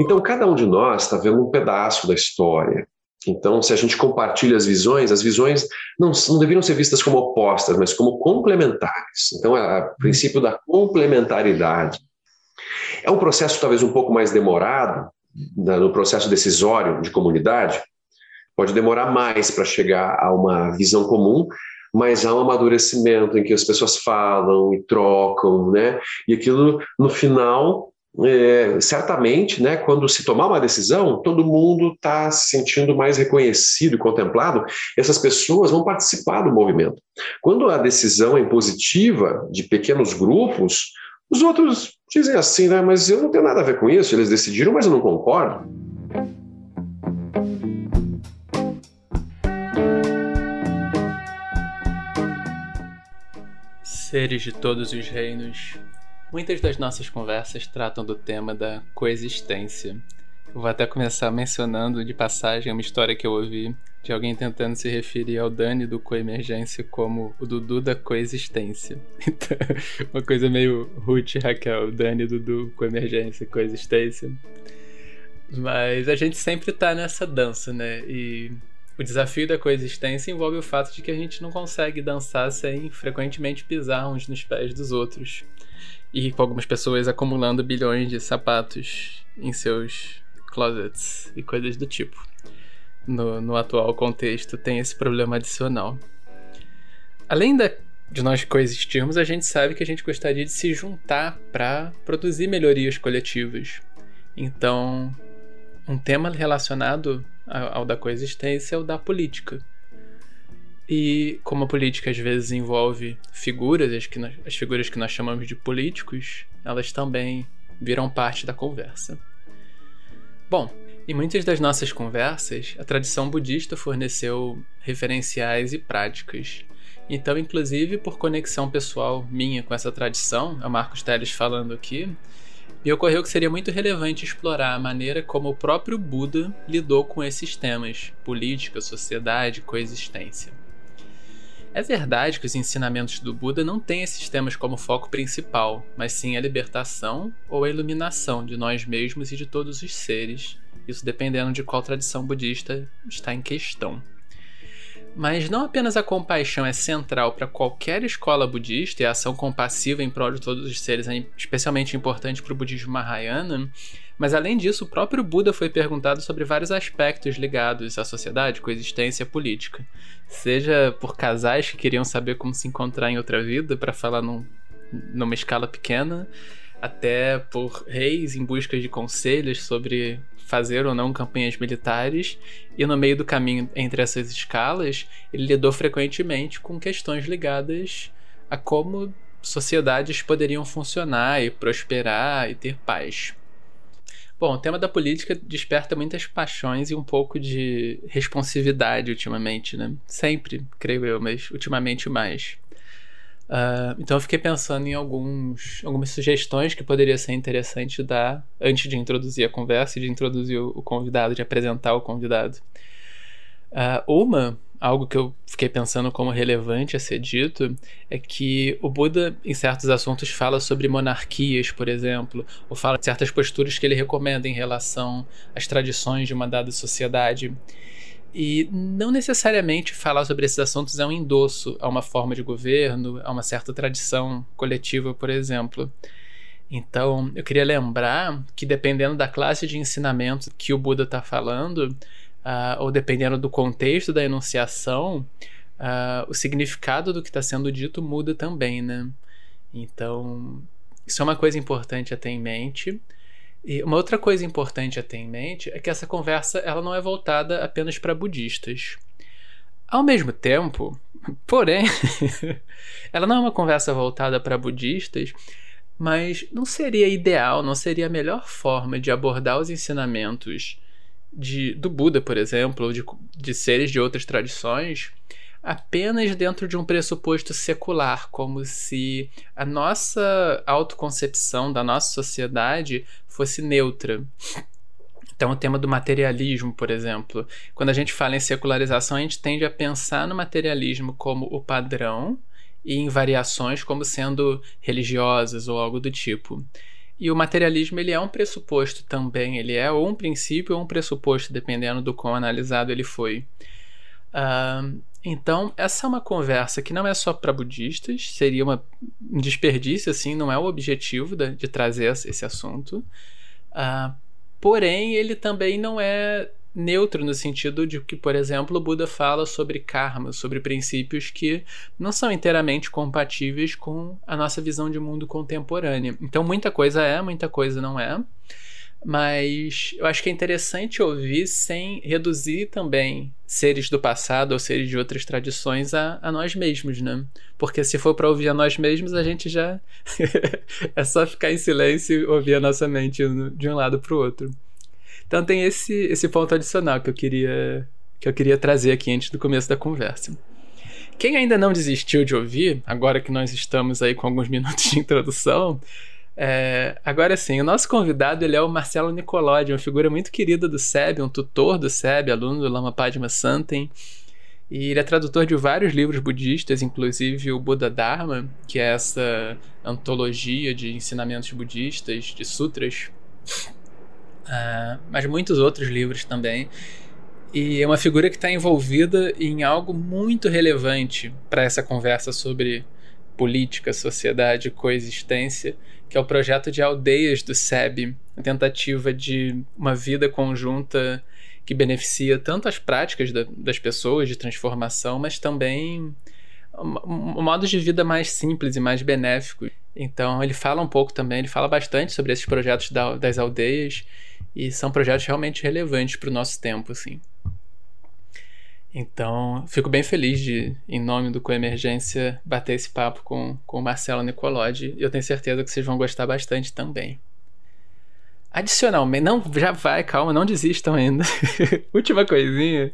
Então, cada um de nós está vendo um pedaço da história. Então, se a gente compartilha as visões, as visões não, não deveriam ser vistas como opostas, mas como complementares. Então, é o princípio da complementaridade. É um processo talvez um pouco mais demorado, no processo decisório de comunidade, pode demorar mais para chegar a uma visão comum, mas há um amadurecimento em que as pessoas falam e trocam, né? E aquilo, no final, é, certamente, né, quando se tomar uma decisão, todo mundo está se sentindo mais reconhecido e contemplado, essas pessoas vão participar do movimento. Quando a decisão é impositiva de pequenos grupos, os outros dizem assim, né, mas eu não tenho nada a ver com isso, eles decidiram, mas eu não concordo. Seres de todos os reinos, muitas das nossas conversas tratam do tema da coexistência. Eu vou até começar mencionando de passagem uma história que eu ouvi de alguém tentando se referir ao Dani do Coemergência como o Dudu da coexistência. Então, uma coisa meio Ruth Raquel, Dani, Dudu, Coemergência, coexistência. Mas a gente sempre tá nessa dança, né? E o desafio da coexistência envolve o fato de que a gente não consegue dançar sem frequentemente pisar uns nos pés dos outros. E com algumas pessoas acumulando bilhões de sapatos em seus closets e coisas do tipo. No, no atual contexto, tem esse problema adicional. Além da, de nós coexistirmos, a gente sabe que a gente gostaria de se juntar para produzir melhorias coletivas. Então, um tema relacionado ao da coexistência é o da política. E como a política às vezes envolve figuras, as, que nós, as figuras que nós chamamos de políticos, elas também viram parte da conversa. Bom, em muitas das nossas conversas, a tradição budista forneceu referenciais e práticas. Então, inclusive por conexão pessoal minha com essa tradição, é o Marcos Teles falando aqui, me ocorreu que seria muito relevante explorar a maneira como o próprio Buda lidou com esses temas: política, sociedade, coexistência. É verdade que os ensinamentos do Buda não têm esses temas como foco principal, mas sim a libertação ou a iluminação de nós mesmos e de todos os seres, isso dependendo de qual tradição budista está em questão. Mas não apenas a compaixão é central para qualquer escola budista e a ação compassiva em prol de todos os seres é especialmente importante para o budismo Mahayana, mas além disso, o próprio Buda foi perguntado sobre vários aspectos ligados à sociedade, coexistência política. Seja por casais que queriam saber como se encontrar em outra vida, para falar num, numa escala pequena, até por reis em busca de conselhos sobre fazer ou não campanhas militares, e no meio do caminho entre essas escalas, ele lidou frequentemente com questões ligadas a como sociedades poderiam funcionar e prosperar e ter paz. Bom, o tema da política desperta muitas paixões e um pouco de responsividade ultimamente, né? Sempre, creio eu, mas ultimamente mais. Uh, então eu fiquei pensando em alguns, algumas sugestões que poderia ser interessante dar antes de introduzir a conversa e de introduzir o, convidado, de apresentar o convidado. Uh, uma, algo que eu fiquei pensando como relevante a ser dito, é que o Buda, em certos assuntos, fala sobre monarquias, por exemplo, ou fala de certas posturas que ele recomenda em relação às tradições de uma dada sociedade. E não necessariamente falar sobre esses assuntos é um endosso a uma forma de governo, a uma certa tradição coletiva, por exemplo. Então, eu queria lembrar que dependendo da classe de ensinamento que o Buda está falando, uh, ou dependendo do contexto da enunciação, uh, o significado do que está sendo dito muda também, né? Então, isso é uma coisa importante a ter em mente. E uma outra coisa importante a ter em mente é que essa conversa ela não é voltada apenas para budistas. Ao mesmo tempo, porém, ela não é uma conversa voltada para budistas, mas não seria ideal, não seria a melhor forma de abordar os ensinamentos de, do Buda, por exemplo, ou de, de seres de outras tradições, apenas dentro de um pressuposto secular, como se a nossa autoconcepção da nossa sociedade fosse neutra. Então, o tema do materialismo, por exemplo. Quando a gente fala em secularização, a gente tende a pensar no materialismo como o padrão e em variações como sendo religiosas ou algo do tipo. E o materialismo ele é um pressuposto também, ele é ou um princípio ou um pressuposto, dependendo do quão analisado ele foi. Uh, então, essa é uma conversa que não é só para budistas, seria uma, um desperdício, assim, não é o objetivo de, de trazer esse assunto. Uh, porém, ele também não é neutro no sentido de que, por exemplo, o Buda fala sobre karma, sobre princípios que não são inteiramente compatíveis com a nossa visão de mundo contemporânea. Então, muita coisa é, muita coisa não é. Mas eu acho que é interessante ouvir sem reduzir também seres do passado ou seres de outras tradições a, a nós mesmos, né? Porque se for para ouvir a nós mesmos, a gente já. é só ficar em silêncio e ouvir a nossa mente de um lado para o outro. Então tem esse, esse ponto adicional que eu queria que eu queria trazer aqui antes do começo da conversa. Quem ainda não desistiu de ouvir, agora que nós estamos aí com alguns minutos de introdução, é, agora sim, o nosso convidado ele é o Marcelo Nicolodi, uma figura muito querida do SEB, um tutor do SEB, aluno do Lama Padma Santen. E ele é tradutor de vários livros budistas, inclusive o Buda Dharma, que é essa antologia de ensinamentos budistas, de sutras uh, mas muitos outros livros também. E é uma figura que está envolvida em algo muito relevante para essa conversa sobre política, sociedade coexistência, que é o projeto de aldeias do SEB, a tentativa de uma vida conjunta que beneficia tanto as práticas da, das pessoas de transformação, mas também modos de vida mais simples e mais benéficos. Então ele fala um pouco também, ele fala bastante sobre esses projetos da, das aldeias e são projetos realmente relevantes para o nosso tempo, assim. Então, fico bem feliz de, em nome do Coemergência, bater esse papo com, com o Marcelo Nicolodi. E eu tenho certeza que vocês vão gostar bastante também. Adicionalmente, não, já vai, calma, não desistam ainda. Última coisinha.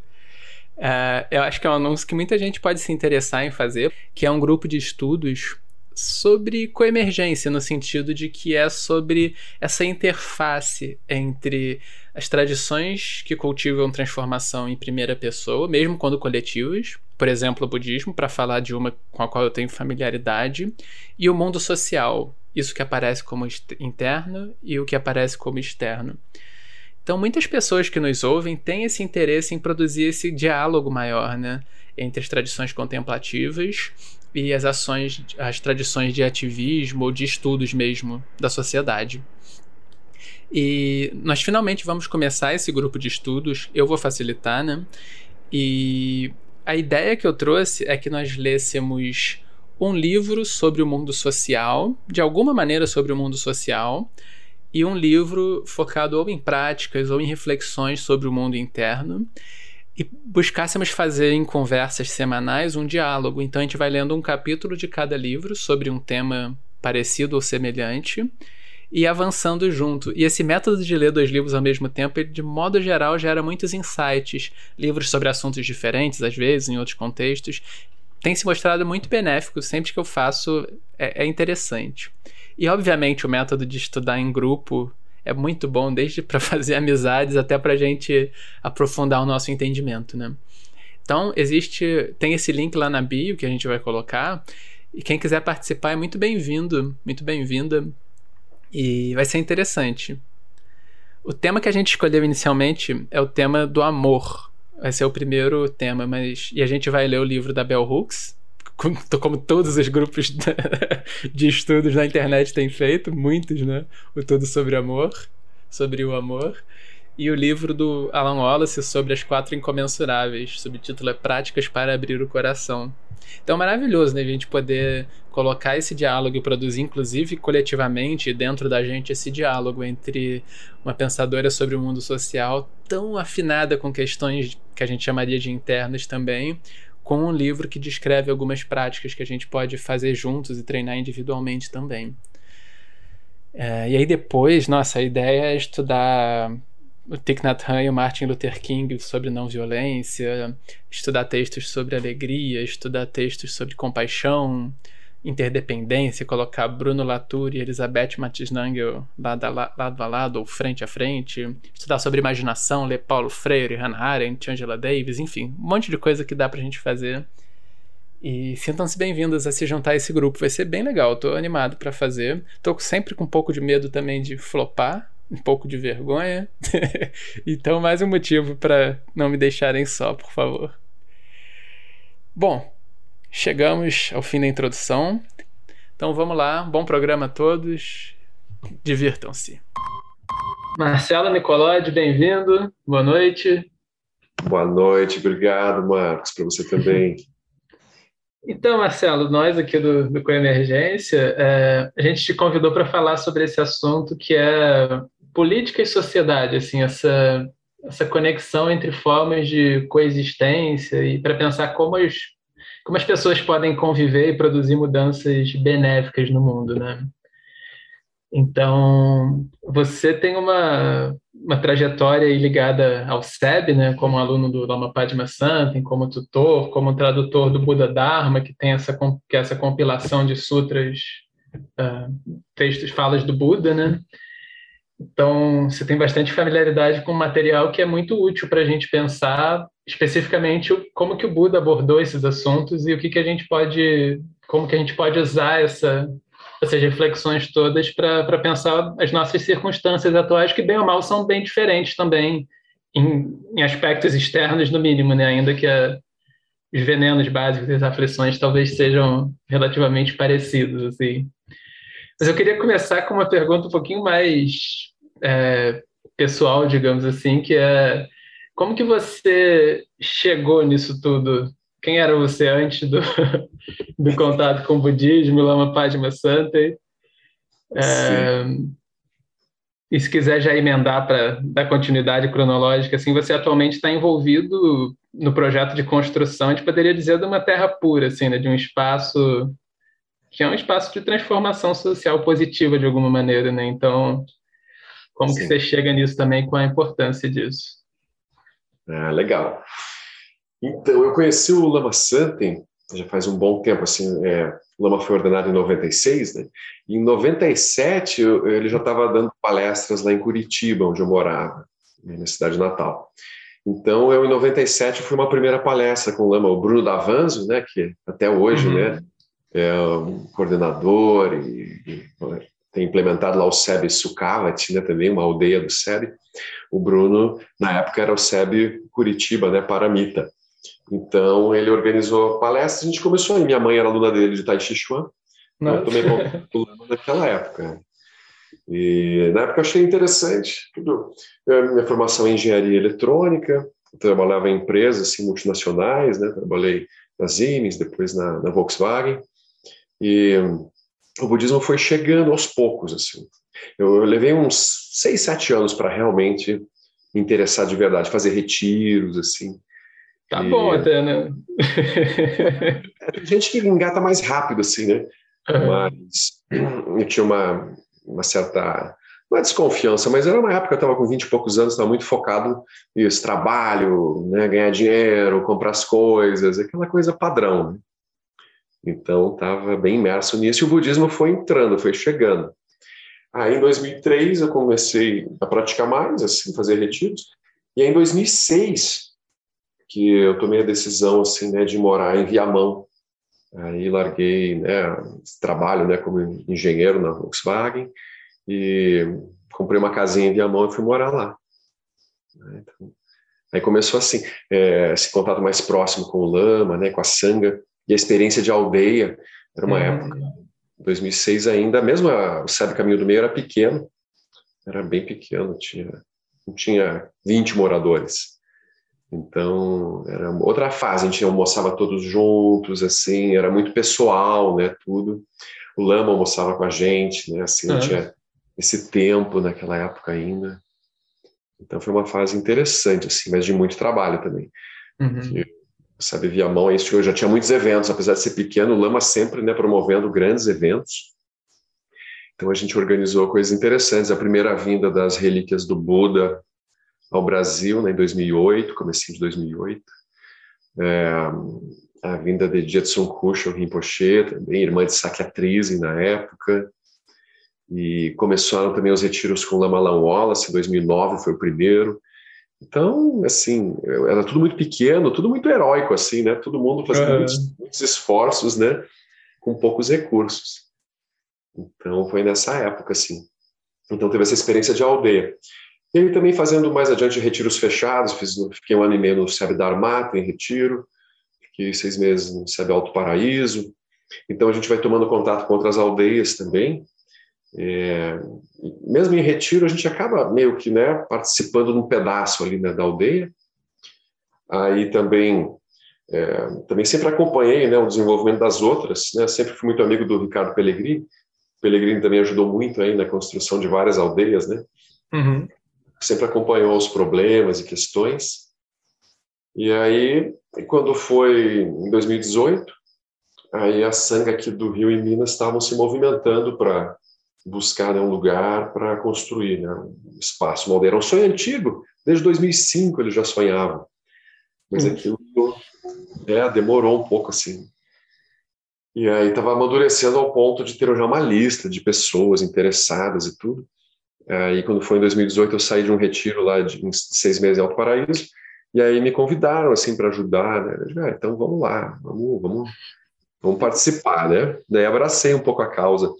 Uh, eu acho que é um anúncio que muita gente pode se interessar em fazer, que é um grupo de estudos sobre coemergência, no sentido de que é sobre essa interface entre as tradições que cultivam transformação em primeira pessoa, mesmo quando coletivas, por exemplo, o budismo, para falar de uma com a qual eu tenho familiaridade, e o mundo social, isso que aparece como interno e o que aparece como externo. Então, muitas pessoas que nos ouvem têm esse interesse em produzir esse diálogo maior, né? Entre as tradições contemplativas e as ações, as tradições de ativismo ou de estudos mesmo da sociedade. E nós finalmente vamos começar esse grupo de estudos. Eu vou facilitar, né? E a ideia que eu trouxe é que nós lêssemos um livro sobre o mundo social, de alguma maneira sobre o mundo social, e um livro focado ou em práticas ou em reflexões sobre o mundo interno e buscássemos fazer em conversas semanais um diálogo. Então a gente vai lendo um capítulo de cada livro sobre um tema parecido ou semelhante e avançando junto. E esse método de ler dois livros ao mesmo tempo, ele, de modo geral, gera muitos insights, livros sobre assuntos diferentes, às vezes, em outros contextos. Tem se mostrado muito benéfico, sempre que eu faço é, é interessante. E, obviamente, o método de estudar em grupo é muito bom, desde para fazer amizades até para a gente aprofundar o nosso entendimento, né? Então, existe, tem esse link lá na bio que a gente vai colocar, e quem quiser participar é muito bem-vindo, muito bem-vinda, e vai ser interessante. O tema que a gente escolheu inicialmente é o tema do amor. Vai ser o primeiro tema, mas e a gente vai ler o livro da Bell Hooks, como, como todos os grupos de, estudos na internet têm feito, muitos, né? O Tudo sobre Amor, sobre o amor. E o livro do Alan Wallace sobre as quatro incomensuráveis, subtítulo é Práticas para Abrir o Coração. Então, maravilhoso, né? A gente poder colocar esse diálogo e produzir, inclusive coletivamente, dentro da gente, esse diálogo entre uma pensadora sobre o mundo social tão afinada com questões que a gente chamaria de internas também, com um livro que descreve algumas práticas que a gente pode fazer juntos e treinar individualmente também. É, e aí depois, nossa, a ideia é estudar o Thich Nhat Hanh e o Martin Luther King sobre não violência, estudar textos sobre alegria, estudar textos sobre compaixão, interdependência, colocar Bruno Latour e Elizabeth Matisnagel lado a lado, a lado ou frente a frente, estudar sobre imaginação, ler Paulo Freire, Hannah Arendt, Angela Davis, enfim, um monte de coisa que dá pra gente fazer. E sintam-se bem-vindos a se juntar a esse grupo, vai ser bem legal. Estou animado para fazer. Estou sempre com um pouco de medo também de flopar, um pouco de vergonha. então, mais um motivo para não me deixarem só, por favor. Bom, chegamos ao fim da introdução. Então vamos lá, bom programa a todos. Divirtam-se. Marcelo Nicolodi, bem-vindo. Boa noite. Boa noite, obrigado, Marcos, para você também. Então, Marcelo, nós aqui do, do Coemergência, é, a gente te convidou para falar sobre esse assunto que é política e sociedade, assim, essa, essa conexão entre formas de coexistência e para pensar como as, como as pessoas podem conviver e produzir mudanças benéficas no mundo, né? Então, você tem uma, uma trajetória ligada ao SEB, né, como aluno do Lama Padma Santen, como tutor, como tradutor do Buda Dharma, que tem essa, que é essa compilação de sutras, uh, textos, falas do Buda, né? Então, você tem bastante familiaridade com material que é muito útil para a gente pensar especificamente como que o Buda abordou esses assuntos e o que, que a gente pode, como que a gente pode usar essa, essas reflexões todas para pensar as nossas circunstâncias atuais, que bem ou mal são bem diferentes também, em, em aspectos externos, no mínimo, né? ainda que a, os venenos básicos e as aflições talvez sejam relativamente parecidos. Assim. Mas eu queria começar com uma pergunta um pouquinho mais é, pessoal, digamos assim, que é como que você chegou nisso tudo? quem era você antes do, do contato com o budismo, Lama Padma Santa? É, e se quiser já emendar para dar continuidade cronológica, assim, você atualmente está envolvido no projeto de construção, a gente poderia dizer de uma terra pura, assim, né, de um espaço que é um espaço de transformação social positiva de alguma maneira, né? Então, como Sim. que você chega nisso também, com a importância disso? Ah, legal. Então, eu conheci o Lama Santen já faz um bom tempo, assim, é, o Lama foi ordenado em 96, né? E em 97 eu, ele já estava dando palestras lá em Curitiba, onde eu morava, na minha cidade natal. Então, eu em 97 fui uma primeira palestra com o Lama, o Bruno Davanzo, né, que até hoje, uhum. né, é um coordenador e, e, tem implementado lá o SEB Sucavat, né, também uma aldeia do SEB. O Bruno, na época, era o SEB Curitiba, né, Paramita. Então, ele organizou palestras, a gente começou aí. Minha mãe era aluna dele de Tai Chi Chuan, eu tomei contato naquela época. E na época eu achei interessante. Tudo. Eu, minha formação é em engenharia eletrônica, trabalhava em empresas assim, multinacionais, né? trabalhei na Siemens, depois na, na Volkswagen. E o budismo foi chegando aos poucos. assim. Eu, eu levei uns seis, sete anos para realmente me interessar de verdade, fazer retiros, assim. Tá e... bom até, né? é, tem gente que engata mais rápido, assim, né? Uhum. Mas eu tinha uma, uma certa uma desconfiança, mas era uma época que eu estava com 20 e poucos anos, estava muito focado nisso, trabalho, né, ganhar dinheiro, comprar as coisas, aquela coisa padrão. Né? Então, estava bem imerso nisso e o budismo foi entrando, foi chegando. Aí, em 2003, eu comecei a praticar mais, assim, fazer retiros, e aí, em 2006, que eu tomei a decisão assim, né, de morar em Viamão. Aí larguei, né, trabalho, né, como engenheiro na Volkswagen e comprei uma casinha em Viamão e fui morar lá. Então, aí começou assim, é, esse contato mais próximo com o lama, né, com a sanga e a experiência de aldeia. Era uma uhum. época, 2006 ainda, mesmo a, o SEB Caminho do Meio era pequeno, era bem pequeno, tinha, não tinha 20 moradores. Então, era outra fase, a gente almoçava todos juntos, assim, era muito pessoal, né, tudo. O Lama almoçava com a gente, né, assim, uhum. tinha esse tempo naquela época ainda. Então, foi uma fase interessante, assim, mas de muito trabalho também. Uhum. Sabe, via mão, isso eu já tinha muitos eventos, apesar de ser pequeno, o Lama sempre, né, promovendo grandes eventos. Então, a gente organizou coisas interessantes. A primeira vinda das relíquias do Buda ao Brasil né, em 2008, comecinho de 2008. É, a vinda de Jetsun Kusho Rinpoche, também irmã de Sakyatrise na época. E começaram também os retiros com Lama Lam Wallace, em 2009 foi o primeiro. Então, assim, era tudo muito pequeno, tudo muito heróico, assim, né? Todo mundo fazendo uhum. muitos, muitos, esforços, né? Com poucos recursos. Então, foi nessa época, assim. Então, teve essa experiência de aldeia. E aí, também fazendo mais adiante retiros fechados, fiz, fiquei um ano e meio no SEB da Armata, em retiro, fiquei seis meses no SEB Alto Paraíso. Então, a gente vai tomando contato com outras aldeias também, é, mesmo em retiro, a gente acaba meio que né, participando num pedaço ali né, da aldeia. Aí também, é, também sempre acompanhei né, o desenvolvimento das outras. Né, sempre fui muito amigo do Ricardo Pellegrini. O Pellegrini também ajudou muito aí na construção de várias aldeias, né? Uhum. Sempre acompanhou os problemas e questões. E aí, quando foi em 2018, aí a Sanga aqui do Rio e Minas estavam se movimentando para buscar né, um lugar para construir né, um espaço uma Era um sonho antigo, desde 2005 ele já sonhava, mas hum. aquilo é, demorou um pouco assim. E aí estava amadurecendo ao ponto de ter já uma lista de pessoas interessadas e tudo. Aí quando foi em 2018 eu saí de um retiro lá de, de seis meses em Alto Paraíso e aí me convidaram assim para ajudar, né? Disse, ah, então vamos lá, vamos, vamos, vamos participar, né? Daí abracei um pouco a causa.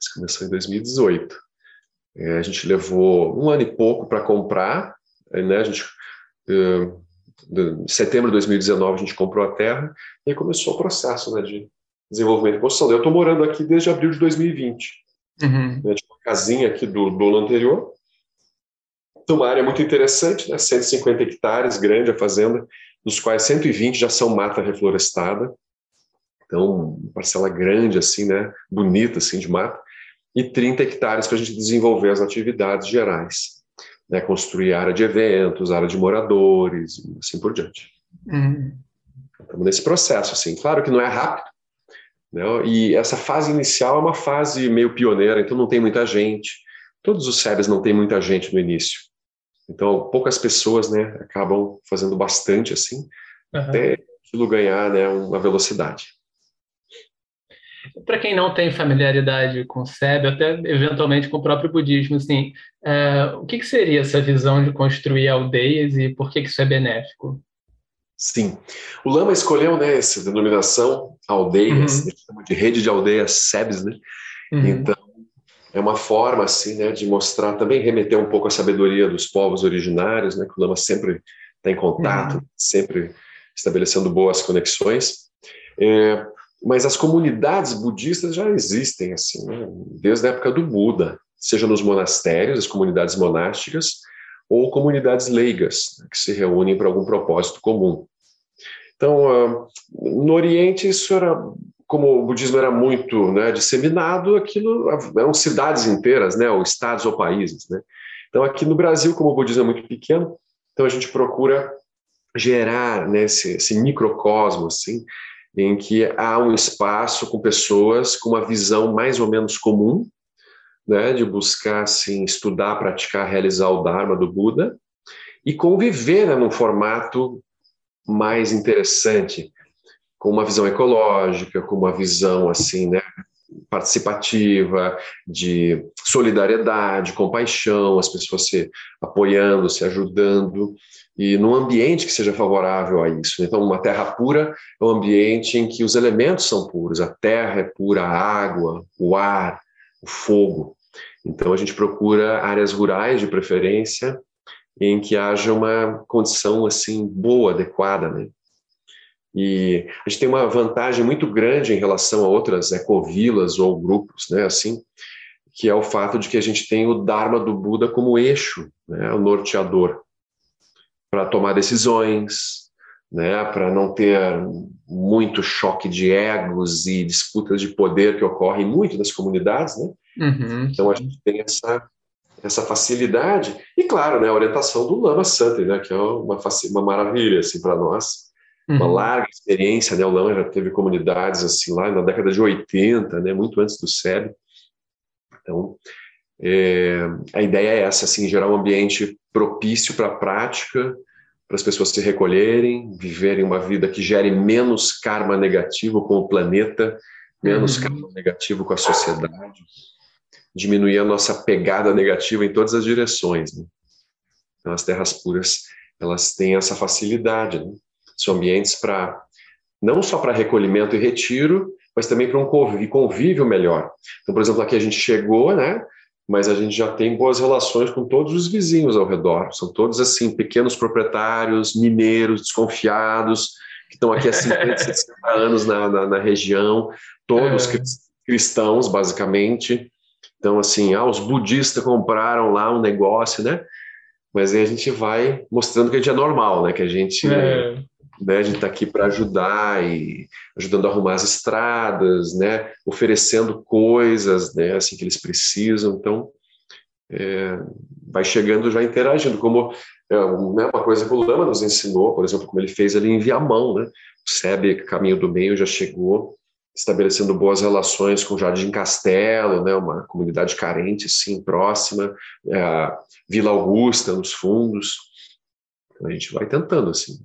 Isso começou em 2018. É, a gente levou um ano e pouco para comprar, né? A gente, em setembro de 2019 a gente comprou a terra e aí começou o processo né, de desenvolvimento e construção. Eu estou morando aqui desde abril de 2020. Uhum. Né, uma casinha aqui do dono anterior. Então, uma área muito interessante, né? 150 hectares, grande a fazenda, dos quais 120 já são mata reflorestada. Então, parcela grande, assim, né? Bonita, assim, de mata e 30 hectares para a gente desenvolver as atividades gerais, né? construir área de eventos, área de moradores, e assim por diante. Uhum. Estamos nesse processo, assim. Claro que não é rápido, né? e essa fase inicial é uma fase meio pioneira, então não tem muita gente. Todos os SEBs não tem muita gente no início. Então, poucas pessoas né, acabam fazendo bastante assim, uhum. até ganhar né, uma velocidade. Para quem não tem familiaridade com o SEB, até eventualmente com o próprio budismo, assim, é, o que, que, seria essa visão de construir aldeias e por que, que isso é benéfico? Sim, o Lama escolheu né, essa denominação aldeias, uhum. de rede de aldeias SEBs, né? Uhum. Então, é uma forma assim, né, de mostrar também remeter um pouco à sabedoria dos povos originários, né, que o Lama sempre está em contato, uhum. sempre estabelecendo boas conexões. É, mas as comunidades budistas já existem assim, né? desde a época do Buda, seja nos monastérios, as comunidades monásticas, ou comunidades leigas, né, que se reúnem para algum propósito comum. Então, ah, no Oriente, isso era, como o budismo era muito né, disseminado, aquilo eram cidades inteiras, né, ou estados ou países. Né? Então, aqui no Brasil, como o budismo é muito pequeno, então a gente procura gerar né, esse, esse microcosmo, assim, em que há um espaço com pessoas com uma visão mais ou menos comum, né, de buscar assim, estudar, praticar, realizar o Dharma do Buda e conviver né, num formato mais interessante, com uma visão ecológica, com uma visão assim, né, participativa, de solidariedade, compaixão, as pessoas se apoiando, se ajudando, e num ambiente que seja favorável a isso. Então, uma terra pura é um ambiente em que os elementos são puros, a terra é pura, a água, o ar, o fogo. Então, a gente procura áreas rurais, de preferência, em que haja uma condição assim boa, adequada, né? E a gente tem uma vantagem muito grande em relação a outras ecovilas ou grupos, né, assim, que é o fato de que a gente tem o Dharma do Buda como eixo, né, o norteador para tomar decisões, né, para não ter muito choque de egos e disputas de poder que ocorrem muito nas comunidades, né? Uhum. Então a gente tem essa essa facilidade e claro, né, a orientação do Lama Santo, né, que é uma uma maravilha assim para nós. Uhum. Uma larga experiência, né? O Lama já teve comunidades assim lá na década de 80, né, muito antes do SEB. Então, é, a ideia é essa, assim, gerar um ambiente propício para a prática, para as pessoas se recolherem, viverem uma vida que gere menos karma negativo com o planeta, menos uhum. karma negativo com a sociedade, diminuir a nossa pegada negativa em todas as direções. Né? Então, as terras puras, elas têm essa facilidade, né? São ambientes para não só para recolhimento e retiro, mas também para um convívio melhor. Então, por exemplo, aqui a gente chegou, né? Mas a gente já tem boas relações com todos os vizinhos ao redor. São todos assim pequenos proprietários, mineiros, desconfiados, que estão aqui há 50, 60 anos na, na, na região, todos é. cristãos, basicamente. Então, assim, ah, os budistas compraram lá um negócio, né? Mas aí a gente vai mostrando que a gente é normal, né? Que a gente é né? A gente está aqui para ajudar e ajudando a arrumar as estradas, né? Oferecendo coisas, né? Assim que eles precisam. Então, é, vai chegando já interagindo, como é, né, uma coisa que o Lama nos ensinou, por exemplo, como ele fez ali em Viamão, né? O SEB, Caminho do Meio, já chegou estabelecendo boas relações com o Jardim Castelo, né, uma comunidade carente, sim, próxima, é, Vila Augusta, nos fundos. Então, a gente vai tentando, assim.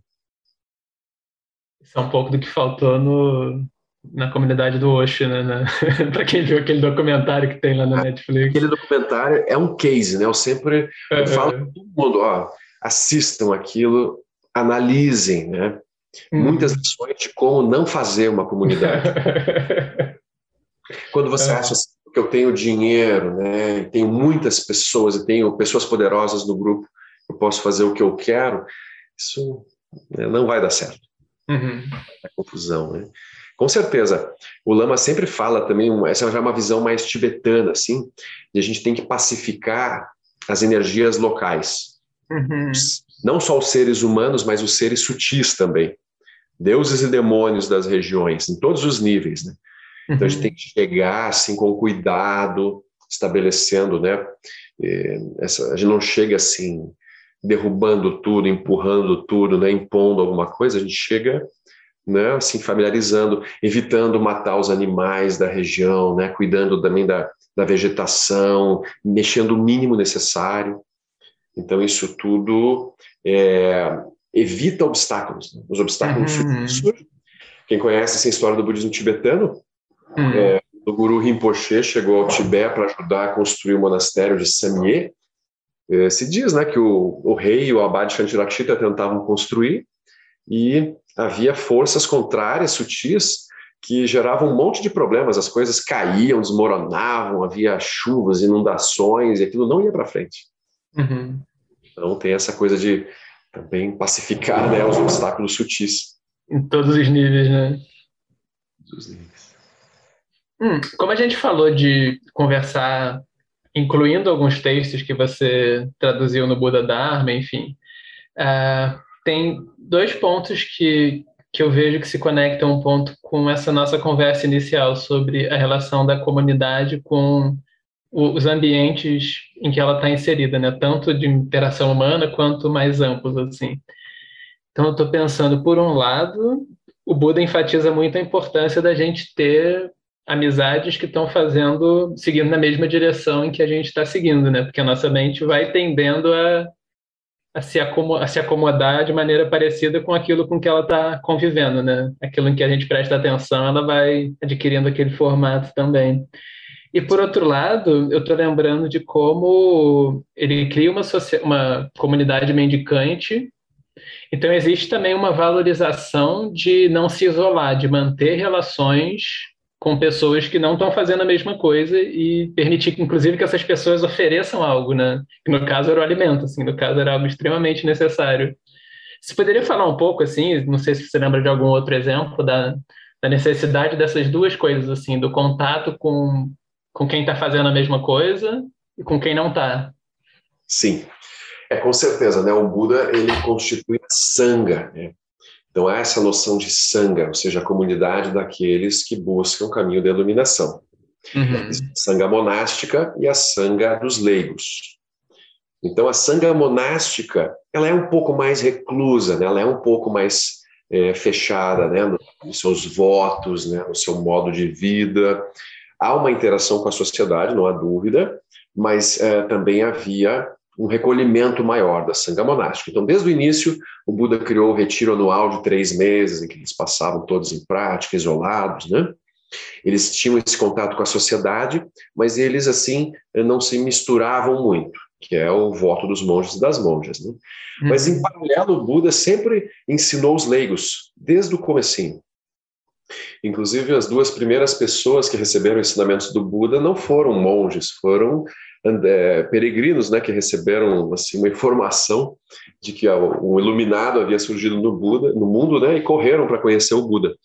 Isso é um pouco do que faltou no, na comunidade do Osho, né? né? para quem viu aquele documentário que tem lá na Netflix. Aquele documentário é um case, né? Eu sempre eu falo para todo mundo, ó, assistam aquilo, analisem, né? Hum. Muitas lições de como não fazer uma comunidade. Quando você é. acha que eu tenho dinheiro, né? Tenho muitas pessoas, e tenho pessoas poderosas no grupo, eu posso fazer o que eu quero, isso né, não vai dar certo. Uhum. A confusão, né? Com certeza. O Lama sempre fala também, essa já é uma visão mais tibetana, assim, de a gente tem que pacificar as energias locais. Uhum. Não só os seres humanos, mas os seres sutis também. Deuses e demônios das regiões, em todos os níveis, né? Então uhum. a gente uhum. tem que chegar assim com cuidado, estabelecendo, né? Eh, essa, a gente não chega assim derrubando tudo, empurrando tudo, né, impondo alguma coisa, a gente chega né, assim, familiarizando, evitando matar os animais da região, né, cuidando também da, da vegetação, mexendo o mínimo necessário. Então, isso tudo é, evita obstáculos. Né? Os obstáculos uhum. surgem. Quem conhece essa história do budismo tibetano, uhum. é, o guru Rinpoche chegou ao Tibete para ajudar a construir o monastério de Samye, é, se diz né, que o, o rei e o abade Shantirakshita tentavam construir e havia forças contrárias, sutis, que geravam um monte de problemas, as coisas caíam, desmoronavam, havia chuvas, inundações, e aquilo não ia para frente. Uhum. Então tem essa coisa de também pacificar né, os obstáculos sutis. Em todos os níveis, né? Todos os níveis. Hum, como a gente falou de conversar incluindo alguns textos que você traduziu no Buda Dharma, enfim. Uh, tem dois pontos que, que eu vejo que se conectam um ponto com essa nossa conversa inicial sobre a relação da comunidade com os ambientes em que ela está inserida, né? Tanto de interação humana quanto mais amplos, assim. Então, eu estou pensando, por um lado, o Buda enfatiza muito a importância da gente ter amizades que estão fazendo, seguindo na mesma direção em que a gente está seguindo, né? Porque a nossa mente vai tendendo a, a, se a se acomodar de maneira parecida com aquilo com que ela está convivendo, né? Aquilo em que a gente presta atenção, ela vai adquirindo aquele formato também. E por outro lado, eu estou lembrando de como ele cria uma, uma comunidade mendicante então, existe também uma valorização de não se isolar, de manter relações com pessoas que não estão fazendo a mesma coisa e permitir, inclusive, que essas pessoas ofereçam algo, né? Que no caso era o alimento, assim, no caso era algo extremamente necessário. Você poderia falar um pouco, assim, não sei se você lembra de algum outro exemplo da, da necessidade dessas duas coisas, assim, do contato com, com quem está fazendo a mesma coisa e com quem não está. Sim, é com certeza, né? O Buda ele constitui a sanga, né? Então, há essa noção de sanga, ou seja, a comunidade daqueles que buscam o caminho da iluminação. Uhum. A sanga monástica e a sanga dos leigos. Então, a sanga monástica, ela é um pouco mais reclusa, né? ela é um pouco mais é, fechada né? nos seus votos, né? no seu modo de vida. Há uma interação com a sociedade, não há dúvida, mas é, também havia um recolhimento maior da sanga monástica. Então, desde o início, o Buda criou o retiro anual de três meses, em que eles passavam todos em prática, isolados, né? Eles tinham esse contato com a sociedade, mas eles, assim, não se misturavam muito. que é o voto dos monges e das monjas. Né? Uhum. Mas, em paralelo, o Buda sempre ensinou os leigos, desde o comecinho. Inclusive, as duas primeiras pessoas que receberam ensinamentos do Buda não foram monges, foram é, peregrinos, né, que receberam assim uma informação de que o iluminado havia surgido no Buda, no mundo, né, e correram para conhecer o Buda.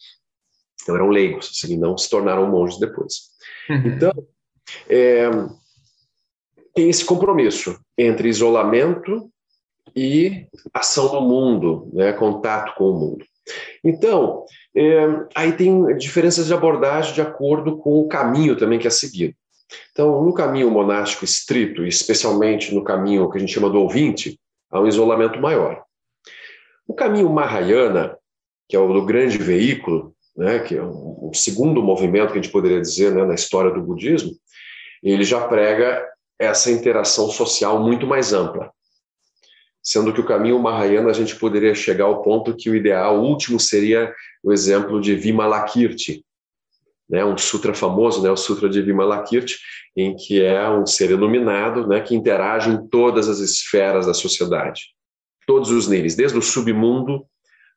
Então eram leigos, assim, não se tornaram monges depois. Uhum. Então, é, tem esse compromisso entre isolamento e ação no mundo, né, contato com o mundo. Então, é, aí tem diferenças de abordagem de acordo com o caminho também que é seguido. Então, no caminho monástico estrito, especialmente no caminho que a gente chama do ouvinte, há um isolamento maior. O caminho Mahayana, que é o do grande veículo, né, que é um, segundo movimento que a gente poderia dizer né, na história do budismo, ele já prega essa interação social muito mais ampla. Sendo que o caminho Mahayana a gente poderia chegar ao ponto que o ideal último seria o exemplo de Vimalakirti, né, um sutra famoso, né, o Sutra de Vimalakirti, em que é um ser iluminado né, que interage em todas as esferas da sociedade, todos os níveis, desde o submundo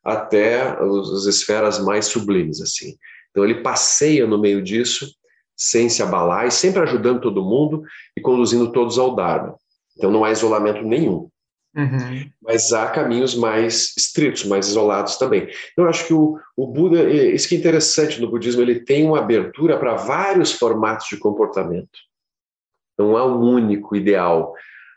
até as esferas mais sublimes, assim. Então ele passeia no meio disso, sem se abalar e sempre ajudando todo mundo e conduzindo todos ao Dharma. Então não há isolamento nenhum. Uhum. Mas há caminhos mais estritos, mais isolados também. Então, eu acho que o, o Buda, isso que é interessante no budismo, ele tem uma abertura para vários formatos de comportamento. Não há um único ideal.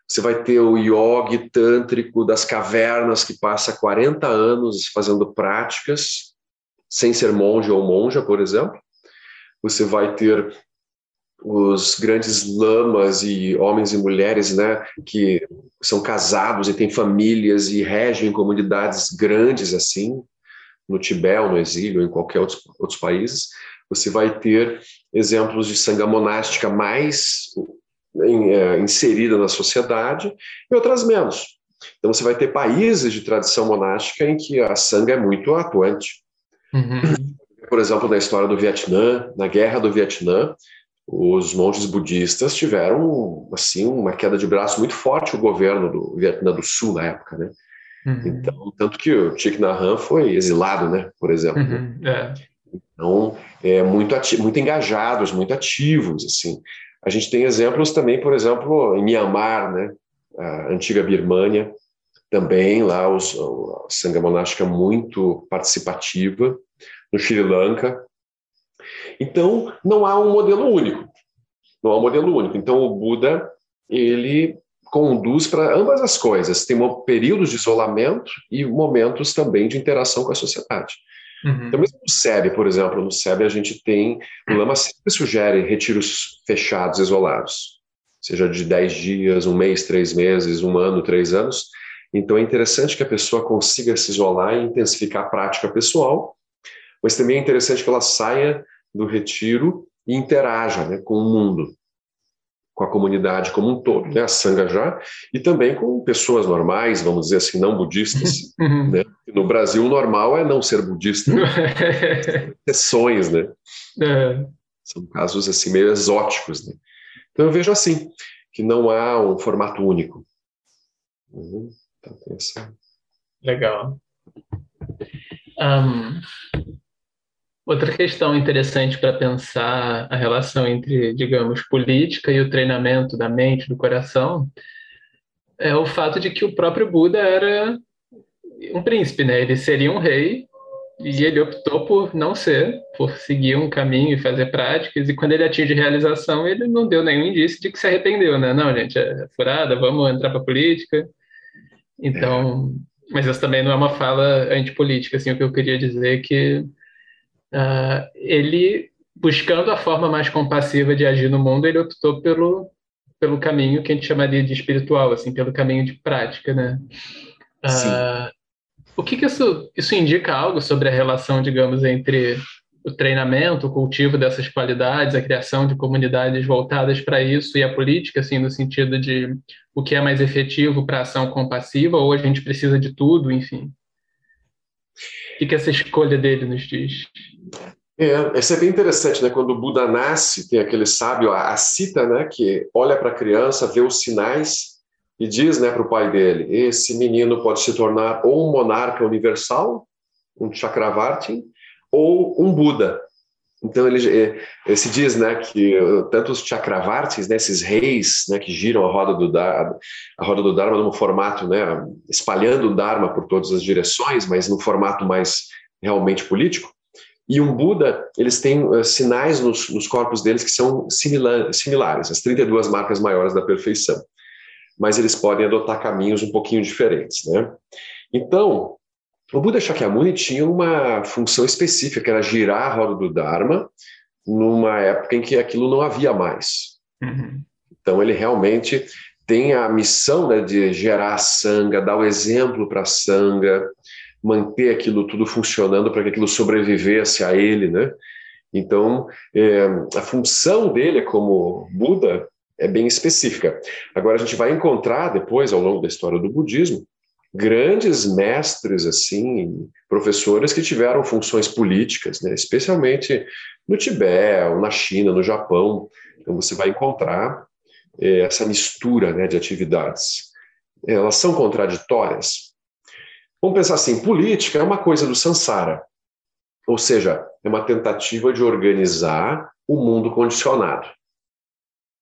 Você vai ter o yogi tântrico das cavernas que passa 40 anos fazendo práticas, sem ser monge ou monja, por exemplo. Você vai ter os grandes lamas e homens e mulheres, né, que são casados e têm famílias e regem comunidades grandes assim, no Tibete, no exílio, em qualquer outros, outros países, você vai ter exemplos de sanga monástica mais em, é, inserida na sociedade e outras menos. Então você vai ter países de tradição monástica em que a sanga é muito atuante. Uhum. Por exemplo, na história do Vietnã, na Guerra do Vietnã, os monges budistas tiveram assim uma queda de braço muito forte o governo do Vietnã do Sul na época, né? Uhum. Então, tanto que o Thich Nhat Hanh foi exilado, né? Por exemplo. Uhum. É. Então, é muito muito engajados, muito ativos, assim. A gente tem exemplos também, por exemplo, em Myanmar, né? A antiga Birmânia, também lá os, a sanga monástica muito participativa. No Sri Lanka, então, não há um modelo único. Não há um modelo único. Então, o Buda, ele conduz para ambas as coisas. Tem períodos de isolamento e momentos também de interação com a sociedade. Uhum. Então, mesmo no SEB, por exemplo, no SEB a gente tem, o Lama sempre sugere retiros fechados, isolados, seja de 10 dias, um mês, três meses, um ano, três anos. Então, é interessante que a pessoa consiga se isolar e intensificar a prática pessoal, mas também é interessante que ela saia do retiro e interaja né, com o mundo, com a comunidade como um todo, né, a Sangha já, e também com pessoas normais, vamos dizer assim, não budistas. Uhum. Né? No Brasil, o normal é não ser budista. Exceções, né? É. São casos assim meio exóticos. Né? Então eu vejo assim, que não há um formato único. Uhum. Então, essa... Legal. Um, Outra questão interessante para pensar a relação entre, digamos, política e o treinamento da mente, do coração, é o fato de que o próprio Buda era um príncipe, né? Ele seria um rei e ele optou por não ser, por seguir um caminho e fazer práticas. E quando ele atinge realização, ele não deu nenhum indício de que se arrependeu, né? Não, gente, é furada, vamos entrar para política. Então, mas isso também não é uma fala antipolítica, assim, o que eu queria dizer é que uh, ele, buscando a forma mais compassiva de agir no mundo, ele optou pelo, pelo caminho que a gente chamaria de espiritual, assim, pelo caminho de prática, né? Uh, o que, que isso, isso indica algo sobre a relação, digamos, entre o treinamento, o cultivo dessas qualidades, a criação de comunidades voltadas para isso e a política, assim, no sentido de o que é mais efetivo para a ação compassiva ou a gente precisa de tudo, enfim. O que, que essa escolha dele nos diz? É, isso é bem interessante, né? Quando o Buda nasce, tem aquele sábio, a, a cita, né? Que olha para a criança, vê os sinais e diz né, para o pai dele: esse menino pode se tornar ou um monarca universal, um Chakravartin, ou um Buda. Então ele, ele eh, se diz, né, que tanto os Chakravartis, né, esses reis, né, que giram a roda do Dharma, a roda do Dharma num formato, né, espalhando o Dharma por todas as direções, mas num formato mais realmente político. E um Buda, eles têm uh, sinais nos, nos, corpos deles que são similar, similares, as 32 marcas maiores da perfeição. Mas eles podem adotar caminhos um pouquinho diferentes, né? Então, o Buda Shakyamuni tinha uma função específica, que era girar a roda do Dharma numa época em que aquilo não havia mais. Uhum. Então, ele realmente tem a missão né, de gerar a sanga, dar o exemplo para a sanga, manter aquilo tudo funcionando para que aquilo sobrevivesse a ele, né? Então, é, a função dele como Buda é bem específica. Agora, a gente vai encontrar depois, ao longo da história do budismo, grandes mestres, assim, professores que tiveram funções políticas, né? especialmente no Tibete, na China, no Japão. Então, você vai encontrar é, essa mistura né, de atividades. Elas são contraditórias, Vamos pensar assim: política é uma coisa do Sansara, ou seja, é uma tentativa de organizar o mundo condicionado.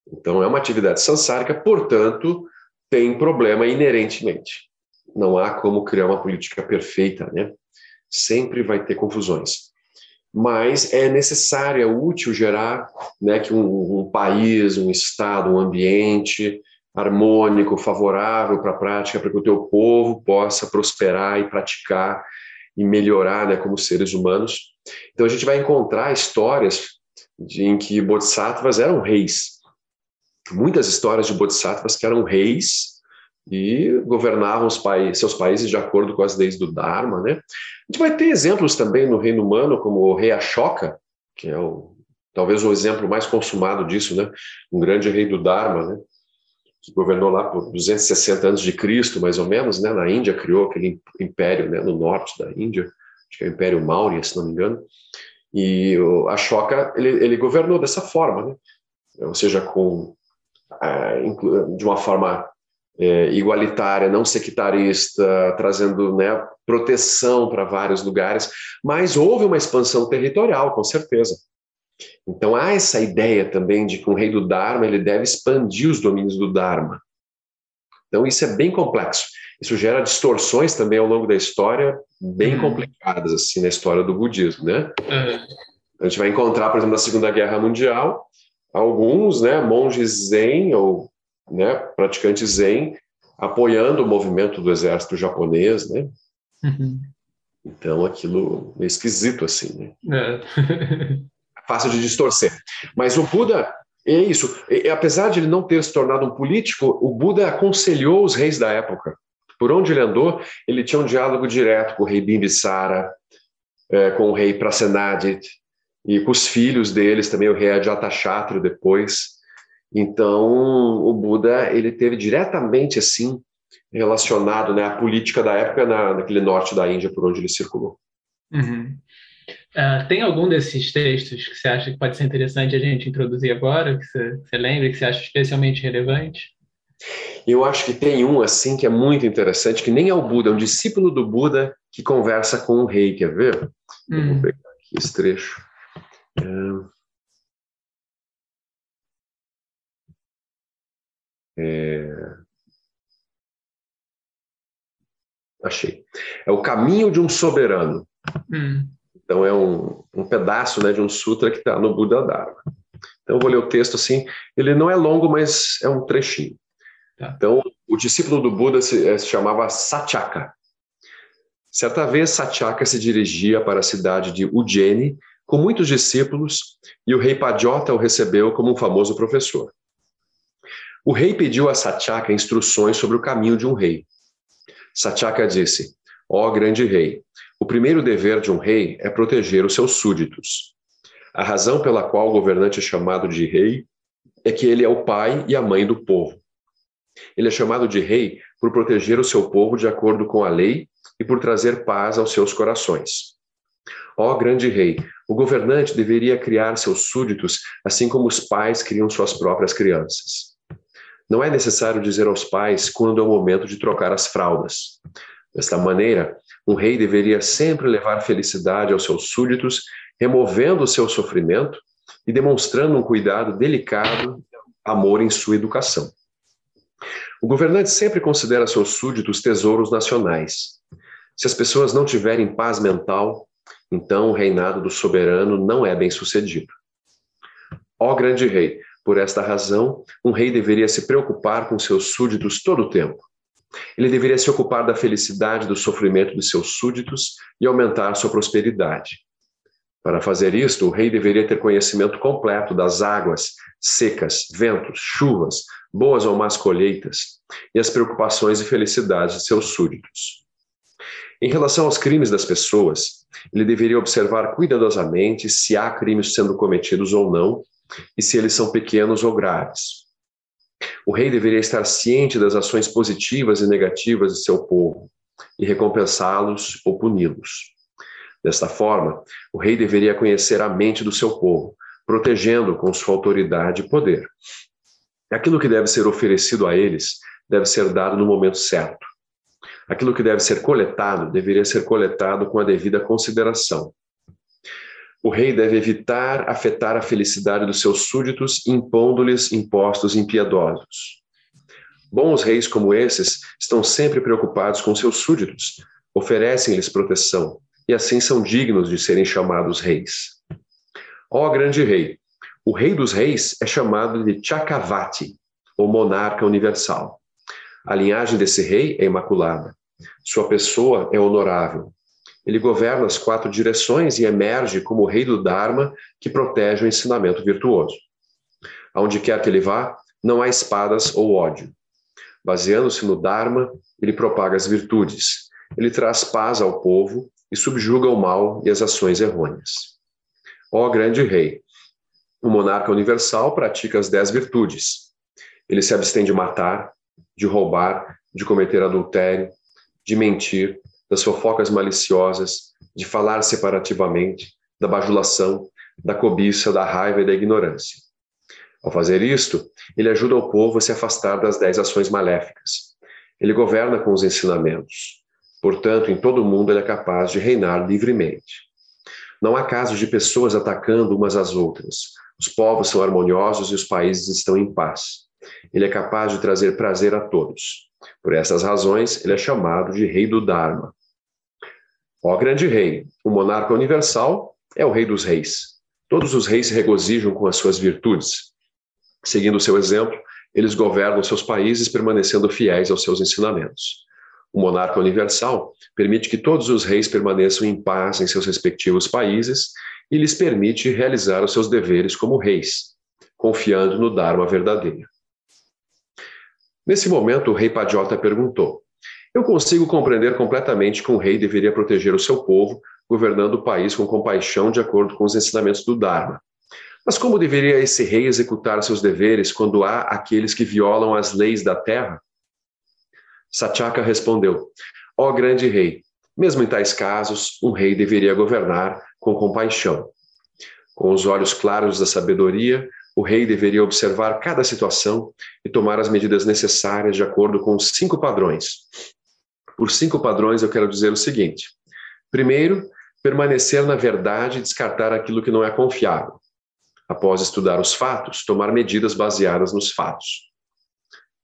Então, é uma atividade sansárica, portanto, tem problema inerentemente. Não há como criar uma política perfeita, né? Sempre vai ter confusões. Mas é necessário, é útil gerar né, que um, um país, um estado, um ambiente harmônico, favorável para a prática, para que o teu povo possa prosperar e praticar e melhorar né, como seres humanos. Então a gente vai encontrar histórias de, em que bodhisattvas eram reis. Muitas histórias de bodhisattvas que eram reis e governavam os seus países de acordo com as leis do Dharma. Né? A gente vai ter exemplos também no reino humano, como o rei Ashoka, que é o, talvez o exemplo mais consumado disso, né? um grande rei do Dharma, né? que governou lá por 260 anos de Cristo, mais ou menos, né? Na Índia criou aquele império, né? No norte da Índia, acho que é o Império Maurya, se não me engano. E o Ashoka ele, ele governou dessa forma, né? Ou seja, com é, de uma forma é, igualitária, não sectarista, trazendo né, proteção para vários lugares, mas houve uma expansão territorial, com certeza. Então há essa ideia também de que um rei do Dharma ele deve expandir os domínios do Dharma. Então isso é bem complexo. Isso gera distorções também ao longo da história, bem uhum. complicadas assim na história do budismo, né? Uhum. A gente vai encontrar, por exemplo, na Segunda Guerra Mundial, alguns, né, monges zen ou né, praticantes zen apoiando o movimento do exército japonês, né? Uhum. Então aquilo é esquisito assim, né? É. fácil de distorcer. Mas o Buda é isso. E, apesar de ele não ter se tornado um político, o Buda aconselhou os reis da época. Por onde ele andou, ele tinha um diálogo direto com o rei Bimbisara, é, com o rei Prasenadit, e com os filhos deles também, o rei Ajatashatru depois. Então, o Buda ele teve diretamente assim relacionado né, à política da época na, naquele norte da Índia por onde ele circulou. Uhum. Uh, tem algum desses textos que você acha que pode ser interessante a gente introduzir agora, que você, você lembra, que você acha especialmente relevante? Eu acho que tem um assim que é muito interessante, que nem é o Buda, é um discípulo do Buda que conversa com o rei, quer ver? Hum. Vou pegar aqui esse trecho. É... É... Achei. É o caminho de um soberano. Hum. Então, é um, um pedaço né, de um sutra que está no Buda Dharma. Então, eu vou ler o texto assim. Ele não é longo, mas é um trechinho. Tá. Então, o discípulo do Buda se, eh, se chamava Satyaka. Certa vez, Satyaka se dirigia para a cidade de Ujjeni com muitos discípulos e o rei Padjota o recebeu como um famoso professor. O rei pediu a Satyaka instruções sobre o caminho de um rei. Satyaka disse: Ó oh, grande rei, o primeiro dever de um rei é proteger os seus súditos. A razão pela qual o governante é chamado de rei é que ele é o pai e a mãe do povo. Ele é chamado de rei por proteger o seu povo de acordo com a lei e por trazer paz aos seus corações. Ó grande rei, o governante deveria criar seus súditos assim como os pais criam suas próprias crianças. Não é necessário dizer aos pais quando é o momento de trocar as fraldas. Desta maneira, um rei deveria sempre levar felicidade aos seus súditos, removendo o seu sofrimento e demonstrando um cuidado delicado, amor em sua educação. O governante sempre considera seus súditos tesouros nacionais. Se as pessoas não tiverem paz mental, então o reinado do soberano não é bem sucedido. Ó grande rei, por esta razão, um rei deveria se preocupar com seus súditos todo o tempo. Ele deveria se ocupar da felicidade do sofrimento de seus súditos e aumentar sua prosperidade. Para fazer isto, o rei deveria ter conhecimento completo das águas, secas, ventos, chuvas, boas ou más colheitas, e as preocupações e felicidades de seus súditos. Em relação aos crimes das pessoas, ele deveria observar cuidadosamente se há crimes sendo cometidos ou não, e se eles são pequenos ou graves. O rei deveria estar ciente das ações positivas e negativas de seu povo e recompensá-los ou puni-los. Desta forma, o rei deveria conhecer a mente do seu povo, protegendo com sua autoridade e poder. Aquilo que deve ser oferecido a eles deve ser dado no momento certo. Aquilo que deve ser coletado deveria ser coletado com a devida consideração. O rei deve evitar afetar a felicidade dos seus súditos, impondo-lhes impostos impiedosos. Bons reis como esses estão sempre preocupados com seus súditos, oferecem-lhes proteção, e assim são dignos de serem chamados reis. Ó grande rei, o rei dos reis é chamado de Chakravati, ou monarca universal. A linhagem desse rei é imaculada. Sua pessoa é honorável. Ele governa as quatro direções e emerge como o rei do Dharma que protege o ensinamento virtuoso. Aonde quer que ele vá, não há espadas ou ódio. Baseando-se no Dharma, ele propaga as virtudes. Ele traz paz ao povo e subjuga o mal e as ações errôneas. Ó grande rei, o monarca universal pratica as dez virtudes. Ele se abstém de matar, de roubar, de cometer adultério, de mentir, das fofocas maliciosas, de falar separativamente, da bajulação, da cobiça, da raiva e da ignorância. Ao fazer isto, ele ajuda o povo a se afastar das dez ações maléficas. Ele governa com os ensinamentos. Portanto, em todo o mundo ele é capaz de reinar livremente. Não há casos de pessoas atacando umas às outras. Os povos são harmoniosos e os países estão em paz. Ele é capaz de trazer prazer a todos. Por essas razões, ele é chamado de Rei do Dharma. Ó grande rei, o monarca universal é o rei dos reis. Todos os reis se regozijam com as suas virtudes. Seguindo o seu exemplo, eles governam seus países permanecendo fiéis aos seus ensinamentos. O monarca universal permite que todos os reis permaneçam em paz em seus respectivos países e lhes permite realizar os seus deveres como reis, confiando no Dharma verdadeiro. Nesse momento, o rei Padiota perguntou: Eu consigo compreender completamente que um rei deveria proteger o seu povo, governando o país com compaixão de acordo com os ensinamentos do Dharma. Mas como deveria esse rei executar seus deveres quando há aqueles que violam as leis da terra? Satyaka respondeu: Ó grande rei, mesmo em tais casos, um rei deveria governar com compaixão. Com os olhos claros da sabedoria, o rei deveria observar cada situação e tomar as medidas necessárias de acordo com os cinco padrões. Por cinco padrões, eu quero dizer o seguinte: primeiro, permanecer na verdade e descartar aquilo que não é confiável. Após estudar os fatos, tomar medidas baseadas nos fatos.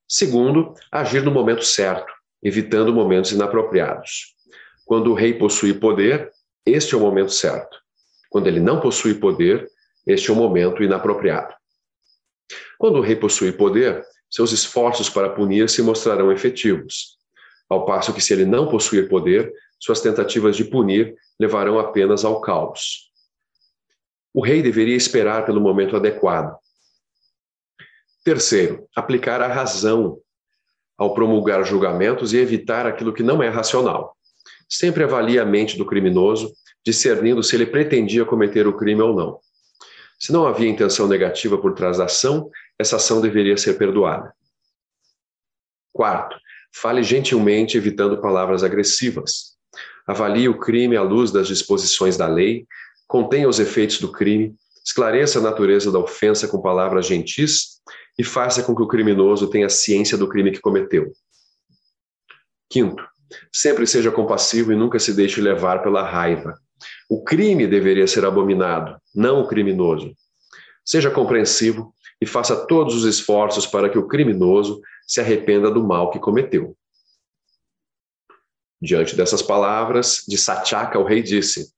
Segundo, agir no momento certo, evitando momentos inapropriados. Quando o rei possui poder, este é o momento certo. Quando ele não possui poder, este é o momento inapropriado. Quando o rei possui poder, seus esforços para punir se mostrarão efetivos, ao passo que, se ele não possuir poder, suas tentativas de punir levarão apenas ao caos. O rei deveria esperar pelo momento adequado, Terceiro, aplicar a razão ao promulgar julgamentos e evitar aquilo que não é racional. Sempre avalie a mente do criminoso, discernindo se ele pretendia cometer o crime ou não. Se não havia intenção negativa por trás da ação, essa ação deveria ser perdoada. Quarto, fale gentilmente, evitando palavras agressivas. Avalie o crime à luz das disposições da lei, contenha os efeitos do crime, esclareça a natureza da ofensa com palavras gentis e faça com que o criminoso tenha ciência do crime que cometeu. Quinto, sempre seja compassivo e nunca se deixe levar pela raiva. O crime deveria ser abominado, não o criminoso. Seja compreensivo e faça todos os esforços para que o criminoso se arrependa do mal que cometeu. Diante dessas palavras de Satyaka, o rei disse: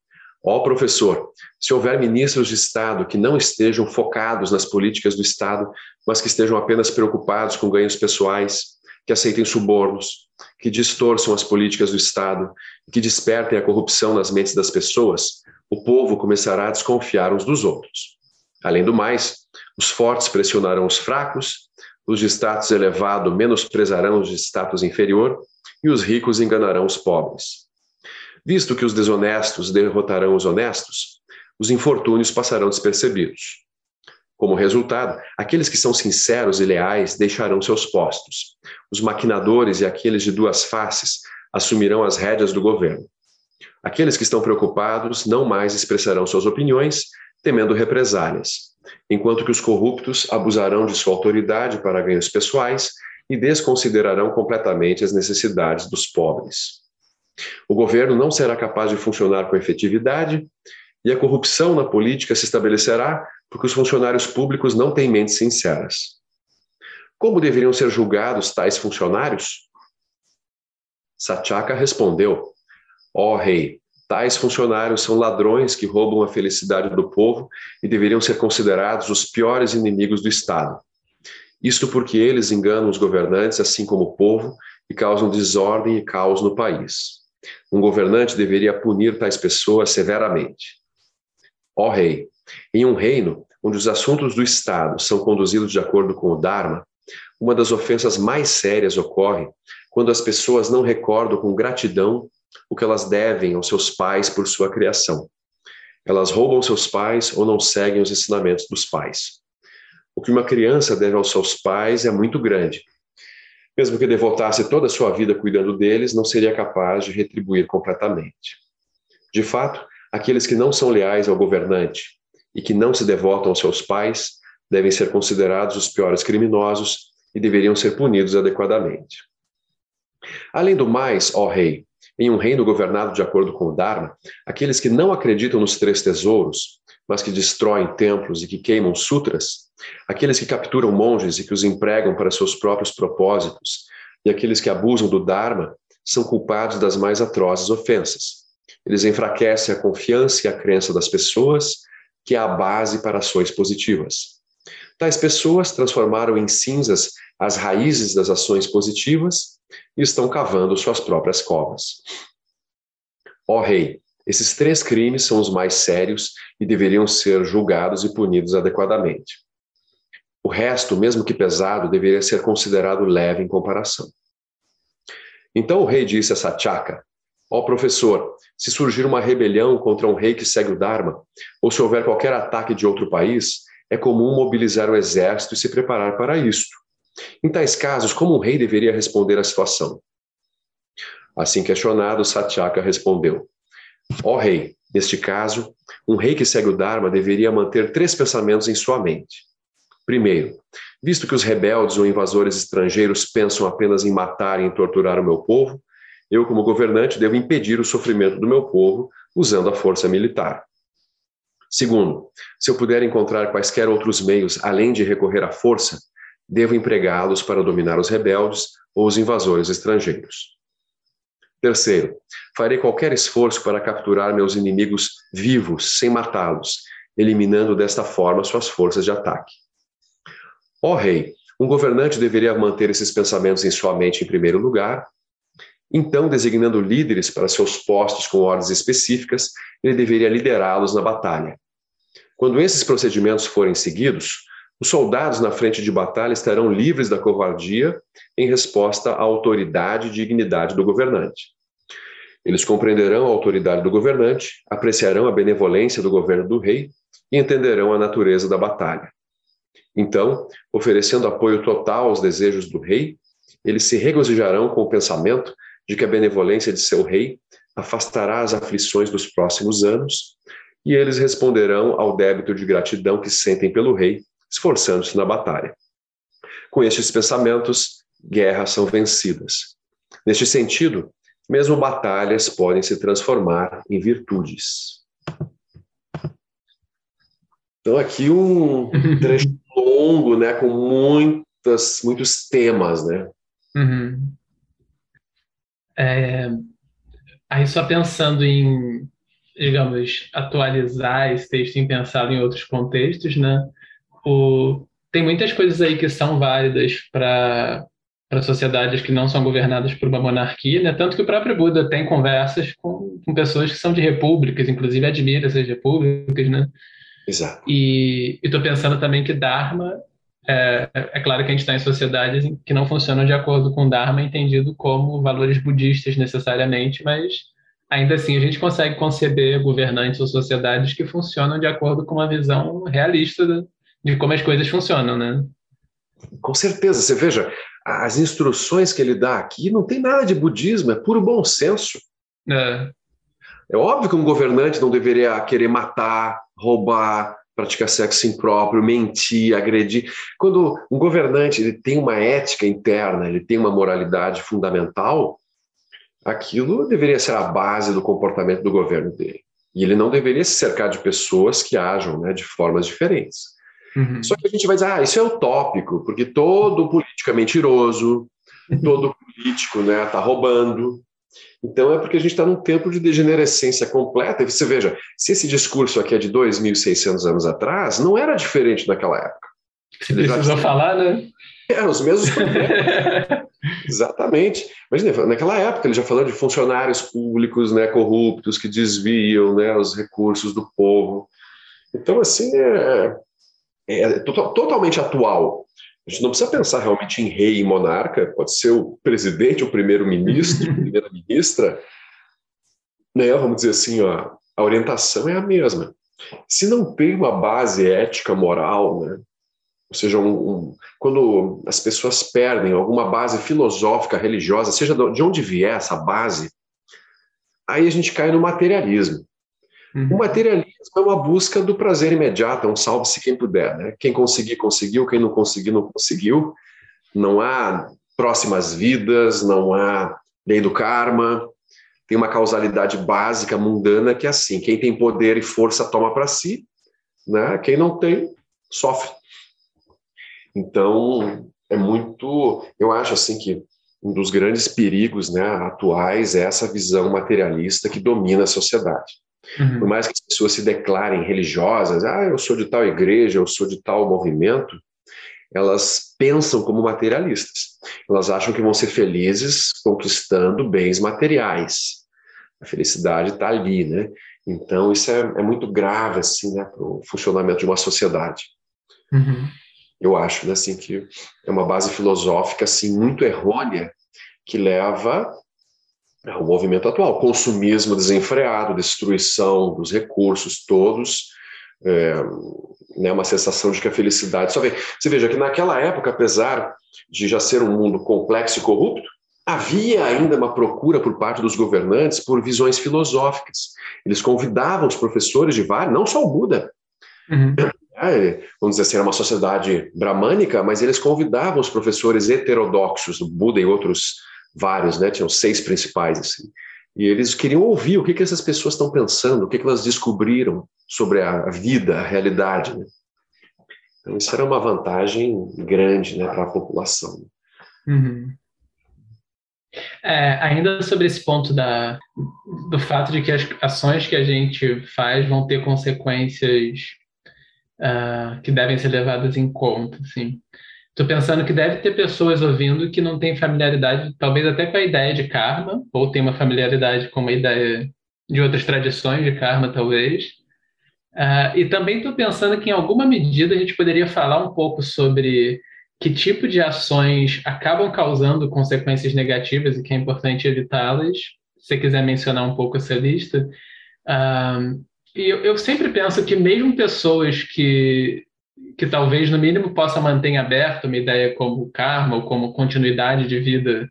Ó oh, professor, se houver ministros de Estado que não estejam focados nas políticas do Estado, mas que estejam apenas preocupados com ganhos pessoais, que aceitem subornos, que distorçam as políticas do Estado, que despertem a corrupção nas mentes das pessoas, o povo começará a desconfiar uns dos outros. Além do mais, os fortes pressionarão os fracos, os de status elevado menosprezarão os de status inferior e os ricos enganarão os pobres. Visto que os desonestos derrotarão os honestos, os infortúnios passarão despercebidos. Como resultado, aqueles que são sinceros e leais deixarão seus postos. Os maquinadores e aqueles de duas faces assumirão as rédeas do governo. Aqueles que estão preocupados não mais expressarão suas opiniões, temendo represálias, enquanto que os corruptos abusarão de sua autoridade para ganhos pessoais e desconsiderarão completamente as necessidades dos pobres. O governo não será capaz de funcionar com efetividade e a corrupção na política se estabelecerá porque os funcionários públicos não têm mentes sinceras. Como deveriam ser julgados tais funcionários? Satyaka respondeu: Ó oh, rei, tais funcionários são ladrões que roubam a felicidade do povo e deveriam ser considerados os piores inimigos do Estado. Isto porque eles enganam os governantes, assim como o povo, e causam desordem e caos no país. Um governante deveria punir tais pessoas severamente. Ó rei, em um reino onde os assuntos do Estado são conduzidos de acordo com o Dharma, uma das ofensas mais sérias ocorre quando as pessoas não recordam com gratidão o que elas devem aos seus pais por sua criação. Elas roubam seus pais ou não seguem os ensinamentos dos pais. O que uma criança deve aos seus pais é muito grande. Mesmo que devotasse toda a sua vida cuidando deles, não seria capaz de retribuir completamente. De fato, aqueles que não são leais ao governante e que não se devotam aos seus pais devem ser considerados os piores criminosos e deveriam ser punidos adequadamente. Além do mais, ó rei, em um reino governado de acordo com o Dharma, aqueles que não acreditam nos três tesouros, mas que destroem templos e que queimam sutras, aqueles que capturam monges e que os empregam para seus próprios propósitos, e aqueles que abusam do Dharma, são culpados das mais atrozes ofensas. Eles enfraquecem a confiança e a crença das pessoas, que é a base para ações positivas. Tais pessoas transformaram em cinzas as raízes das ações positivas e estão cavando suas próprias covas. Ó Rei, esses três crimes são os mais sérios e deveriam ser julgados e punidos adequadamente. O resto, mesmo que pesado, deveria ser considerado leve em comparação. Então o rei disse a Satyaka: Ó professor, se surgir uma rebelião contra um rei que segue o Dharma, ou se houver qualquer ataque de outro país, é comum mobilizar o exército e se preparar para isto. Em tais casos, como um rei deveria responder à situação? Assim questionado, Satyaka respondeu: Ó rei, neste caso, um rei que segue o Dharma deveria manter três pensamentos em sua mente. Primeiro, visto que os rebeldes ou invasores estrangeiros pensam apenas em matar e em torturar o meu povo, eu, como governante, devo impedir o sofrimento do meu povo usando a força militar. Segundo, se eu puder encontrar quaisquer outros meios além de recorrer à força, devo empregá-los para dominar os rebeldes ou os invasores estrangeiros. Terceiro, farei qualquer esforço para capturar meus inimigos vivos, sem matá-los, eliminando desta forma suas forças de ataque. Ó rei, um governante deveria manter esses pensamentos em sua mente em primeiro lugar. Então, designando líderes para seus postos com ordens específicas, ele deveria liderá-los na batalha. Quando esses procedimentos forem seguidos, os soldados na frente de batalha estarão livres da covardia em resposta à autoridade e dignidade do governante. Eles compreenderão a autoridade do governante, apreciarão a benevolência do governo do rei e entenderão a natureza da batalha. Então, oferecendo apoio total aos desejos do rei, eles se regozijarão com o pensamento de que a benevolência de seu rei afastará as aflições dos próximos anos, e eles responderão ao débito de gratidão que sentem pelo rei esforçando-se na batalha. Com estes pensamentos, guerras são vencidas. Neste sentido, mesmo batalhas podem se transformar em virtudes. Então, aqui um trecho longo, né, com muitas, muitos temas, né? Uhum. É, aí, só pensando em, digamos, atualizar esse texto em pensá-lo em outros contextos, né? O, tem muitas coisas aí que são válidas para para sociedades que não são governadas por uma monarquia, né? Tanto que o próprio Buda tem conversas com, com pessoas que são de repúblicas, inclusive admira essas repúblicas, né? Exato. E estou pensando também que Dharma é, é, claro que a gente está em sociedades que não funcionam de acordo com Dharma, entendido como valores budistas necessariamente, mas ainda assim a gente consegue conceber governantes ou sociedades que funcionam de acordo com uma visão realista de, como as coisas funcionam, né? Com certeza. Você veja, as instruções que ele dá aqui não tem nada de budismo, é puro bom senso. É. É óbvio que um governante não deveria querer matar, roubar, praticar sexo impróprio, mentir, agredir. Quando um governante ele tem uma ética interna, ele tem uma moralidade fundamental, aquilo deveria ser a base do comportamento do governo dele. E ele não deveria se cercar de pessoas que ajam né, de formas diferentes. Uhum. Só que a gente vai dizer, ah, isso é utópico, porque todo político é mentiroso, todo político está né, tá roubando. Então é porque a gente está num tempo de degenerescência completa. E você veja, se esse discurso aqui é de 2.600 anos atrás, não era diferente naquela época. Você precisou falar, né? É, os mesmos problemas. Exatamente. Imagina, naquela época ele já falou de funcionários públicos né, corruptos que desviam né, os recursos do povo. Então, assim, é, é totalmente atual. A gente não precisa pensar realmente em rei e monarca, pode ser o presidente, o primeiro-ministro, a primeira-ministra. Né? Vamos dizer assim, ó, a orientação é a mesma. Se não tem uma base ética, moral, né? ou seja, um, um, quando as pessoas perdem alguma base filosófica, religiosa, seja de onde vier essa base, aí a gente cai no materialismo. Uhum. O materialismo é uma busca do prazer imediato, é um salve-se quem puder. Né? Quem conseguir, conseguiu, quem não conseguir, não conseguiu. Não há próximas vidas, não há lei do karma. Tem uma causalidade básica, mundana, que é assim: quem tem poder e força toma para si, né? quem não tem, sofre. Então, é muito. Eu acho assim que um dos grandes perigos né, atuais é essa visão materialista que domina a sociedade. Uhum. Por mais que as pessoas se declarem religiosas, ah, eu sou de tal igreja, eu sou de tal movimento, elas pensam como materialistas. Elas acham que vão ser felizes conquistando bens materiais. A felicidade está ali, né? Então, isso é, é muito grave, assim, né, para o funcionamento de uma sociedade. Uhum. Eu acho, né, assim, que é uma base filosófica, assim, muito errônea que leva é o movimento atual, consumismo desenfreado, destruição dos recursos todos, é, né, uma sensação de que a felicidade só vem. Você veja que naquela época, apesar de já ser um mundo complexo e corrupto, havia ainda uma procura por parte dos governantes por visões filosóficas. Eles convidavam os professores de vários, não só o Buda, uhum. é, vamos dizer assim, era uma sociedade bramânica, mas eles convidavam os professores heterodoxos, o Buda e outros vários, né? Tinham seis principais, assim. E eles queriam ouvir o que, que essas pessoas estão pensando, o que, que elas descobriram sobre a vida, a realidade. Né? Então, isso era uma vantagem grande né, para a população. Uhum. É, ainda sobre esse ponto da, do fato de que as ações que a gente faz vão ter consequências uh, que devem ser levadas em conta. Assim. Estou pensando que deve ter pessoas ouvindo que não têm familiaridade, talvez até com a ideia de karma, ou tem uma familiaridade com uma ideia de outras tradições de karma, talvez. Uh, e também estou pensando que, em alguma medida, a gente poderia falar um pouco sobre que tipo de ações acabam causando consequências negativas e que é importante evitá-las. Se você quiser mencionar um pouco essa lista. Uh, e eu, eu sempre penso que, mesmo pessoas que que talvez, no mínimo, possa manter aberto uma ideia como karma ou como continuidade de vida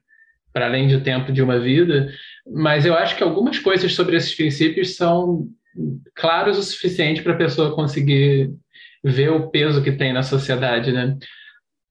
para além do tempo de uma vida, mas eu acho que algumas coisas sobre esses princípios são claros o suficiente para a pessoa conseguir ver o peso que tem na sociedade, né?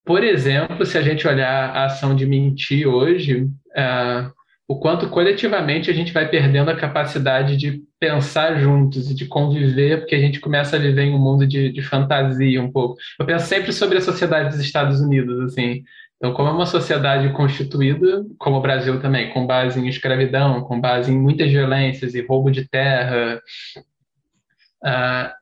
por exemplo, se a gente olhar a ação de mentir hoje, uh, o quanto coletivamente a gente vai perdendo a capacidade de pensar juntos e de conviver, porque a gente começa a viver em um mundo de, de fantasia um pouco. Eu penso sempre sobre a sociedade dos Estados Unidos, assim. Então, como é uma sociedade constituída, como o Brasil também, com base em escravidão, com base em muitas violências e roubo de terra, uh,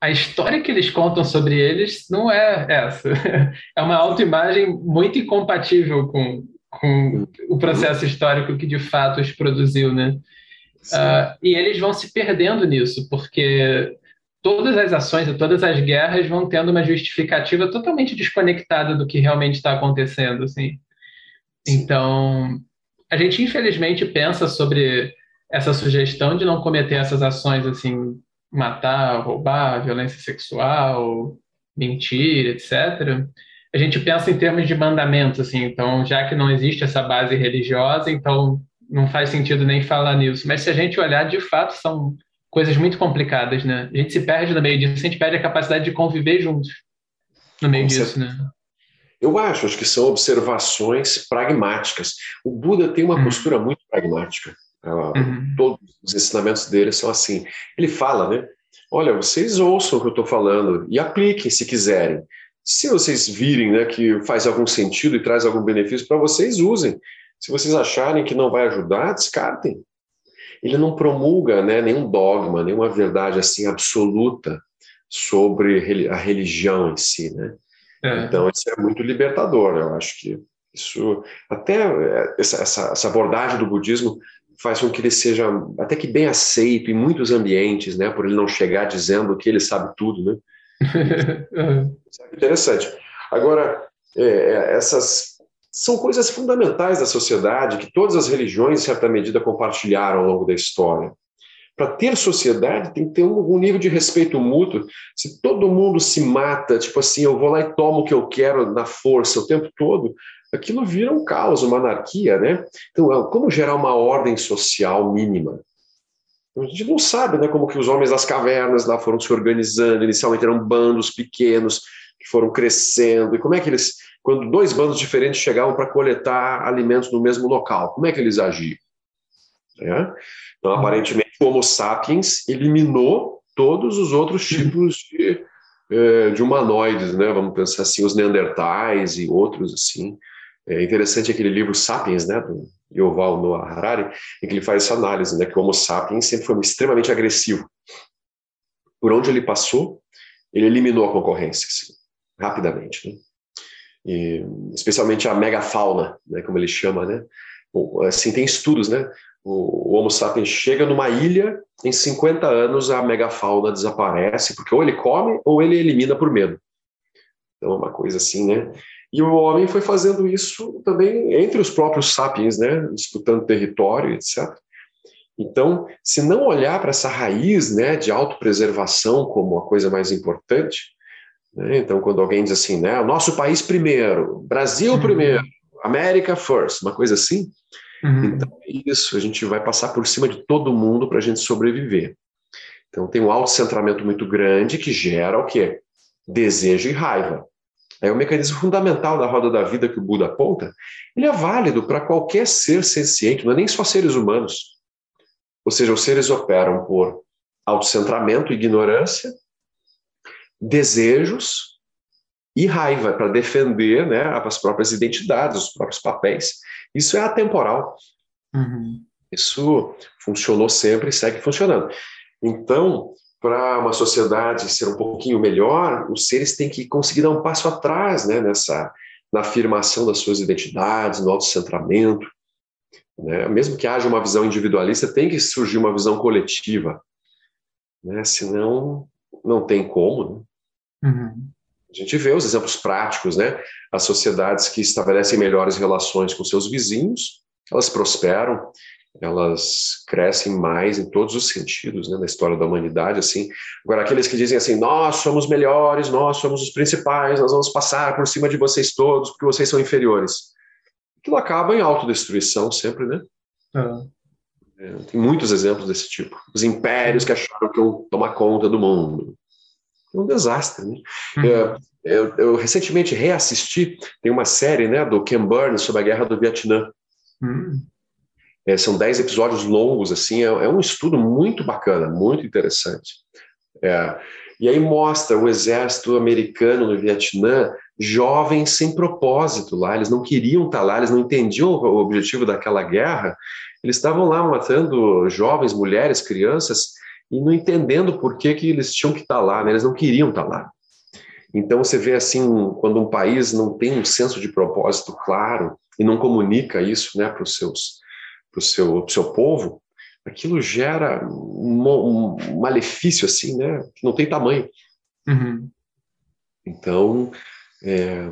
a história que eles contam sobre eles não é essa. É uma autoimagem muito incompatível com, com o processo histórico que de fato os produziu, né? Uh, e eles vão se perdendo nisso, porque todas as ações e todas as guerras vão tendo uma justificativa totalmente desconectada do que realmente está acontecendo, assim. Então, a gente infelizmente pensa sobre essa sugestão de não cometer essas ações, assim, matar, roubar, violência sexual, mentir, etc a gente pensa em termos de mandamentos, assim, então, já que não existe essa base religiosa, então não faz sentido nem falar nisso. Mas se a gente olhar, de fato, são coisas muito complicadas, né? A gente se perde no meio disso, a gente perde a capacidade de conviver juntos no meio Com disso, certeza. né? Eu acho, acho que são observações pragmáticas. O Buda tem uma uhum. postura muito pragmática. Uh, uhum. Todos os ensinamentos dele são assim. Ele fala, né? Olha, vocês ouçam o que eu estou falando e apliquem se quiserem. Se vocês virem né, que faz algum sentido e traz algum benefício para vocês, usem. Se vocês acharem que não vai ajudar, descartem. Ele não promulga né, nenhum dogma, nenhuma verdade assim absoluta sobre a religião em si, né? É. Então isso é muito libertador. Eu acho que isso até é, essa, essa, essa abordagem do budismo faz com que ele seja até que bem aceito em muitos ambientes, né? Por ele não chegar dizendo que ele sabe tudo, né? é interessante. Agora, é, é, essas são coisas fundamentais da sociedade que todas as religiões, em certa medida, compartilharam ao longo da história. Para ter sociedade, tem que ter um, um, nível de respeito mútuo. Se todo mundo se mata, tipo assim, eu vou lá e tomo o que eu quero na força o tempo todo, aquilo vira um caos, uma anarquia, né? Então, é, como gerar uma ordem social mínima? A gente não sabe né, como que os homens das cavernas lá foram se organizando, inicialmente eram bandos pequenos que foram crescendo, e como é que eles, quando dois bandos diferentes chegavam para coletar alimentos no mesmo local, como é que eles agiam? É? Então, aparentemente, o Homo sapiens eliminou todos os outros tipos de, é, de humanoides, né? vamos pensar assim, os neandertais e outros assim. É interessante aquele livro Sapiens, né, do Yuval Noah Harari, em que ele faz essa análise, né, que o Homo sapiens sempre foi extremamente agressivo. Por onde ele passou, ele eliminou a concorrência, assim, rapidamente, né? E, especialmente a megafauna, né, como ele chama, né? Assim, tem estudos, né? O, o Homo sapiens chega numa ilha, em 50 anos a megafauna desaparece, porque ou ele come ou ele elimina por medo. Então é uma coisa assim, né? E o homem foi fazendo isso também entre os próprios sapiens, né, disputando território, etc. Então, se não olhar para essa raiz né, de autopreservação como a coisa mais importante, né, então, quando alguém diz assim, né, nosso país primeiro, Brasil uhum. primeiro, América first, uma coisa assim, uhum. então é isso, a gente vai passar por cima de todo mundo para a gente sobreviver. Então, tem um autocentramento muito grande que gera o quê? Desejo e raiva. É o mecanismo fundamental da roda da vida que o Buda aponta. Ele é válido para qualquer ser senciente, não é nem só seres humanos. Ou seja, os seres operam por autocentramento, ignorância, desejos e raiva para defender né, as próprias identidades, os próprios papéis. Isso é atemporal. Uhum. Isso funcionou sempre e segue funcionando. Então, para uma sociedade ser um pouquinho melhor, os seres têm que conseguir dar um passo atrás né, nessa, na afirmação das suas identidades, no autocentramento. Né? Mesmo que haja uma visão individualista, tem que surgir uma visão coletiva. Né? Senão, não tem como. Né? Uhum. A gente vê os exemplos práticos, né? As sociedades que estabelecem melhores relações com seus vizinhos, elas prosperam, elas crescem mais em todos os sentidos né, na história da humanidade. assim. Agora, aqueles que dizem assim, nós somos melhores, nós somos os principais, nós vamos passar por cima de vocês todos porque vocês são inferiores. Aquilo acaba em autodestruição sempre, né? É. É, tem muitos exemplos desse tipo. Os impérios que acharam que iam tomar conta do mundo. é um desastre. Né? Uhum. Eu, eu, eu, recentemente reassisti, tem uma série né, do Ken Burns sobre a Guerra do Vietnã. Uhum. É, são dez episódios longos, assim, é, é, um estudo muito bacana, muito interessante. É, e aí mostra o exército americano no Vietnã, jovens sem propósito lá, eles não queriam estar lá, eles não entendiam o objetivo daquela guerra, eles estavam lá matando jovens, mulheres, crianças, e não entendendo por que, que eles tinham que estar lá, né? eles não queriam estar lá. Então você vê assim, quando um país não tem um senso de propósito claro e não comunica isso né, para o seu, pro seu povo, aquilo gera um, um, malefício assim, né, que não tem tamanho. Uhum. Então, é,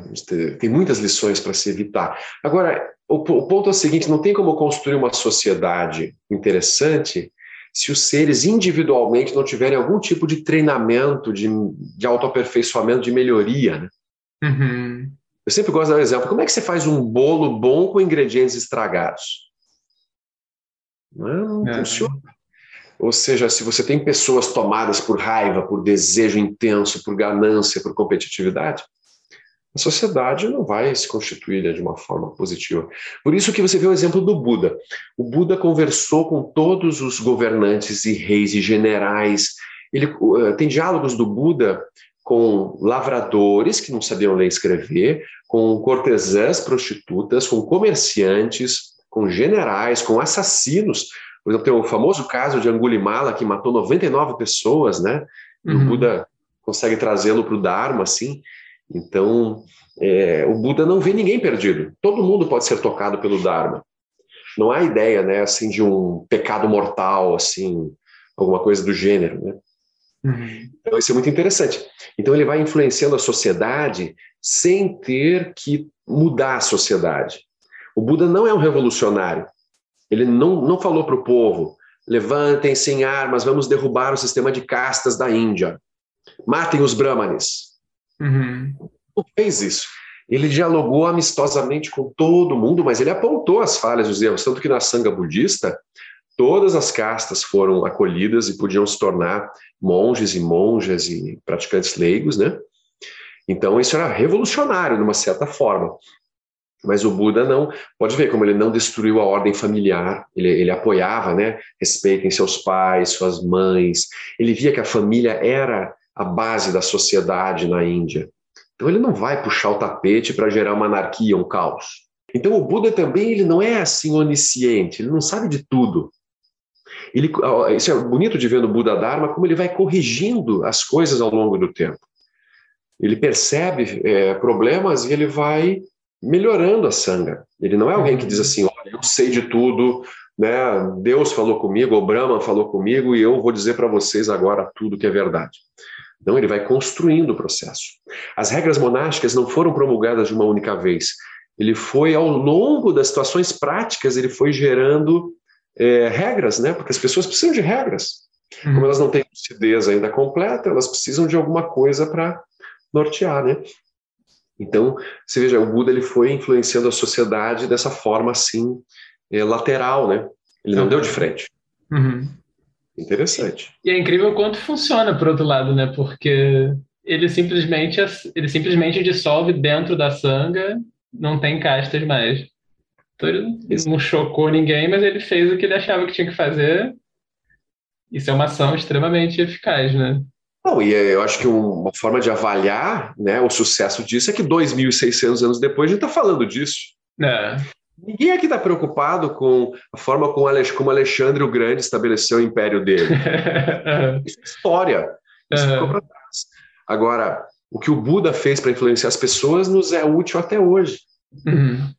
tem muitas lições para se evitar. Agora, o, o ponto é o seguinte: não tem como construir uma sociedade interessante se os seres individualmente não tiverem algum tipo de treinamento, de, de autoaperfeiçoamento, de melhoria. Né? Uhum. Eu sempre gosto de dar um exemplo. Como é que você faz um bolo bom com ingredientes estragados? Não, não é. funciona. Ou seja, se você tem pessoas tomadas por raiva, por desejo intenso, por ganância, por competitividade, a sociedade não vai se constituir de uma forma positiva. Por isso que você vê o exemplo do Buda. O Buda conversou com todos os governantes e reis e generais. Ele uh, tem diálogos do Buda com lavradores que não sabiam ler e escrever, com cortesãs prostitutas, com comerciantes, com generais, com assassinos. Por exemplo, tem o famoso caso de Angulimala, que matou 99 pessoas, né? Uhum. O Buda consegue trazê-lo para o Dharma, assim. Então, é, o Buda não vê ninguém perdido. Todo mundo pode ser tocado pelo Dharma. Não há ideia, né, assim, de um pecado mortal, assim, alguma coisa do gênero, né? Uhum. Então, isso é muito interessante. Então, ele vai influenciando a sociedade sem ter que mudar a sociedade. O Buda não é um revolucionário. Ele não, não falou para o povo: levantem sem armas, vamos derrubar o sistema de castas da Índia. Matem os brahmanes. Uhum. Não fez isso. Ele dialogou amistosamente com todo mundo, mas ele apontou as falhas e os erros. Tanto que na sanga budista, todas as castas foram acolhidas e podiam se tornar monges e monjas e praticantes leigos, né? Então isso era revolucionário de uma certa forma. Mas o Buda não, pode ver como ele não destruiu a ordem familiar, ele, ele apoiava, né? Respeitem seus pais, suas mães. Ele via que a família era a base da sociedade na Índia. Então ele não vai puxar o tapete para gerar uma anarquia, um caos. Então o Buda também ele não é assim onisciente, ele não sabe de tudo. Ele, isso é bonito de ver no Buda Dharma como ele vai corrigindo as coisas ao longo do tempo. Ele percebe é, problemas e ele vai melhorando a sanga. Ele não é alguém que diz assim, olha, eu sei de tudo, né? Deus falou comigo, o Brahma falou comigo e eu vou dizer para vocês agora tudo que é verdade. Não, ele vai construindo o processo. As regras monásticas não foram promulgadas de uma única vez. Ele foi, ao longo das situações práticas, ele foi gerando é, regras, né? Porque as pessoas precisam de regras. Uhum. Como elas não têm lucidez ainda completa, elas precisam de alguma coisa para nortear, né? Então, você veja, o Buda ele foi influenciando a sociedade dessa forma assim, é, lateral, né? Ele não uhum. deu de frente. Uhum. Interessante. E é incrível o quanto funciona, por outro lado, né? Porque ele simplesmente, ele simplesmente dissolve dentro da sanga, não tem castas mais. Então ele não chocou ninguém, mas ele fez o que ele achava que tinha que fazer. Isso é uma ação extremamente eficaz, né? Não, e eu acho que uma forma de avaliar né, o sucesso disso é que 2.600 anos depois a gente está falando disso. É. Ninguém aqui está preocupado com a forma como Alexandre o Grande estabeleceu o império dele. Isso é história. Isso ficou para trás. Agora, o que o Buda fez para influenciar as pessoas nos é útil até hoje. Uhum.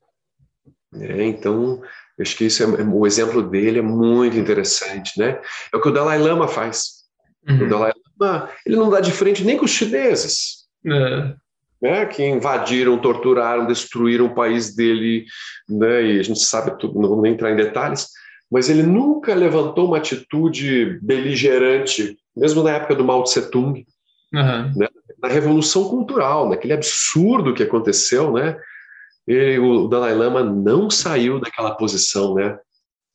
É, então, acho que isso é, o exemplo dele é muito interessante, né? É o que o Dalai Lama faz. Uhum. O Dalai Lama, ele não dá de frente nem com os chineses. É né, que invadiram, torturaram, destruíram o país dele, né, e a gente sabe tudo, não vou entrar em detalhes, mas ele nunca levantou uma atitude beligerante, mesmo na época do Mao Tse Tung, uhum. né, na Revolução Cultural, naquele absurdo que aconteceu, né, ele, o Dalai Lama não saiu daquela posição, né,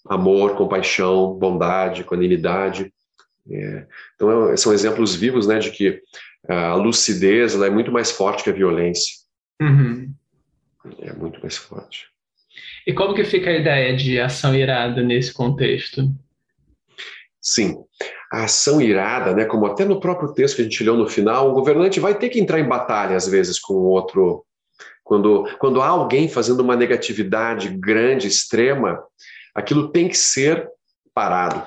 amor, compaixão, bondade, equanimidade, é, então, é, são exemplos vivos né, de que a lucidez é muito mais forte que a violência. Uhum. É muito mais forte. E como que fica a ideia de ação irada nesse contexto? Sim, a ação irada, né, como até no próprio texto que a gente leu no final, o governante vai ter que entrar em batalha às vezes com o outro. Quando, quando há alguém fazendo uma negatividade grande, extrema, aquilo tem que ser parado.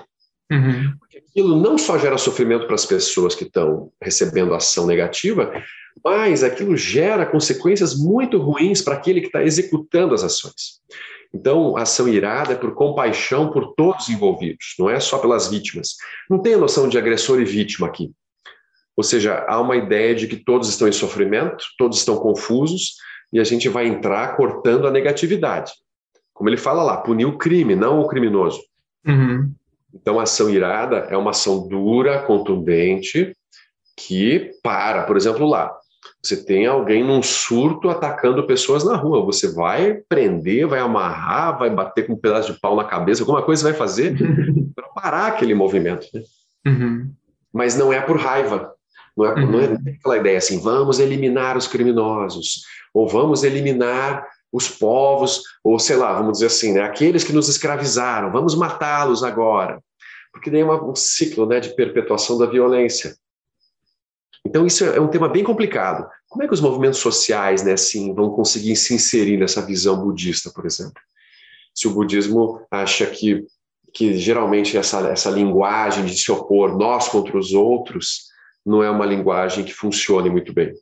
Uhum. Porque aquilo não só gera sofrimento para as pessoas que estão recebendo ação negativa, mas aquilo gera consequências muito ruins para aquele que está executando as ações. Então, a ação irada é por compaixão por todos envolvidos, não é só pelas vítimas. Não tem a noção de agressor e vítima aqui. Ou seja, há uma ideia de que todos estão em sofrimento, todos estão confusos, e a gente vai entrar cortando a negatividade. Como ele fala lá, punir o crime, não o criminoso. Uhum. Então, a ação irada é uma ação dura, contundente, que para, por exemplo, lá, você tem alguém num surto atacando pessoas na rua. Você vai prender, vai amarrar, vai bater com um pedaço de pau na cabeça, alguma coisa vai fazer para parar aquele movimento. Né? Uhum. Mas não é por raiva. Não é, uhum. não é aquela ideia assim, vamos eliminar os criminosos, ou vamos eliminar os povos, ou sei lá, vamos dizer assim, né, aqueles que nos escravizaram, vamos matá-los agora. Porque daí é uma, um ciclo né, de perpetuação da violência. Então, isso é um tema bem complicado. Como é que os movimentos sociais né, assim, vão conseguir se inserir nessa visão budista, por exemplo? Se o budismo acha que, que geralmente essa, essa linguagem de se opor nós contra os outros não é uma linguagem que funcione muito bem.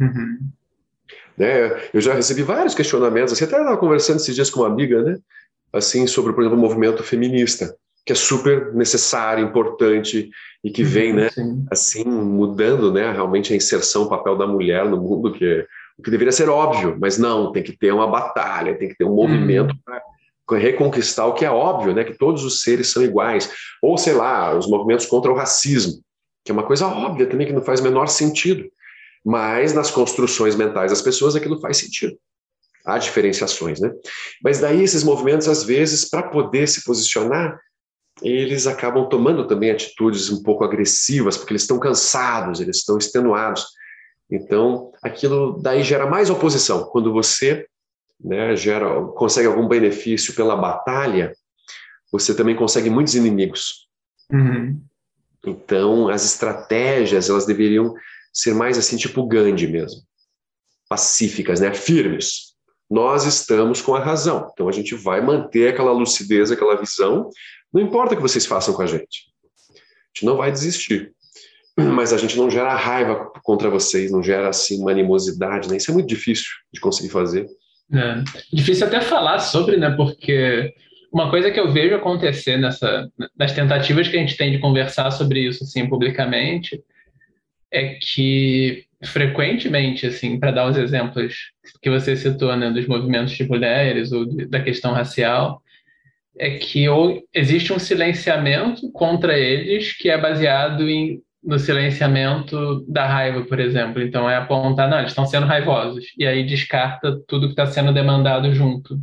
Uhum. Né? Eu já recebi vários questionamentos, assim, até estava conversando esses dias com uma amiga, né? assim, sobre, por exemplo, o movimento feminista que é super necessário, importante e que vem, né, Sim. assim, mudando, né, realmente a inserção, o papel da mulher no mundo, que, é, o que deveria ser óbvio, mas não, tem que ter uma batalha, tem que ter um movimento uhum. para reconquistar o que é óbvio, né, que todos os seres são iguais. Ou, sei lá, os movimentos contra o racismo, que é uma coisa óbvia também, que não faz menor sentido. Mas nas construções mentais das pessoas aquilo faz sentido. Há diferenciações, né? Mas daí esses movimentos, às vezes, para poder se posicionar, eles acabam tomando também atitudes um pouco agressivas, porque eles estão cansados, eles estão extenuados. Então, aquilo daí gera mais oposição. Quando você né, gera, consegue algum benefício pela batalha, você também consegue muitos inimigos. Uhum. Então, as estratégias, elas deveriam ser mais assim, tipo Gandhi mesmo. Pacíficas, né? Firmes. Nós estamos com a razão. Então, a gente vai manter aquela lucidez, aquela visão, não importa o que vocês façam com a gente. A gente não vai desistir. Mas a gente não gera raiva contra vocês, não gera assim uma animosidade, né? Isso é muito difícil de conseguir fazer. É. Difícil até falar sobre, né? Porque uma coisa que eu vejo acontecer nessa, nas tentativas que a gente tem de conversar sobre isso assim publicamente é que frequentemente, assim, para dar os exemplos que você citou, né, dos movimentos de mulheres ou de, da questão racial, é que ou existe um silenciamento contra eles que é baseado em, no silenciamento da raiva, por exemplo. Então é apontar, não, eles estão sendo raivosos, e aí descarta tudo que está sendo demandado junto.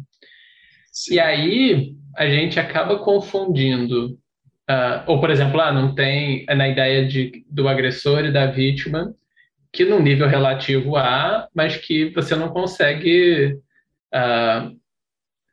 Sim. E aí a gente acaba confundindo, uh, ou por exemplo, ah, não tem é na ideia de, do agressor e da vítima, que no nível relativo há, mas que você não consegue uh,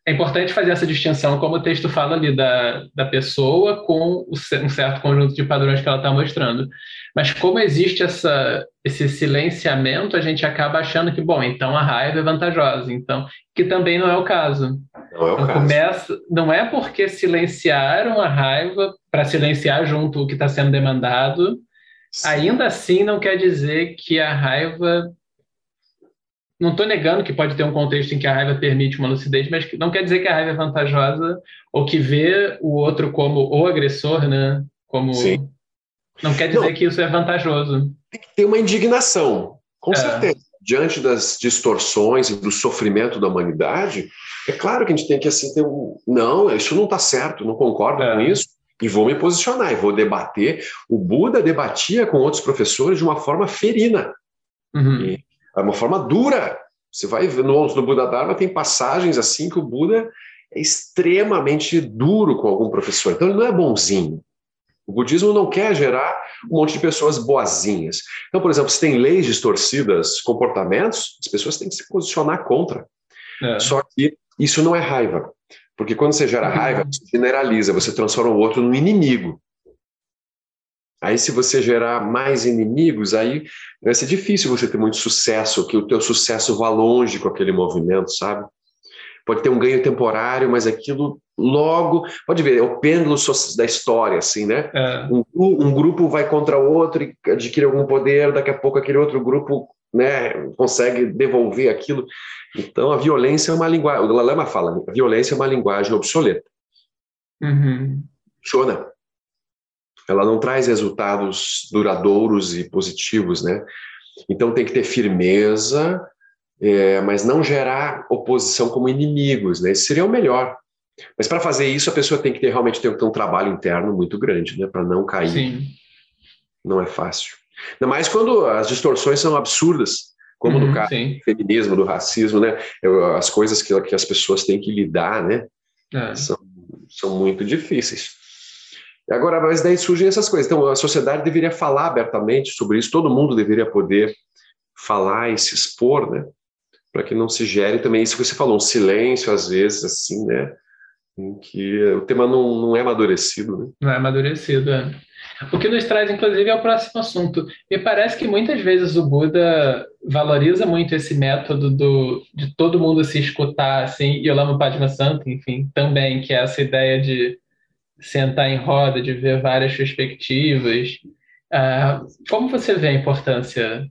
é importante fazer essa distinção, como o texto fala ali, da, da pessoa com um certo conjunto de padrões que ela está mostrando. Mas como existe essa, esse silenciamento, a gente acaba achando que, bom, então a raiva é vantajosa, então que também não é o caso. Não é o então, caso. Começa, não é porque silenciaram a raiva para silenciar junto o que está sendo demandado, Sim. ainda assim não quer dizer que a raiva não estou negando que pode ter um contexto em que a raiva permite uma lucidez, mas não quer dizer que a raiva é vantajosa ou que vê o outro como o agressor, né? Como Sim. não quer dizer não. que isso é vantajoso. Tem que ter uma indignação, com é. certeza. Diante das distorções e do sofrimento da humanidade, é claro que a gente tem que assim ter um. Não, isso não está certo, não concordo é. com isso e vou me posicionar e vou debater. O Buda debatia com outros professores de uma forma ferina. Uhum. E é uma forma dura. Você vai ver no do Buda Dharma, tem passagens assim que o Buda é extremamente duro com algum professor. Então ele não é bonzinho. O budismo não quer gerar um monte de pessoas boazinhas. Então, por exemplo, se tem leis distorcidas, comportamentos, as pessoas têm que se posicionar contra. É. Só que isso não é raiva. Porque quando você gera raiva, você generaliza, você transforma o outro no inimigo. Aí, se você gerar mais inimigos, aí vai ser difícil você ter muito sucesso, que o teu sucesso vá longe com aquele movimento, sabe? Pode ter um ganho temporário, mas aquilo logo, pode ver, é o pêndulo da história, assim, né? É. Um, um, grupo vai contra o outro e adquire algum poder, daqui a pouco aquele outro grupo né, consegue devolver aquilo. Então, a violência é uma linguagem, o Lalama fala, a violência é uma linguagem obsoleta. Uhum. Funciona. Ela não traz resultados duradouros e positivos, né? Então, tem que ter firmeza, é, mas não gerar oposição como inimigos, né? Esse seria o melhor. Mas para fazer isso, a pessoa tem que ter realmente ter, ter um trabalho interno muito grande, né? Para não cair. Sim. Não é fácil. Ainda mais quando as distorções são absurdas, como uhum, no caso sim. do feminismo, do racismo, né? As coisas que, que as pessoas têm que lidar, né? É. São, são muito difíceis. Agora, mas daí surgem essas coisas. Então, a sociedade deveria falar abertamente sobre isso, todo mundo deveria poder falar e se expor, né? Para que não se gere também isso que você falou, um silêncio, às vezes, assim, né? Em que o tema não, não é amadurecido, né? Não é amadurecido, é. O que nos traz, inclusive, ao próximo assunto. Me parece que muitas vezes o Buda valoriza muito esse método do, de todo mundo se escutar, assim, e o Lama Padmasambhava, enfim, também, que é essa ideia de sentar em roda, de ver várias perspectivas. Uh, como você vê a importância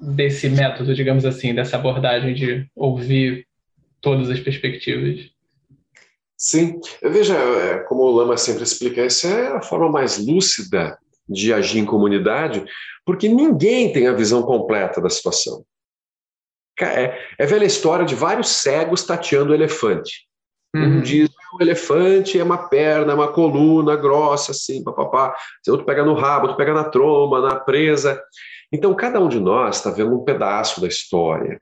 desse método, digamos assim, dessa abordagem de ouvir todas as perspectivas? Sim, veja, é, como o Lama sempre explica, essa é a forma mais lúcida de agir em comunidade, porque ninguém tem a visão completa da situação. É, é velha história de vários cegos tateando o elefante. Uhum. Um diz o elefante é uma perna, é uma coluna grossa, assim, papapá. Outro pega no rabo, outro pega na tromba, na presa. Então, cada um de nós está vendo um pedaço da história.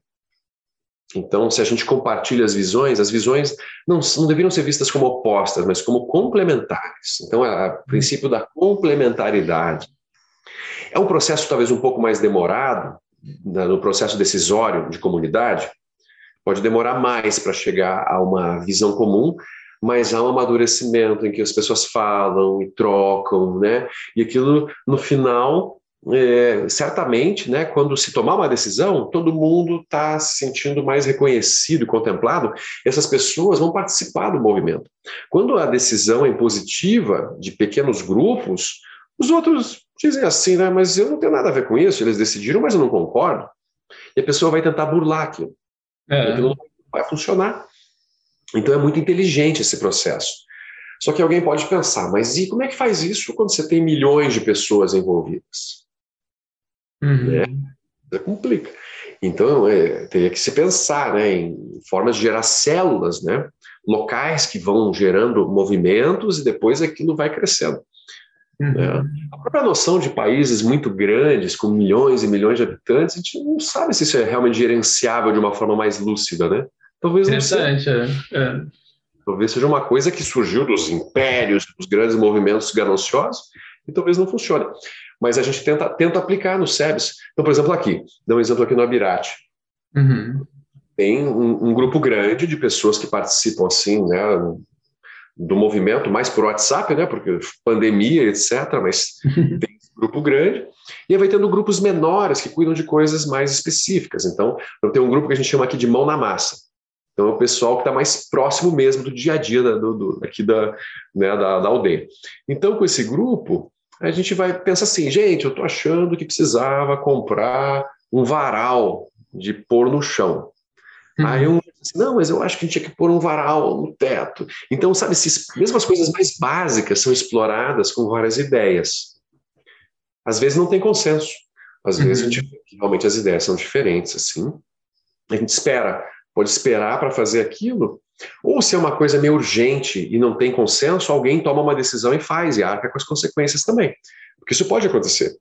Então, se a gente compartilha as visões, as visões não, não deveriam ser vistas como opostas, mas como complementares. Então, é o princípio da complementaridade. É um processo talvez um pouco mais demorado, né, no processo decisório de comunidade, pode demorar mais para chegar a uma visão comum, mas há um amadurecimento em que as pessoas falam e trocam, né? E aquilo, no final, é, certamente, né, quando se tomar uma decisão, todo mundo está se sentindo mais reconhecido e contemplado, essas pessoas vão participar do movimento. Quando a decisão é positiva, de pequenos grupos, os outros dizem assim, né, mas eu não tenho nada a ver com isso, eles decidiram, mas eu não concordo. E a pessoa vai tentar burlar aquilo. É. Aquilo não vai funcionar. Então é muito inteligente esse processo. Só que alguém pode pensar, mas e como é que faz isso quando você tem milhões de pessoas envolvidas? Uhum. Né? Complica. Então, é, teria que se pensar né, em formas de gerar células, né, locais que vão gerando movimentos e depois aquilo vai crescendo. Uhum. Né? A própria noção de países muito grandes, com milhões e milhões de habitantes, a gente não sabe se isso é realmente gerenciável de uma forma mais lúcida, né? Talvez não seja. É. é. Talvez seja uma coisa que surgiu dos impérios, dos grandes movimentos gananciosos, e talvez não funcione mas a gente tenta, tenta aplicar no SEBS. Então, por exemplo, aqui, dá um exemplo aqui no Abirate. Uhum. Tem um, um, grupo grande de pessoas que participam, assim, né, do movimento, mais por WhatsApp, né, porque pandemia, etc., mas tem um grupo grande, e aí vai tendo grupos menores que cuidam de coisas mais específicas. Então, eu tenho um grupo que a gente chama aqui de mão na massa. Então, é o pessoal que está mais próximo mesmo do dia a dia da, do, do, aqui da, né, da, da aldeia. Então, com esse grupo, a gente vai pensar assim, gente, eu estou achando que precisava comprar um varal de pôr no chão. Uhum. Aí um assim, não, mas eu acho que a gente tinha que pôr um varal no teto. Então, sabe, se mesmo as coisas mais básicas são exploradas com várias ideias. Às vezes não tem consenso. Às uhum. vezes a gente, realmente as ideias são diferentes, assim. A gente espera, pode esperar para fazer aquilo, ou se é uma coisa meio urgente e não tem consenso, alguém toma uma decisão e faz, e arca com as consequências também. Porque isso pode acontecer.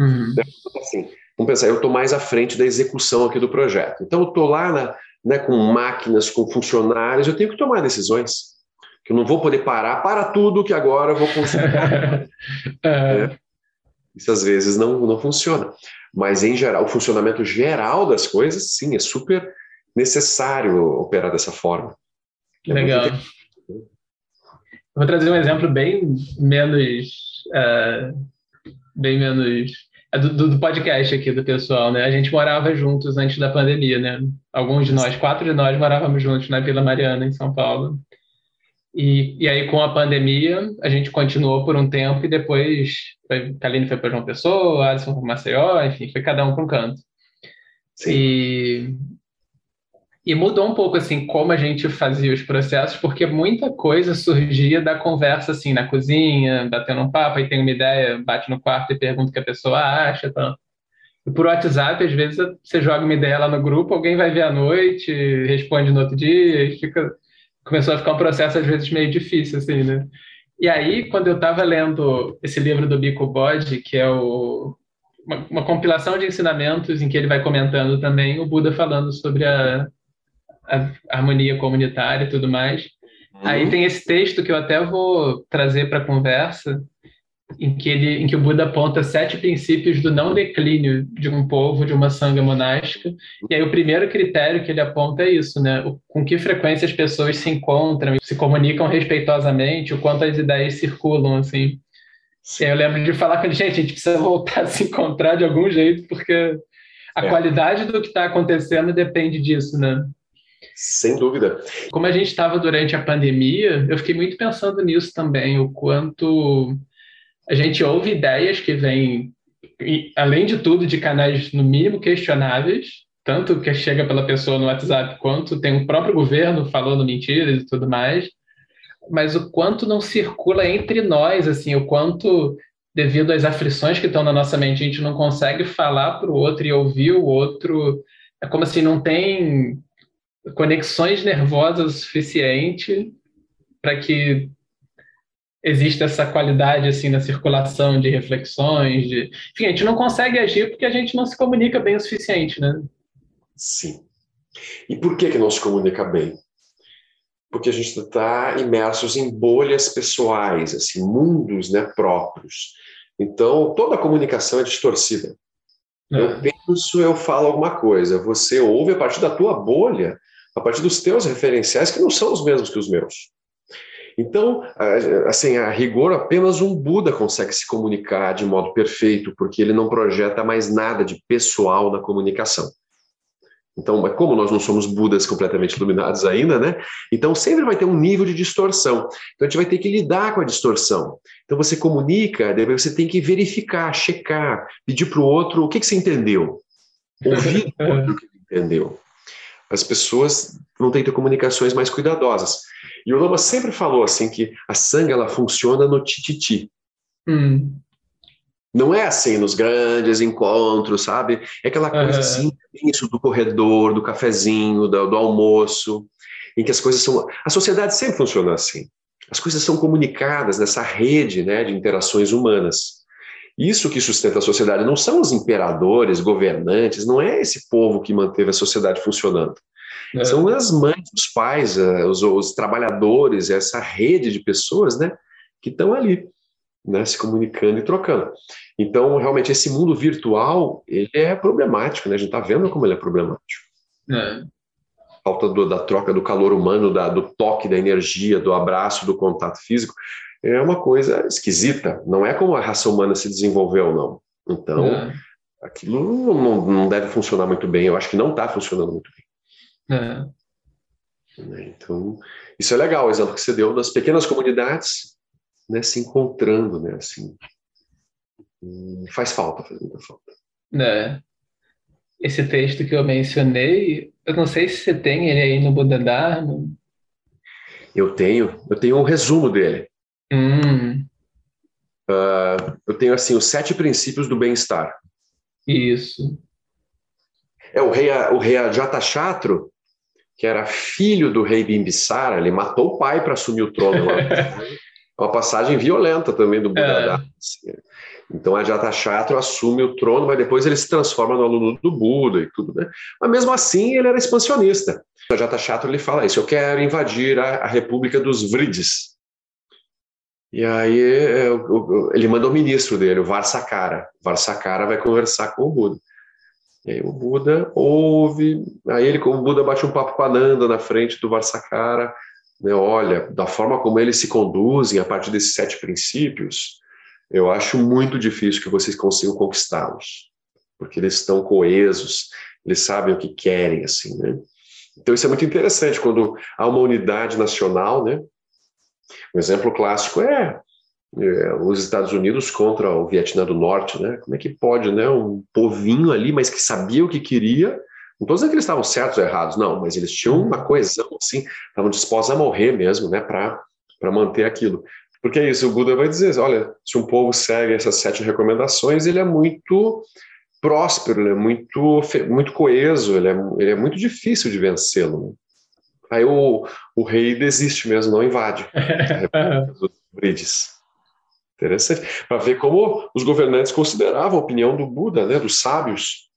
Uhum. Né? Assim, vamos pensar, eu estou mais à frente da execução aqui do projeto. Então, eu estou lá na, né, com máquinas, com funcionários, eu tenho que tomar decisões. Que eu não vou poder parar, para tudo que agora eu vou consultar. é. Isso às vezes não, não funciona. Mas, em geral, o funcionamento geral das coisas, sim, é super necessário operar dessa forma. É Legal. Vou trazer um exemplo bem menos. Uh, bem menos. É do, do, podcast aqui do pessoal, né? A gente morava juntos antes da pandemia, né? Alguns de nós, quatro de nós, morávamos juntos na Vila Mariana, em São Paulo. E, e aí, com a pandemia, a gente continuou por um tempo e depois foi, Kaline foi para João Pessoa, Alisson para Maceió, enfim, foi cada um para um canto. Sim. E, e mudou um pouco assim como a gente fazia os processos, porque muita coisa surgia da conversa assim na cozinha, batendo um papo, aí tem uma ideia, bate no quarto e pergunta o que a pessoa acha, tá? E por WhatsApp, às vezes você joga uma ideia lá no grupo, alguém vai ver à noite, responde no outro dia, e fica começou a ficar um processo às vezes meio difícil, assim, né? E aí, quando eu estava lendo esse livro do Bico Bode, que é o, uma, uma, compilação de ensinamentos em que ele vai comentando também o Buda falando sobre a, a harmonia comunitária e tudo mais. Uhum. Aí tem esse texto que eu até vou trazer para a conversa, em que, ele, em que o Buda aponta sete princípios do não declínio de um povo, de uma sanga monástica. E aí o primeiro critério que ele aponta é isso, né? O, com que frequência as pessoas se encontram, se comunicam respeitosamente, o quanto as ideias circulam, assim. E aí eu lembro de falar com ele, gente, a gente precisa voltar a se encontrar de algum jeito, porque a é. qualidade do que está acontecendo depende disso, né? Sem dúvida. Como a gente estava durante a pandemia, eu fiquei muito pensando nisso também, o quanto a gente ouve ideias que vêm, além de tudo, de canais no mínimo questionáveis, tanto que chega pela pessoa no WhatsApp, quanto tem o próprio governo falando mentiras e tudo mais, mas o quanto não circula entre nós, assim, o quanto, devido às aflições que estão na nossa mente, a gente não consegue falar para o outro e ouvir o outro, é como se não tem conexões nervosas o suficiente para que existe essa qualidade assim na circulação de reflexões, de... enfim, a gente não consegue agir porque a gente não se comunica bem o suficiente, né? Sim. E por que que não se comunica bem? Porque a gente está imersos em bolhas pessoais, assim, mundos, né, próprios. Então, toda a comunicação é distorcida. É. Eu penso, eu falo alguma coisa, você ouve a partir da tua bolha, a partir dos teus referenciais que não são os mesmos que os meus. Então, assim, a rigor, apenas um Buda consegue se comunicar de modo perfeito, porque ele não projeta mais nada de pessoal na comunicação. Então, como nós não somos Budas completamente iluminados ainda, né? Então, sempre vai ter um nível de distorção. Então, a gente vai ter que lidar com a distorção. Então, você comunica, você tem que verificar, checar, pedir para o outro o que, que você entendeu. Ouvir o outro que entendeu. As pessoas vão ter que ter comunicações mais cuidadosas. E o Lama sempre falou assim que a sangue ela funciona no tititi. Hum. Não é assim nos grandes encontros, sabe? É aquela coisa uhum. assim, isso do corredor, do cafezinho, do, do almoço, em que as coisas são. A sociedade sempre funciona assim. As coisas são comunicadas nessa rede né, de interações humanas. Isso que sustenta a sociedade não são os imperadores, governantes, não é esse povo que manteve a sociedade funcionando. É. São as mães, os pais, eh, os, os, trabalhadores, essa rede de pessoas, né, que estão ali, né, se comunicando e trocando. Então, realmente, esse mundo virtual, ele é problemático, né? A gente está vendo como ele é problemático. É. Falta do, da troca do calor humano, da, do toque, da energia, do abraço, do contato físico, é uma coisa esquisita. Não é como a raça humana se desenvolveu, não. Então, é. aquilo não, não deve funcionar muito bem. Eu acho que não está funcionando muito bem. É. Né, então, isso é legal, o exemplo que você deu das pequenas comunidades né, se encontrando, né, assim, faz falta, faz muita falta. É. Esse texto que eu mencionei, eu não sei se você tem ele aí no Buda Dharma. Eu tenho, eu tenho um resumo dele. Hum. Uh, eu tenho assim os sete princípios do bem-estar. Isso. É o rei, o rei Ajatashatru, que era filho do rei Bimbisara, ele matou o pai para assumir o trono. uma passagem violenta também do Buda. É. Assim. Então, Ajatashatru assume o trono, mas depois ele se transforma no aluno do Buda e tudo, né? Mas mesmo assim, ele era expansionista. O Ajatashatru ele fala isso: eu quero invadir a, a República dos Vrides. E aí é, ele manda o ministro dele, o Varsakara. O Varsakara vai conversar com o Buda. E aí o Buda ouve, aí ele, o Buda bate um papo com a Nanda na frente do Varsakara, né, olha, da forma como eles se conduzem a partir desses sete princípios, eu acho muito difícil que vocês consigam conquistá-los, porque eles estão coesos, eles sabem o que querem, assim, né? Então isso é muito interessante quando há uma unidade nacional, né? Um exemplo clássico é, é os Estados Unidos contra o Vietnã do Norte, né? Como é que pode, né? Um povinho ali, mas que sabia o que queria. Não estou dizendo que eles estavam certos ou errados, não, mas eles tinham uma coesão, assim, estavam dispostos a morrer mesmo, né? Para manter aquilo. Porque é isso, o Buda vai dizer, olha, se um povo segue essas sete recomendações, ele é muito próspero, ele é muito, muito coeso, ele é, ele é muito difícil de vencê-lo. Aí o, o rei desiste mesmo, não invade brides. Interessante. Para ver como os governantes consideravam a opinião do Buda, né, dos sábios.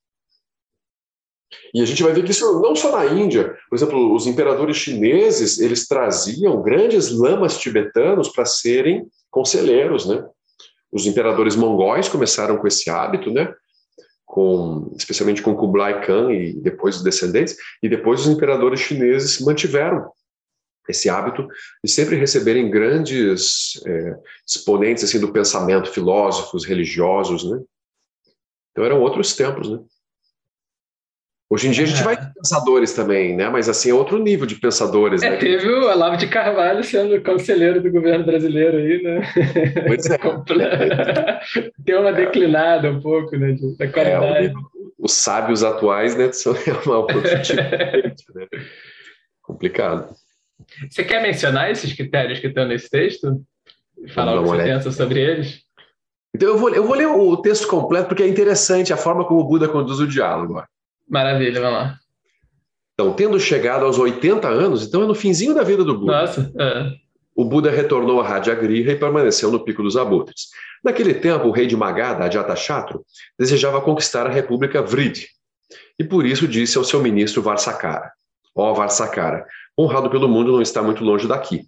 E a gente vai ver que isso não só na Índia. Por exemplo, os imperadores chineses, eles traziam grandes lamas tibetanos para serem conselheiros, né? Os imperadores mongóis começaram com esse hábito, né? Com, especialmente com Kublai Khan e depois os descendentes, e depois os imperadores chineses mantiveram esse hábito de sempre receberem grandes é, exponentes assim do pensamento, filósofos, religiosos, né? Então eram outros tempos, né? Hoje em dia a gente é. vai ter pensadores também, né? Mas assim, é outro nível de pensadores, é, né? Teve o Olavo de Carvalho sendo conselheiro do governo brasileiro aí, né? Pois é. Deu uma declinada um pouco, né? Da qualidade. É, os sábios atuais, né? São uma outra tipo né? Complicado. Você quer mencionar esses critérios que estão nesse texto? Falar o que você pensa sobre eles? Então eu vou, eu vou ler o texto completo porque é interessante a forma como o Buda conduz o diálogo. Maravilha, vamos lá. Então, tendo chegado aos 80 anos, então é no finzinho da vida do Buda. Nossa, é. O Buda retornou a Radyagriha e permaneceu no Pico dos Abutres. Naquele tempo, o rei de Magadha, Ajatashatru, desejava conquistar a República Vrid. E por isso disse ao seu ministro Varsakara: Ó oh, Varsakara, honrado pelo mundo não está muito longe daqui.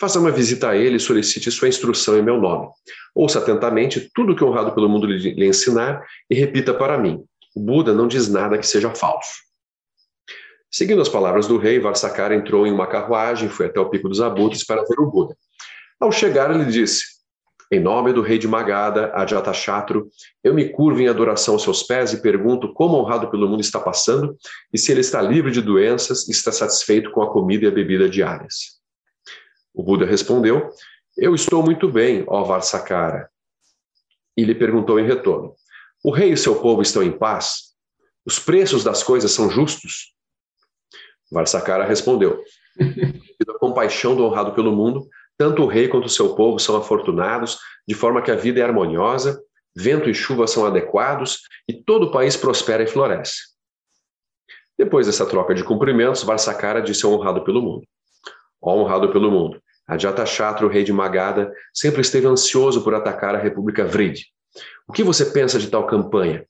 Faça uma visita a ele e solicite sua instrução em meu nome. Ouça atentamente tudo que honrado pelo mundo lhe ensinar e repita para mim. O Buda não diz nada que seja falso. Seguindo as palavras do rei, Varsakara entrou em uma carruagem foi até o Pico dos Abutres para ver o Buda. Ao chegar, ele disse: Em nome do rei de Magadha, Ajatashatru, eu me curvo em adoração aos seus pés e pergunto como honrado pelo mundo está passando e se ele está livre de doenças e está satisfeito com a comida e a bebida diárias. O Buda respondeu: Eu estou muito bem, ó Varsakara. E lhe perguntou em retorno: o rei e seu povo estão em paz? Os preços das coisas são justos? Varsakara respondeu: à compaixão do honrado pelo mundo, tanto o rei quanto o seu povo são afortunados, de forma que a vida é harmoniosa, vento e chuva são adequados e todo o país prospera e floresce. Depois dessa troca de cumprimentos, Varsakara disse ao honrado pelo mundo: Ó honrado pelo mundo, Ajatashatru, o rei de Magadha, sempre esteve ansioso por atacar a República Vrid. O que você pensa de tal campanha?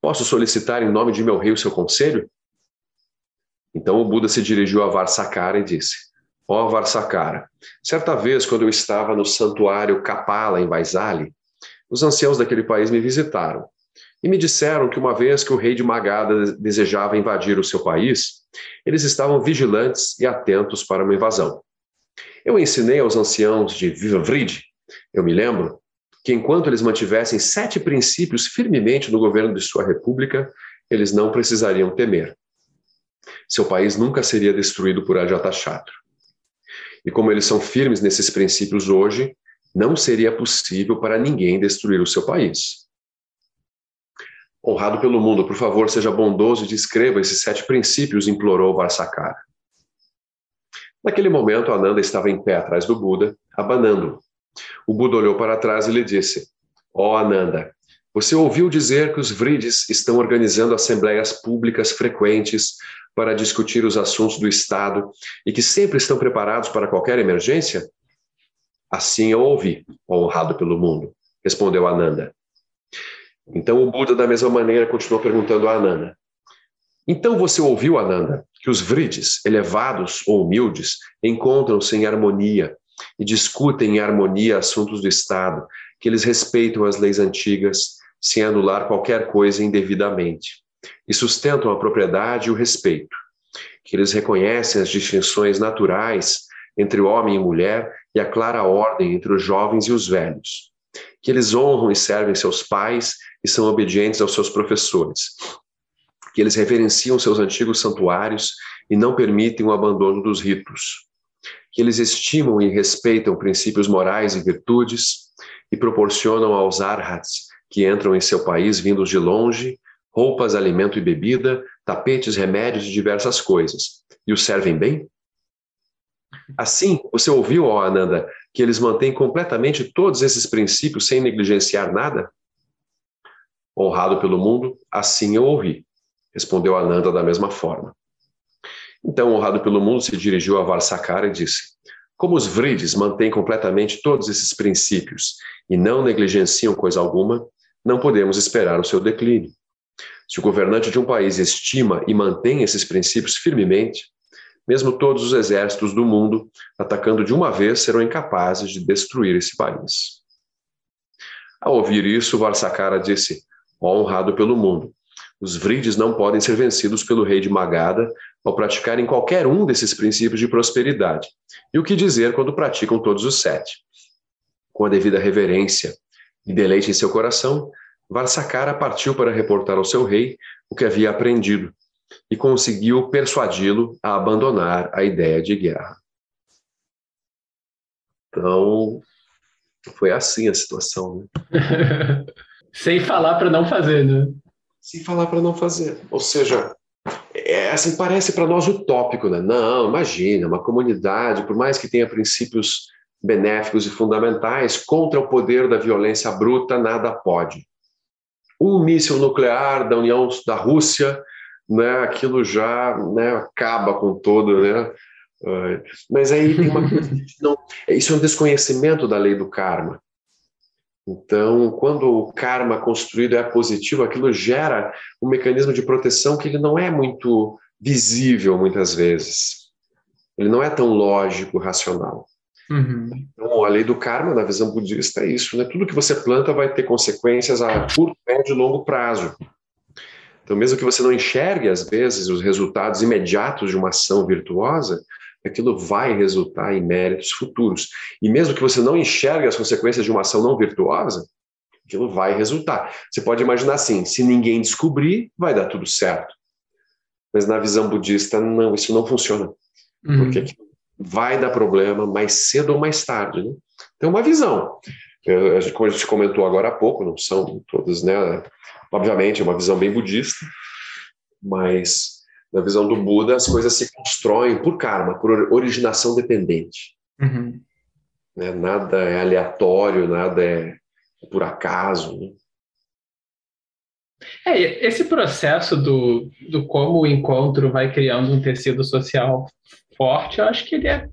Posso solicitar em nome de meu rei o seu conselho? Então o Buda se dirigiu a Varsakara e disse: Ó oh, Varsakara, certa vez, quando eu estava no santuário Kapala, em Vaisali, os anciãos daquele país me visitaram e me disseram que uma vez que o rei de Magadha desejava invadir o seu país, eles estavam vigilantes e atentos para uma invasão. Eu ensinei aos anciãos de Vivavrid, eu me lembro, que enquanto eles mantivessem sete princípios firmemente no governo de sua república, eles não precisariam temer. Seu país nunca seria destruído por Ajatashatru. E como eles são firmes nesses princípios hoje, não seria possível para ninguém destruir o seu país. Honrado pelo mundo, por favor, seja bondoso e descreva esses sete princípios, implorou Varsakara. Naquele momento, Ananda estava em pé atrás do Buda, abanando-o. O Buda olhou para trás e lhe disse: Ó oh, Ananda, você ouviu dizer que os Vridis estão organizando assembleias públicas frequentes para discutir os assuntos do Estado e que sempre estão preparados para qualquer emergência? Assim eu ouvi, honrado pelo mundo, respondeu Ananda. Então o Buda, da mesma maneira, continuou perguntando a Ananda: Então você ouviu, Ananda, que os Vridis, elevados ou humildes, encontram-se em harmonia e discutem em harmonia assuntos do Estado, que eles respeitam as leis antigas sem anular qualquer coisa indevidamente, e sustentam a propriedade e o respeito, que eles reconhecem as distinções naturais entre homem e mulher e a clara ordem entre os jovens e os velhos, que eles honram e servem seus pais e são obedientes aos seus professores, que eles reverenciam seus antigos santuários e não permitem o abandono dos ritos, que eles estimam e respeitam princípios morais e virtudes e proporcionam aos arhats que entram em seu país vindos de longe roupas, alimento e bebida, tapetes, remédios e diversas coisas, e os servem bem? Assim, você ouviu, ó Ananda, que eles mantêm completamente todos esses princípios sem negligenciar nada? Honrado pelo mundo, assim eu ouvi, respondeu Ananda da mesma forma. Então, honrado pelo mundo, se dirigiu a Varsakara e disse: Como os Vrides mantêm completamente todos esses princípios e não negligenciam coisa alguma, não podemos esperar o seu declínio. Se o governante de um país estima e mantém esses princípios firmemente, mesmo todos os exércitos do mundo, atacando de uma vez, serão incapazes de destruir esse país. Ao ouvir isso, Varsakara disse: honrado pelo mundo. Os Vrides não podem ser vencidos pelo rei de Magadha ao praticarem qualquer um desses princípios de prosperidade. E o que dizer quando praticam todos os sete? Com a devida reverência e deleite em seu coração, Varsakara partiu para reportar ao seu rei o que havia aprendido e conseguiu persuadi-lo a abandonar a ideia de guerra. Então, foi assim a situação. Né? Sem falar para não fazer, né? Sem falar para não fazer. Ou seja, é, assim, parece para nós utópico, né? Não, imagina, uma comunidade, por mais que tenha princípios benéficos e fundamentais, contra o poder da violência bruta, nada pode. Um míssil nuclear da União da Rússia, né, aquilo já né, acaba com todo, né? Mas aí tem uma coisa não, isso é um desconhecimento da lei do karma. Então, quando o karma construído é positivo, aquilo gera um mecanismo de proteção que ele não é muito visível muitas vezes. Ele não é tão lógico, racional. Uhum. Então, a lei do karma, na visão budista, é isso, né? Tudo que você planta vai ter consequências a curto, médio e longo prazo. Então, mesmo que você não enxergue, às vezes, os resultados imediatos de uma ação virtuosa, aquilo vai resultar em méritos futuros. E mesmo que você não enxergue as consequências de uma ação não virtuosa, aquilo vai resultar. Você pode imaginar assim: se ninguém descobrir, vai dar tudo certo. Mas na visão budista, não, isso não funciona. Uhum. Porque vai dar problema mais cedo ou mais tarde. Né? Então, uma visão. Como a gente comentou agora há pouco, não são todas, né? Obviamente, é uma visão bem budista, mas na visão do Buda, as coisas se constroem por karma, por originação dependente. Uhum. Né? Nada é aleatório, nada é por acaso. Né? É, esse processo do, do como o encontro vai criando um tecido social forte, eu acho que ele é,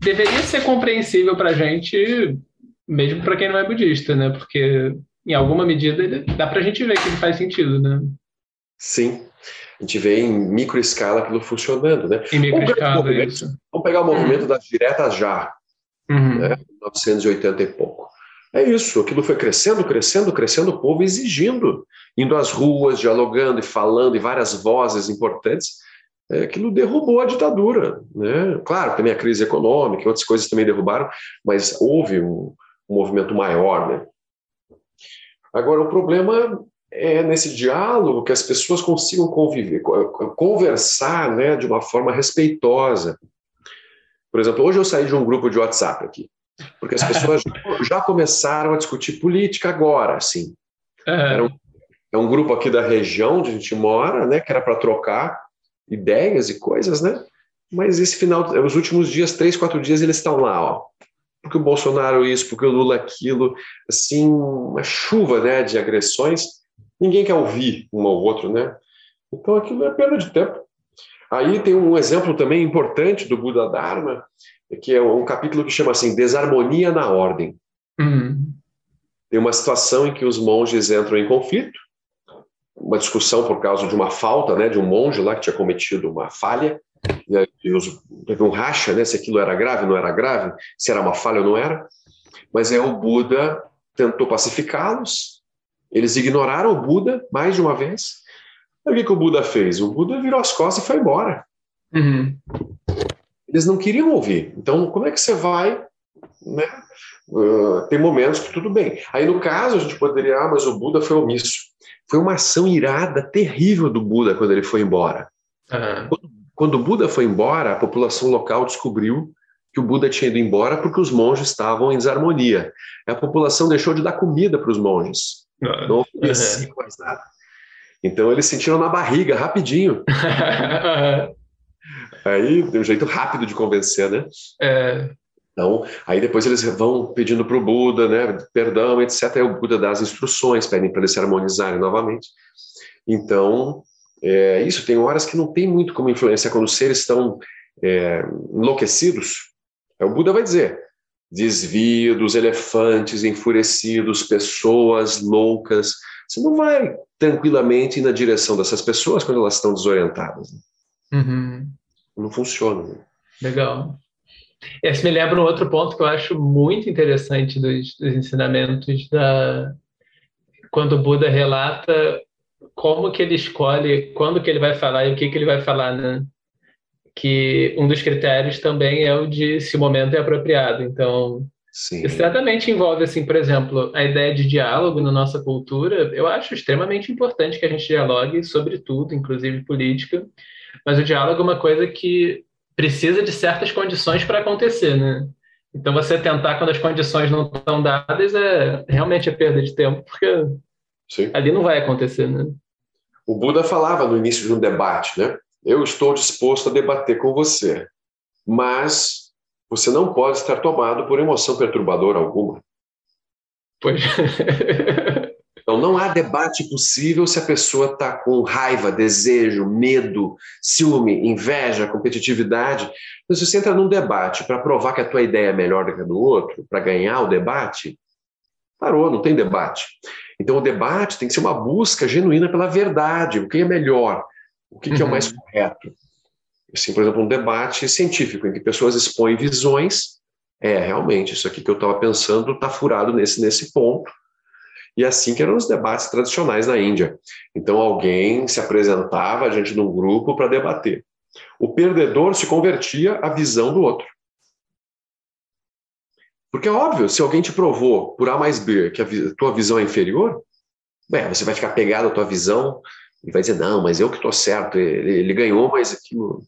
deveria ser compreensível para a gente, mesmo para quem não é budista, né? Porque, em alguma medida, dá para a gente ver que ele faz sentido, né? Sim, a gente vê em micro escala aquilo funcionando, né? Em micro escala, isso. Vamos pegar o movimento uhum. das diretas já, uhum. né? 1980 e pouco. É isso, aquilo foi crescendo, crescendo, crescendo, o povo exigindo, indo às ruas, dialogando e falando, e várias vozes importantes, é, aquilo derrubou a ditadura. Né? Claro, também a crise econômica e outras coisas também derrubaram, mas houve um, um movimento maior. Né? Agora, o problema é nesse diálogo que as pessoas consigam conviver, conversar né, de uma forma respeitosa. Por exemplo, hoje eu saí de um grupo de WhatsApp aqui, porque as pessoas já começaram a discutir política agora, assim. Era um, é um grupo aqui da região onde a gente mora, né, que era para trocar ideias e coisas, né? Mas esse final, os últimos dias, três, quatro dias, eles estão lá, ó. Porque o Bolsonaro isso, porque o Lula aquilo, assim, uma chuva, né, de agressões ninguém quer ouvir um ao outro, né? Então aquilo é perda de tempo. Aí tem um exemplo também importante do Buda Dharma, que é um capítulo que chama assim Desarmonia na Ordem. Uhum. Tem uma situação em que os monges entram em conflito, uma discussão por causa de uma falta, né, de um monge lá que tinha cometido uma falha, e aí, teve um racha, né, se aquilo era grave, não era grave, se era uma falha ou não era. Mas aí o Buda tentou pacificá-los, eles ignoraram o Buda mais de uma vez. Aí o que, que o Buda fez? O Buda virou as costas e foi embora. Uhum. Eles não queriam ouvir. Então, como é que você vai né? Uh, tem momentos que tudo bem. Aí, no caso, a gente poderia, ah, mas o Buda foi omisso. Foi uma ação irada, terrível do Buda quando ele foi embora. Uhum. Quando, quando o Buda foi embora, a população local descobriu que o Buda tinha ido embora porque os monges estavam em desarmonia. A população deixou de dar comida para os monges. Não mais nada. Então eles sentiram na barriga rapidinho. Aí, de um jeito rápido de convencer, né? É. Então, aí depois eles vão pedindo para o Buda, né, perdão, etc. Aí o Buda dá as instruções, pedem para eles se harmonizarem novamente. Então, é, isso tem horas que não tem muito como influenciar quando os seres estão é, enlouquecidos. O Buda vai dizer: desvio dos elefantes enfurecidos, pessoas loucas. Você não vai tranquilamente na direção dessas pessoas quando elas estão desorientadas. Né? Uhum. Não funciona. Né? Legal. Esse me lembra um outro ponto que eu acho muito interessante dos, dos ensinamentos da quando o Buda relata como que ele escolhe quando que ele vai falar e o que que ele vai falar, né? Que um dos critérios também é o de se o momento é apropriado. Então, Sim. isso certamente envolve, assim, por exemplo, a ideia de diálogo na nossa cultura. Eu acho extremamente importante que a gente dialogue sobre tudo, inclusive política. Mas o diálogo é uma coisa que precisa de certas condições para acontecer, né? Então, você tentar quando as condições não estão dadas é realmente é perda de tempo, porque Sim. ali não vai acontecer, né? O Buda falava no início de um debate, né? Eu estou disposto a debater com você, mas você não pode estar tomado por emoção perturbadora alguma. Pois. Então, não há debate possível se a pessoa está com raiva, desejo, medo, ciúme, inveja, competitividade. Então, se você entra num debate para provar que a tua ideia é melhor do que a do outro, para ganhar o debate, parou, não tem debate. Então, o debate tem que ser uma busca genuína pela verdade, o que é melhor, o que, uhum. que é o mais uhum. correto. Assim, por exemplo, um debate científico em que pessoas expõem visões. É, realmente, isso aqui que eu estava pensando está furado nesse, nesse ponto e assim que eram os debates tradicionais na Índia. Então alguém se apresentava diante de um grupo para debater. O perdedor se convertia à visão do outro. Porque é óbvio, se alguém te provou por A mais B que a tua visão é inferior, bem, você vai ficar pegado à tua visão e vai dizer, não, mas eu que estou certo, ele, ele, ganhou, mas aquilo...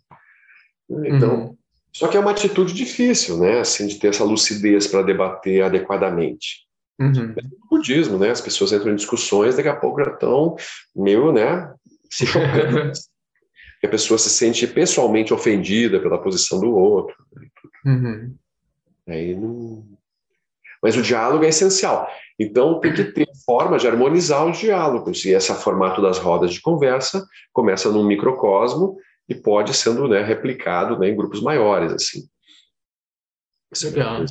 Então, uhum. só que é uma atitude difícil, né, assim, de ter essa lucidez para debater adequadamente. Uhum. O budismo, né? As pessoas entram em discussões, daqui a pouco já estão meio, né? Se chocando. a pessoa se sente pessoalmente ofendida pela posição do outro. Uhum. Aí não... Mas o diálogo é essencial. Então tem que ter forma de harmonizar os diálogos. E esse formato das rodas de conversa começa num microcosmo e pode sendo né, replicado né, em grupos maiores. assim. Legal.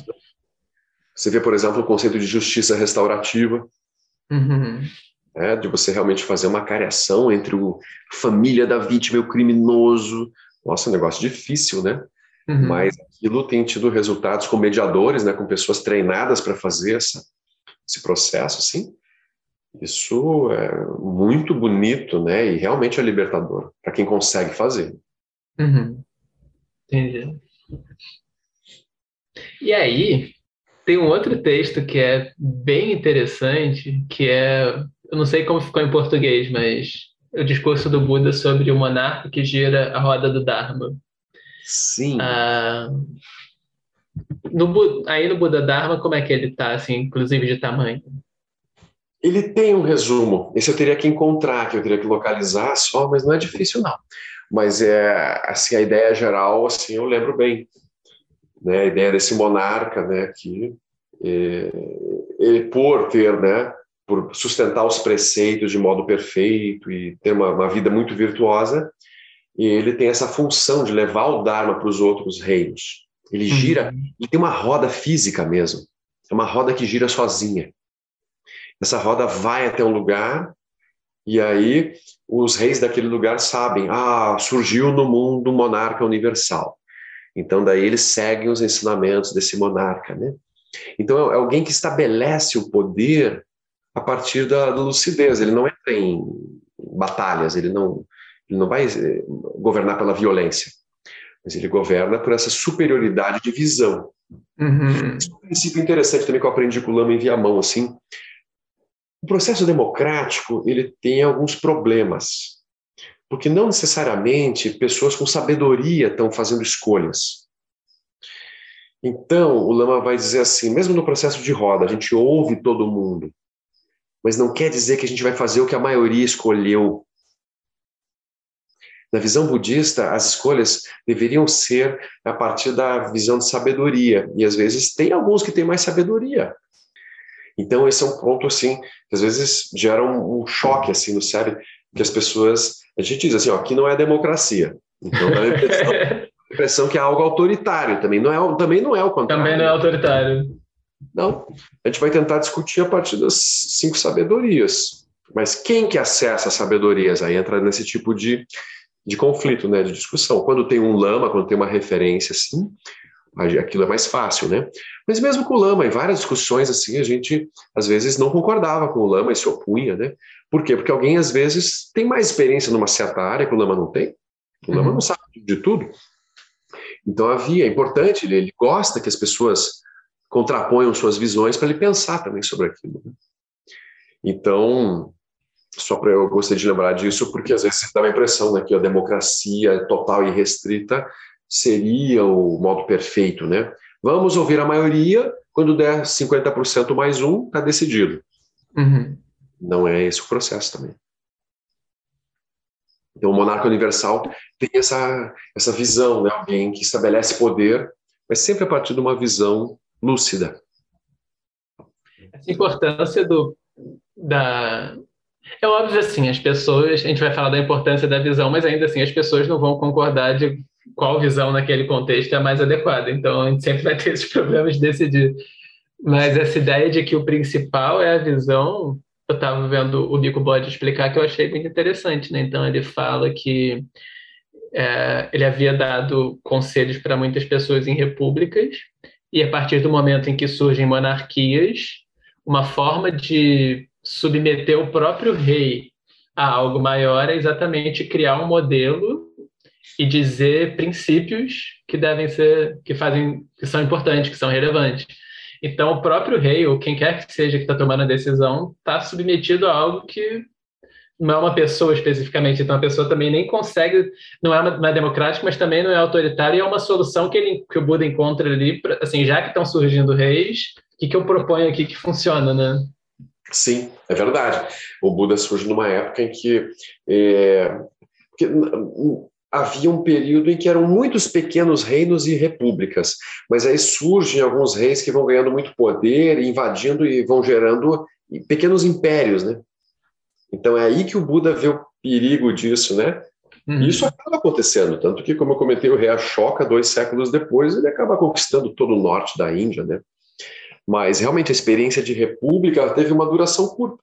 Você vê, por exemplo, o conceito de justiça restaurativa, uhum. né, de você realmente fazer uma cariação entre a família da vítima e o criminoso. Nossa, um negócio difícil, né? Uhum. Mas aquilo tem tido resultados com mediadores, né, com pessoas treinadas para fazer essa, esse processo, assim. Isso é muito bonito, né? E realmente é libertador para quem consegue fazer. Uhum. Entendi. E aí, tem um outro texto que é bem interessante, que é, eu não sei como ficou em português, mas o discurso do Buda sobre o monarca que gira a roda do Dharma. Sim. Ah, no, aí no Buda Dharma, como é que ele está, assim, inclusive de tamanho? Ele tem um resumo. Esse eu teria que encontrar, que eu teria que localizar só, mas não é difícil não. Mas é assim a ideia geral, assim eu lembro bem né, a ideia desse monarca, né, que é, ele por ter, né, por sustentar os preceitos de modo perfeito e ter uma, uma vida muito virtuosa, e ele tem essa função de levar o Dharma para os outros reinos. Ele uhum. gira, uhum. ele tem uma roda física mesmo, é uma roda que gira sozinha. Essa roda vai até um lugar E aí os reis daquele lugar sabem, ah, surgiu no mundo um monarca universal. Então daí eles seguem os ensinamentos desse monarca, né? Então é alguém que estabelece o poder a partir da, da lucidez. Ele não entra em batalhas, ele não, ele não vai eh, governar pela violência, mas ele governa por essa superioridade de visão. Uhum. Esse é um princípio interessante também que eu aprendi com o Lama em Viamão, assim. O processo democrático, ele tem alguns problemas, porque não necessariamente pessoas com sabedoria estão fazendo escolhas. Então, o Lama vai dizer assim, mesmo no processo de roda, a gente ouve todo mundo, mas não quer dizer que a gente vai fazer o que a maioria escolheu. Na visão budista, as escolhas deveriam ser a partir da visão de sabedoria, e às vezes tem alguns que têm mais sabedoria. Então esse é um ponto assim, que às vezes gera um, um choque assim no cérebro, que as pessoas, a gente diz assim, ó, aqui não é democracia. Então dá a impressão, a impressão que é algo autoritário também, não é, também não é o contrário. Também não é autoritário. Não, a gente vai tentar discutir a partir das cinco sabedorias. Mas quem que acessa as sabedorias? Aí entra nesse tipo de, de conflito, né, de discussão. Quando tem um lama, quando tem uma referência assim, aquilo é mais fácil, né? Mas mesmo com o lama, em várias discussões assim, a gente às vezes não concordava com o lama e se opunha, né? Por quê? Porque alguém às vezes tem mais experiência numa certa área que o lama não tem. O lama uhum. não sabe de tudo. Então havia, é importante, ele, ele gosta que as pessoas contraponham suas visões para ele pensar também sobre aquilo. Né? Então, só para eu gostaria de lembrar disso, porque às vezes dá a impressão né, que a democracia total e restrita seria o modo perfeito, né? Vamos ouvir a maioria, quando der 50% mais um, está decidido. Uhum. Não é esse o processo também. Então, o monarca universal tem essa, essa visão, né? alguém que estabelece poder, mas sempre a partir de uma visão lúcida. Essa importância do, da. É óbvio assim, as pessoas, a gente vai falar da importância da visão, mas ainda assim as pessoas não vão concordar de qual visão naquele contexto é mais adequada. Então a gente sempre vai ter esses problemas de decidir. Mas essa ideia de que o principal é a visão, eu estava vendo o Nico Bode explicar que eu achei muito interessante, né? Então ele fala que é, ele havia dado conselhos para muitas pessoas em repúblicas e a partir do momento em que surgem monarquias, uma forma de submeter o próprio rei a algo maior é exatamente criar um modelo e dizer princípios que devem ser, que fazem, que são importantes, que são relevantes. Então, o próprio rei, ou quem quer que seja que está tomando a decisão, está submetido a algo que não é uma pessoa especificamente, então a pessoa também nem consegue, não é, não é democrático, mas também não é autoritário, e é uma solução que, ele, que o Buda encontra ali, pra, assim, já que estão surgindo reis, o que, que eu proponho aqui que funciona, né? Sim, é verdade. O Buda surge numa época em que, é, que havia um período em que eram muitos pequenos reinos e repúblicas, mas aí surgem alguns reis que vão ganhando muito poder, invadindo e vão gerando pequenos impérios, né? Então é aí que o Buda vê o perigo disso, né? Uhum. Isso acaba acontecendo, tanto que, como eu comentei, o rei Ashoka, dois séculos depois, ele acaba conquistando todo o norte da Índia, né? Mas realmente a experiência de república teve uma duração curta.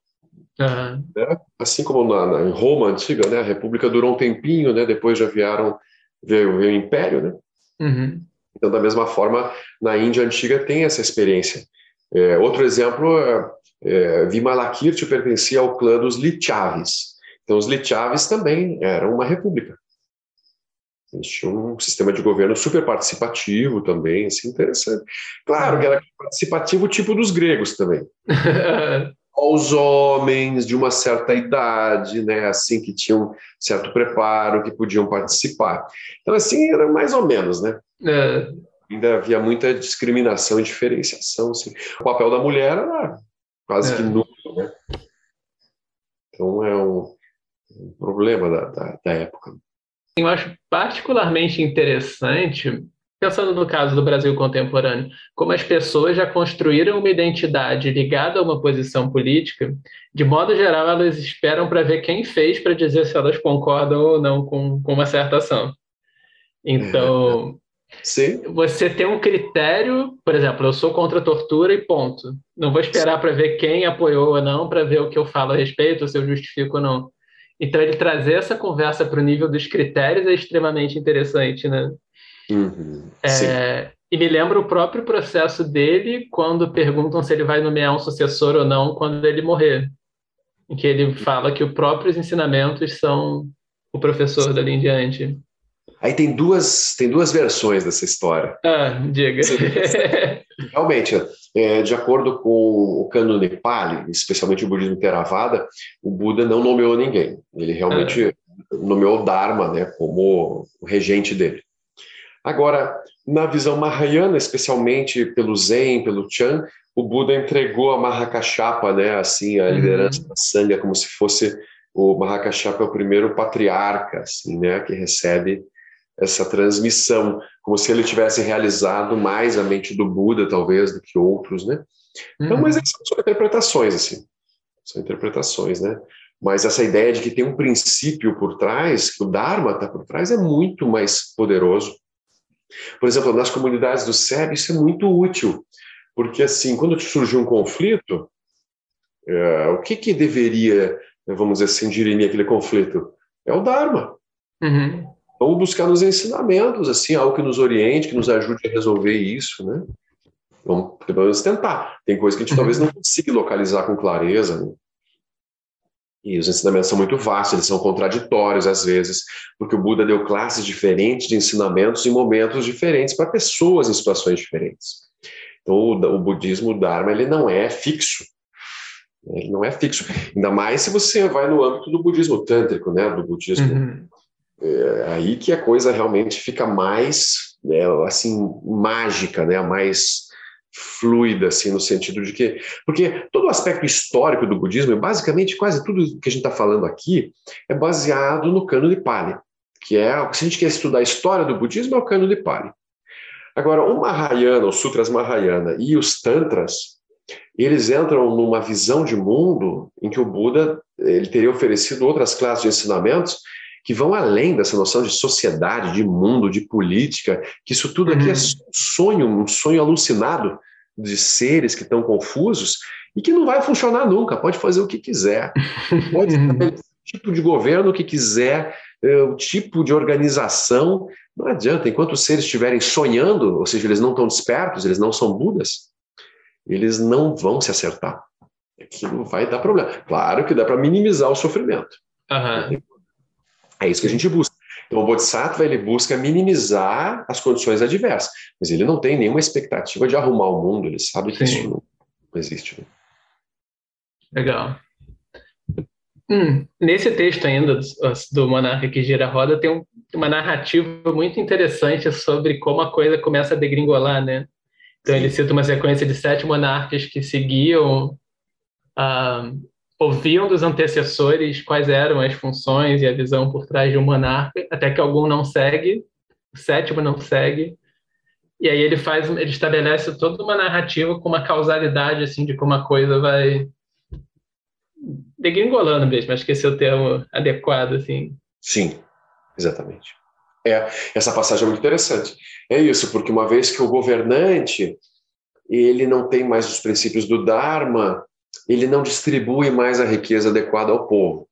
Uhum. Né? Assim como na, na, em Roma antiga, né? A república durou um tempinho, né? Depois já vieram veio, veio o império, né? Uhum. Então, da mesma forma, na Índia antiga tem essa experiência. É, outro exemplo é é, Vimalakirti pertencia ao clã dos Lichavis. Então, os Lichavis também eram uma república. Eles tinham um sistema de governo super participativo também, assim, interessante. Claro que era participativo tipo dos gregos também. Os homens de uma certa idade, né, assim, que tinham certo preparo, que podiam participar. Então, assim, era mais ou menos, né? É. Ainda havia muita discriminação e diferenciação. Assim. O papel da mulher era quase é. que nulo, né? Então é um, um problema da, da, da, época. Eu acho particularmente interessante, pensando no caso do Brasil contemporâneo, como as pessoas já construíram uma identidade ligada a uma posição política, de modo geral elas esperam para ver quem fez para dizer se elas concordam ou não com, com uma certa ação. Então, Sim. Você tem um critério, por exemplo, eu sou contra a tortura e ponto. Não vou esperar para ver quem apoiou ou não, para ver o que eu falo a respeito, ou se eu justifico ou não. Então, ele trazer essa conversa para o nível dos critérios é extremamente interessante, né? Uhum, é, e me lembra o próprio processo dele quando perguntam se ele vai nomear um sucessor ou não quando ele morrer. Em que ele fala que os próprios ensinamentos são o professor dali em diante. Aí tem duas, tem duas versões dessa história. Ah, diga. Realmente, é, de acordo com o cânone Pali, especialmente o budismo Theravada, o Buda não nomeou ninguém. Ele realmente ah. nomeou o Dharma né, como o regente dele. Agora, na visão Mahayana, especialmente pelo Zen, pelo Chan, o Buda entregou a Mahakashapa, né, assim, a uhum. liderança da Sangha, como se fosse o Mahakashapa é o primeiro patriarca, assim, né, que recebe essa transmissão, como se ele tivesse realizado mais a mente do Buda, talvez, do que outros, né? Então, uhum. mas são interpretações, assim, são interpretações, né? Mas essa ideia de que tem um princípio por trás, que o Dharma está por trás, é muito mais poderoso. Por exemplo, nas comunidades do SEB, isso é muito útil, porque, assim, quando surge um conflito, é, o que, que deveria, vamos dizer assim, dirimir aquele conflito? É o Dharma. Uhum. Vamos buscar nos ensinamentos, assim, algo que nos oriente, que nos ajude a resolver isso, né? Vamos pelo menos tentar. Tem coisas que a gente talvez não consiga localizar com clareza, né? E os ensinamentos são muito vastos, eles são contraditórios às vezes, porque o Buda deu classes diferentes de ensinamentos em momentos diferentes para pessoas em situações diferentes. Então, o, o budismo, o Dharma, ele não é fixo. Ele não é fixo. Ainda mais se você vai no âmbito do budismo tântrico, né? Do budismo uhum. É aí que a coisa realmente fica mais, né, assim, mágica, né, mais fluida, assim, no sentido de que... Porque todo o aspecto histórico do budismo, basicamente quase tudo que a gente está falando aqui, é baseado no cano de Pali, que é, se a gente quer estudar a história do budismo, é o cano de Pali. Agora, o Mahayana, os Sutras Mahayana e os Tantras, eles entram numa visão de mundo em que o Buda ele teria oferecido outras classes de ensinamentos que vão além dessa noção de sociedade, de mundo, de política, que isso tudo aqui é uhum. é um sonho, um sonho alucinado de seres que estão confusos e que não vai funcionar nunca. Pode fazer o que quiser, pode fazer o tipo de governo que quiser, é, o tipo de organização. Não adianta, enquanto os seres estiverem sonhando, ou seja, eles não estão despertos, eles não são Budas, eles não vão se acertar. Aquilo vai dar problema. Claro que dá para minimizar o sofrimento. Uhum. É isso que a gente busca. Então, o Bodhisattva ele busca minimizar as condições adversas, mas ele não tem nenhuma expectativa de arrumar o mundo, ele sabe que Sim. isso não existe. Legal. Hum, nesse texto ainda do, do Monarca que gira a roda, tem um, uma narrativa muito interessante sobre como a coisa começa a degringolar, né? Então, Sim. ele cita uma sequência de sete monarcas que seguiam a, ouviam dos antecessores quais eram as funções e a visão por trás de um monarca, até que algum não segue, o sétimo não segue, e aí ele faz, ele estabelece toda uma narrativa com uma causalidade assim de como a coisa vai degringolando mesmo, acho que esse é o termo adequado assim. Sim, exatamente. É, essa passagem é muito interessante. É isso, porque uma vez que o governante ele não tem mais os princípios do Dharma, ele não distribui mais a riqueza adequada ao povo.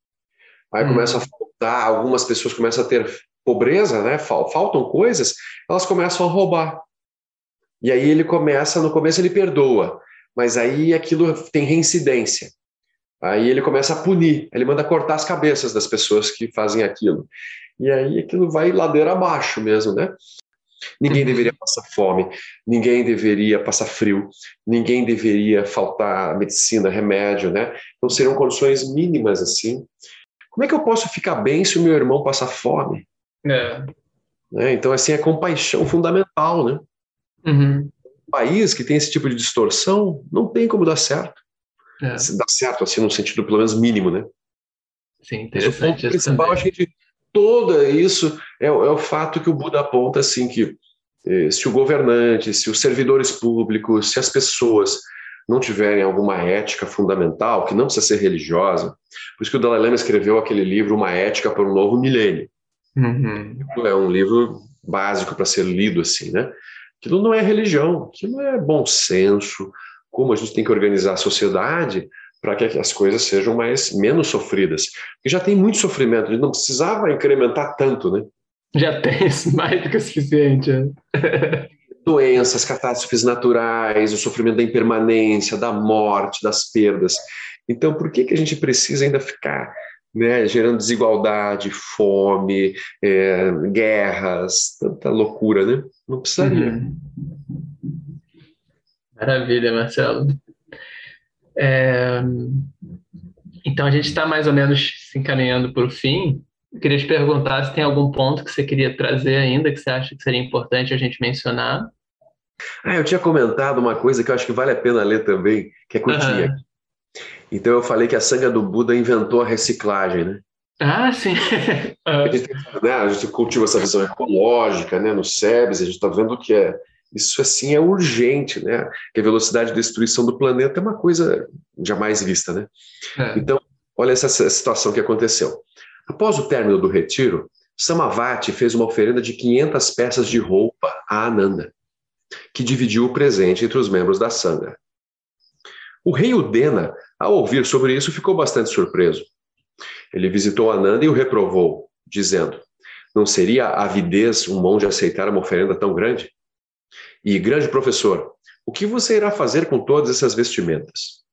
Aí hum. começa a faltar, algumas pessoas começam a ter pobreza, né? Faltam coisas, elas começam a roubar. E aí ele começa, no começo ele perdoa, mas aí aquilo tem reincidência. Aí ele começa a punir, ele manda cortar as cabeças das pessoas que fazem aquilo. E aí aquilo vai ladeira abaixo mesmo, né? Ninguém uhum. deveria passar fome, ninguém deveria passar frio, ninguém deveria faltar medicina, remédio, né? Então seriam condições mínimas assim. Como é que eu posso ficar bem se o meu irmão passar fome? É. Né? Então assim é compaixão fundamental, né? Uhum. Um país que tem esse tipo de distorção não tem como dar certo. É. Dá certo assim no sentido pelo menos mínimo, né? Sim, interessante. Mas o principal, a gente toda isso é, é, o fato que o Buda aponta assim que eh, se o governante, se os servidores públicos, se as pessoas não tiverem alguma ética fundamental, que não precisa ser religiosa, por isso que o Dalai Lama escreveu aquele livro Uma Ética para um Novo Milênio. Uhum. É um livro básico para ser lido assim, né? Aquilo não é religião, aquilo é bom senso, como a gente tem que organizar a sociedade para que as coisas sejam mais menos sofridas. Porque já tem muito sofrimento, a gente não precisava incrementar tanto, né? Já tem mais do que o suficiente. É. Doenças, catástrofes naturais, o sofrimento da impermanência, da morte, das perdas. Então, por que, que a gente precisa ainda ficar né, gerando desigualdade, fome, é, guerras, tanta loucura, né? Não precisaria. Uhum. Maravilha, Marcelo. É... Então a gente está mais ou menos se encaminhando para o fim. Eu queria te perguntar se tem algum ponto que você queria trazer ainda, que você acha que seria importante a gente mencionar. Ah, eu tinha comentado uma coisa que eu acho que vale a pena ler também, que é curtinha. Uhum. Então eu falei que a sanga do Buda inventou a reciclagem, né? Ah, sim. a, gente, né, a gente cultiva essa visão ecológica, né? No SEBS, a gente está vendo que é isso assim é urgente, né? Que a velocidade de destruição do planeta é uma coisa jamais vista, né? É. Então, olha essa situação que aconteceu. Após o término do retiro, Samavati fez uma oferenda de 500 peças de roupa a Ananda, que dividiu o presente entre os membros da Sangha. O rei Udena, ao ouvir sobre isso, ficou bastante surpreso. Ele visitou Ananda e o reprovou, dizendo: Não seria avidez um monge aceitar uma oferenda tão grande? E, grande professor, o que você irá fazer com todas essas vestimentas?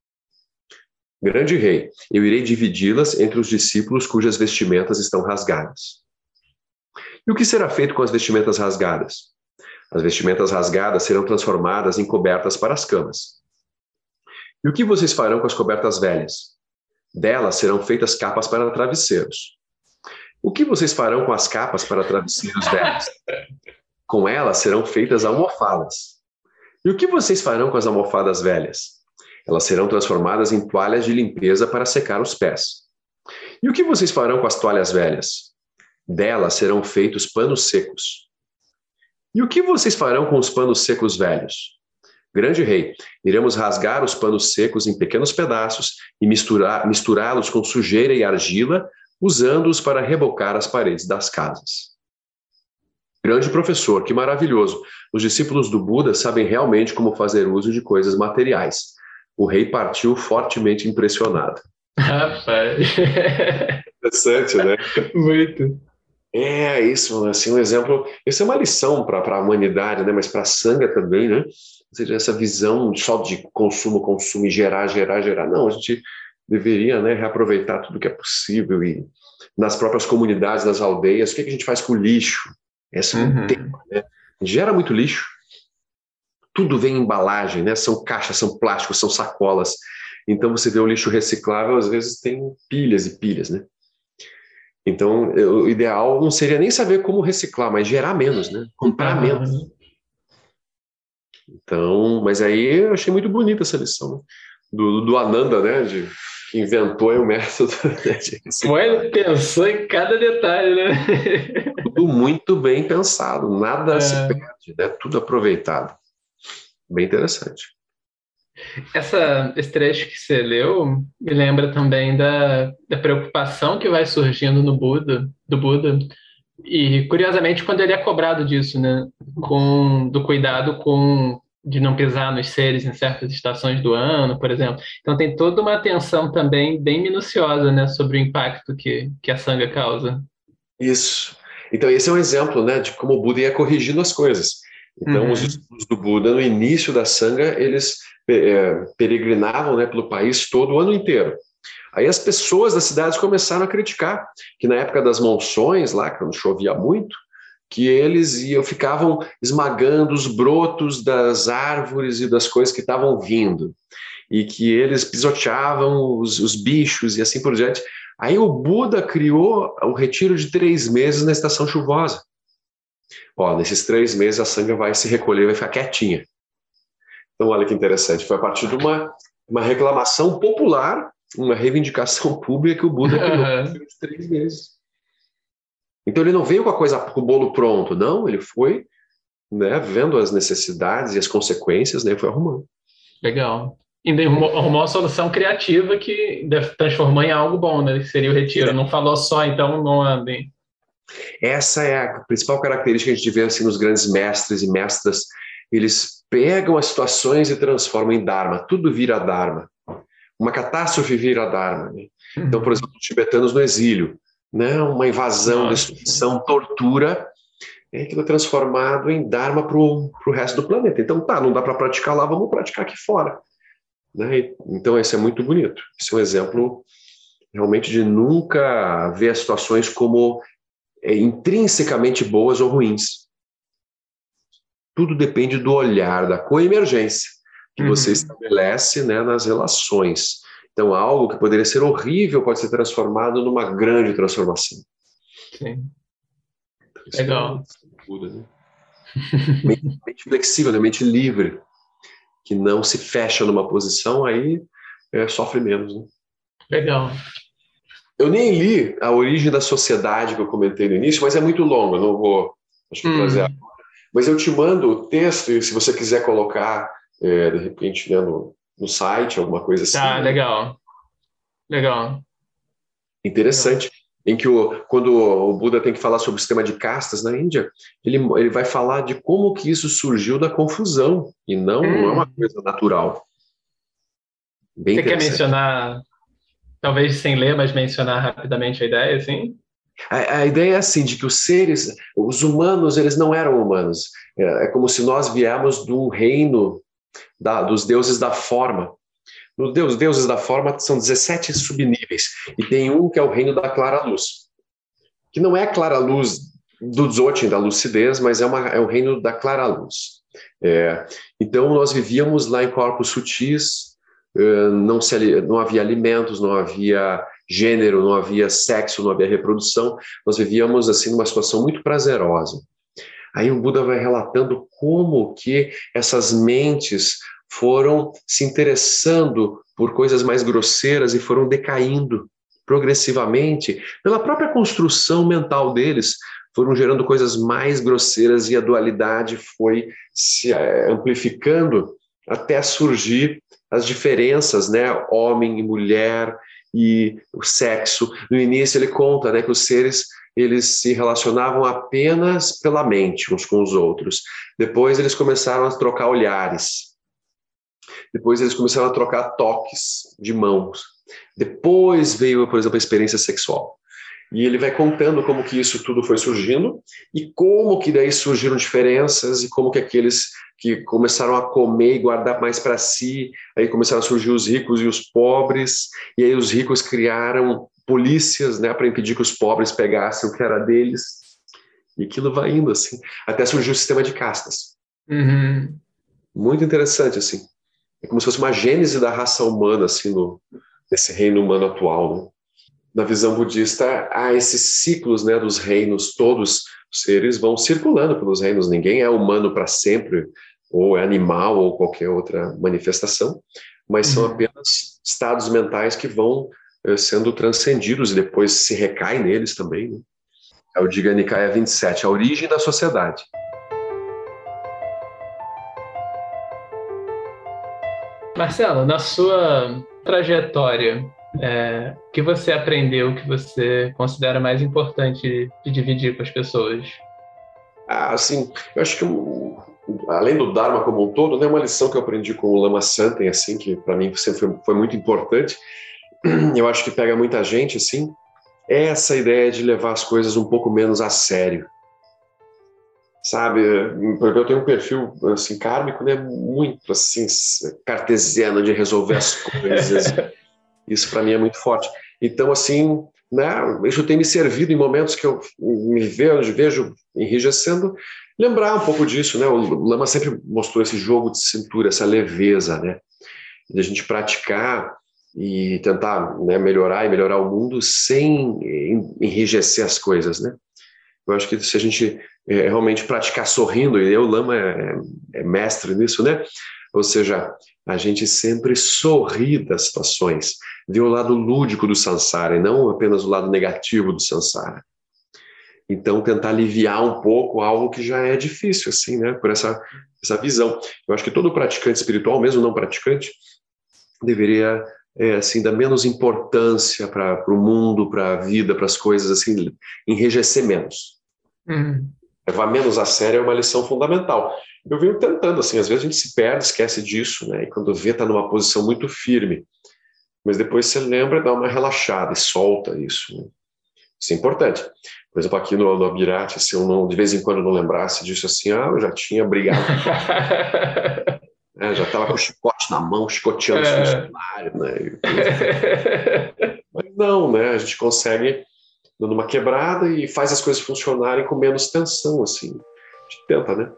Grande rei, eu irei dividi-las entre os discípulos cujas vestimentas estão rasgadas. E o que será feito com as vestimentas rasgadas? As vestimentas rasgadas serão transformadas em cobertas para as camas. E o que vocês farão com as cobertas velhas? Delas serão feitas capas para travesseiros. O que vocês farão com as capas para travesseiros velhos? Com elas serão feitas almofadas. E o que vocês farão com as almofadas velhas? Elas serão transformadas em toalhas de limpeza para secar os pés. E o que vocês farão com as toalhas velhas? Delas serão feitos panos secos. E o que vocês farão com os panos secos velhos? Grande rei, iremos rasgar os panos secos em pequenos pedaços e misturá-los com sujeira e argila, usando-os para rebocar as paredes das casas. Grande professor, que maravilhoso. Os discípulos do Buda sabem realmente como fazer uso de coisas materiais. O rei partiu fortemente impressionado. Rapaz. Interessante, né? Muito. É isso, assim, um exemplo. Isso é uma lição para a humanidade, né? Mas para a sanga também, né? Ou seja, essa visão só de consumo, consumo e gerar, gerar, gerar. Não, a gente deveria né, reaproveitar tudo que é possível e nas próprias comunidades, nas aldeias, o que, é que a gente faz com o lixo? Esse é um uhum. tema, né? Gera muito lixo. Tudo vem em embalagem, né? São caixas, são plásticos, são sacolas. Então você vê o lixo reciclável, às vezes tem pilhas e pilhas, né? Então, o ideal não seria nem saber como reciclar, mas gerar menos, né? Comprar uhum. menos. Então, mas aí eu achei muito bonita essa lição do, do Ananda, né? De, inventou o método. Né? Foi, pensou em cada detalhe, né? tudo muito bem pensado, nada é. se perde, né? tudo aproveitado. Bem interessante. Essa, esse trecho que você leu me lembra também da, da preocupação que vai surgindo no Buda, do Buda, e curiosamente quando ele é cobrado disso, né, com do cuidado com de não pisar nos seres em certas estações do ano, por exemplo. Então tem toda uma atenção também bem minuciosa, né, sobre o impacto que, que a sanga causa. Isso. Então, esse é um exemplo né, de como o Buda ia corrigindo as coisas. Então, uhum. os estudos do Buda, no início da Sangha, eles é, peregrinavam né, pelo país todo o ano inteiro. Aí as pessoas das cidades começaram a criticar que na época das monções, lá, quando chovia muito, que eles iam, ficavam esmagando os brotos das árvores e das coisas que estavam vindo, e que eles pisoteavam os, os bichos e assim por diante. Aí o Buda criou o retiro de três meses na estação chuvosa. Ó, nesses três meses a sanga vai se recolher, vai ficar quietinha. Então, olha que interessante. Foi a partir de uma, uma reclamação popular, uma reivindicação pública que o Buda criou uhum. três meses. Então, ele não veio com a coisa, com o bolo pronto, não. Ele foi né, vendo as necessidades e as consequências, né, foi arrumando. Legal e arrumou uma solução criativa que transformou em algo bom, né? Que seria o retiro. Não falou só, então não andem. Essa é a principal característica que a gente vê assim, nos grandes mestres e mestras. Eles pegam as situações e transformam em Dharma. Tudo vira Dharma. Uma catástrofe vira Dharma. Né? Então, por exemplo, os tibetanos no exílio. Né? Uma invasão, destruição, tortura. É aquilo é transformado em Dharma para o resto do planeta. Então, tá, não dá para praticar lá, vamos praticar aqui fora. Né? Então, esse é muito bonito. Esse é um exemplo realmente de nunca ver as situações como é, intrinsecamente boas ou ruins. Tudo depende do olhar, da coemergência que uhum. você estabelece né, nas relações. Então, algo que poderia ser horrível pode ser transformado numa grande transformação. Sim. Então, Legal. Muda, né? mente, mente flexível, né? mente livre, que não se fecha numa posição, aí é, sofre menos. Né? Legal. Eu nem li A Origem da Sociedade, que eu comentei no início, mas é muito longo, eu não vou acho que hum. trazer agora. Mas eu te mando o texto, e se você quiser colocar, é, de repente, né, no, no site, alguma coisa assim. Tá, legal. Legal. Interessante. Legal. Em que o, quando o Buda tem que falar sobre o sistema de castas na Índia, ele, ele vai falar de como que isso surgiu da confusão, e não, hum. não é uma hum. coisa natural. Bem Você quer mencionar Talvez sem ler, mas mencionar rapidamente a ideia, assim? A, a, ideia é assim, de que os seres, os humanos, eles não eram humanos. É, é como se nós viemos de um reino da, dos deuses da forma. No Deus, deuses da forma são 17 subníveis, e tem um que é o reino da clara luz, que não é a clara luz do Dzogchen, da lucidez, mas é, uma, é o reino da clara luz. É, então, nós vivíamos lá em corpos sutis, eh, não, se, não havia alimentos, não havia gênero, não havia sexo, não havia reprodução. Nós vivíamos assim numa situação muito prazerosa. Aí o Buda vai relatando como que essas mentes foram se interessando por coisas mais grosseiras e foram decaindo progressivamente pela própria construção mental deles, foram gerando coisas mais grosseiras e a dualidade foi se eh, amplificando até surgir as diferenças, né, homem e mulher e o sexo. No início ele conta, né, que os seres eles se relacionavam apenas pela mente uns com os outros. Depois eles começaram a trocar olhares. Depois eles começaram a trocar toques de mãos. Depois veio, por exemplo, a experiência sexual. E ele vai contando como que isso tudo foi surgindo e como que daí surgiram diferenças e como que aqueles que começaram a comer e guardar mais para si, aí começaram a surgir os ricos e os pobres, e aí os ricos criaram polícias, né, para impedir que os pobres pegassem o que era deles. E aquilo vai indo assim, até surgiu o sistema de castas. Uhum. Muito interessante assim. É como se fosse uma gênese da raça humana assim no nesse reino humano atual, né? Na visão budista, há esses ciclos, né, dos reinos todos os seres vão circulando pelos reinos, ninguém é humano para sempre, ou é animal, ou qualquer outra manifestação, mas são uhum. apenas estados mentais que vão uh, sendo transcendidos e depois se recai neles também. Né? É o Diga Nikaya 27, a origem da sociedade. Marcelo, na sua trajetória, é, o que você aprendeu que você considera mais importante de dividir com as pessoas? Ah, assim, eu acho que além do Dharma como um todo, né, uma lição que eu aprendi com o Lama Santen, assim, que para mim sempre foi, foi, muito importante, eu acho que pega muita gente, assim, é essa ideia de levar as coisas um pouco menos a sério. Sabe, eu tenho um perfil, assim, kármico, né, muito, assim, cartesiano de resolver as coisas. Isso para mim é muito forte. Então, assim, né, isso tem me servido em momentos que eu me vejo, vejo enrijecendo, lembrar um pouco disso, né? O Lama sempre mostrou esse jogo de cintura, essa leveza, né? De a gente praticar e tentar né, melhorar e melhorar o mundo sem enrijecer as coisas, né? Eu acho que se a gente é, realmente praticar sorrindo, e o Lama é, é mestre nisso, né? Ou seja, a gente sempre sorri das situações, vê o lado lúdico do samsara e não apenas o lado negativo do samsara. Então, tentar aliviar um pouco algo que já é difícil, assim, né? Por essa, essa visão. Eu acho que todo praticante espiritual, mesmo não praticante, deveria é, assim, dá menos importância para o mundo, para a vida, para as coisas, assim, enrijecer menos. Uhum. Levar menos a sério é uma lição fundamental. Eu venho tentando, assim, às vezes a gente se perde, esquece disso, né? E quando vê, está numa posição muito firme. Mas depois você lembra, dá uma relaxada e solta isso. Né? Isso é importante. Por exemplo, aqui no, no Abirate, se eu não, de vez em quando não lembrasse disso assim, ah, eu já tinha brigado. É, já estava com o chicote na mão, chicoteando é. os funcionários, né? Mas não, né? A gente consegue dando uma quebrada e faz as coisas funcionarem com menos tensão, assim. A gente tenta, né?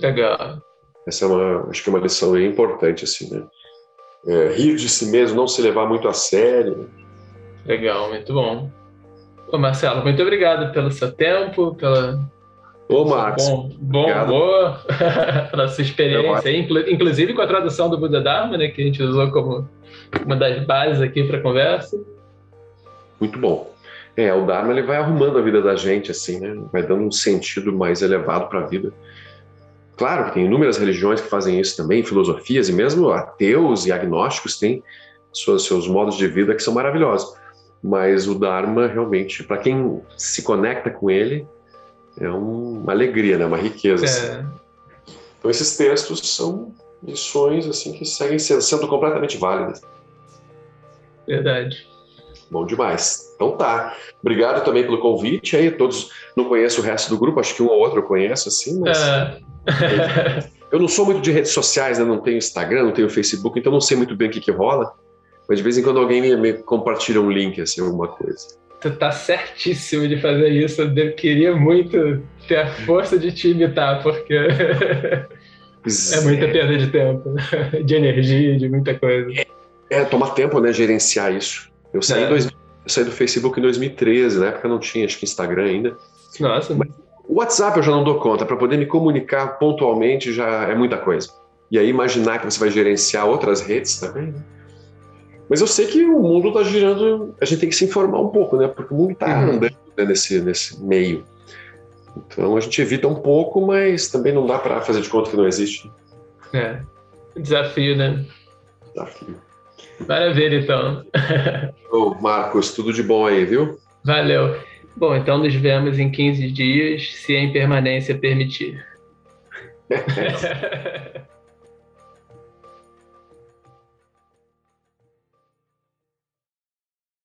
Legal. Essa é uma, acho que é uma lição bem importante, assim, né? É, rir de si mesmo, não se levar muito a sério. Legal, muito bom. Ô Marcelo, muito obrigado pelo seu tempo, pela Ô, Marcos. Bom, bom boa pela sua experiência, inclusive com a tradução do Buda Dharma, né, que a gente usou como uma das bases aqui para a conversa. Muito bom. É, o Dharma ele vai arrumando a vida da gente, assim, né? Vai dando um sentido mais elevado para a vida. Claro que tem inúmeras religiões que fazem isso também, filosofias, e mesmo ateus e agnósticos têm seus, seus modos de vida que são maravilhosos. Mas o Dharma, realmente, para quem se conecta com ele, é uma alegria, né? uma riqueza. É. Assim. Então esses textos são lições assim que seguem sendo completamente válidas. Verdade. Bom demais. Então tá. Obrigado também pelo convite aí. Todos não conheço o resto do grupo, acho que um ou outro eu conheço assim, mas é. eu não sou muito de redes sociais, né? Não tenho Instagram, não tenho Facebook, então não sei muito bem o que que rola. Mas de vez em quando alguém me, me compartilha um link assim, alguma coisa. Tu tá certíssimo de fazer isso. Eu queria muito ter a força de te imitar, porque é muita é. perda de tempo, de energia, de muita coisa. É, é toma tempo, né, gerenciar isso. Eu saí, é. dois, eu saí do Facebook em 2013, na época não tinha, acho que Instagram ainda. Nossa. Mas o WhatsApp eu já não dou conta, para poder me comunicar pontualmente já é muita coisa. E aí imaginar que você vai gerenciar outras redes também, né? Mas eu sei que o mundo está girando, a gente tem que se informar um pouco, né? Porque o mundo está uhum. andando né, nesse, nesse meio. Então a gente evita um pouco, mas também não dá para fazer de conta que não existe. É. Desafio, né? Desafio. Maravilha, então. Ô, Marcos, tudo de bom aí, viu? Valeu. Bom, então nos vemos em 15 dias, se a impermanência permitir.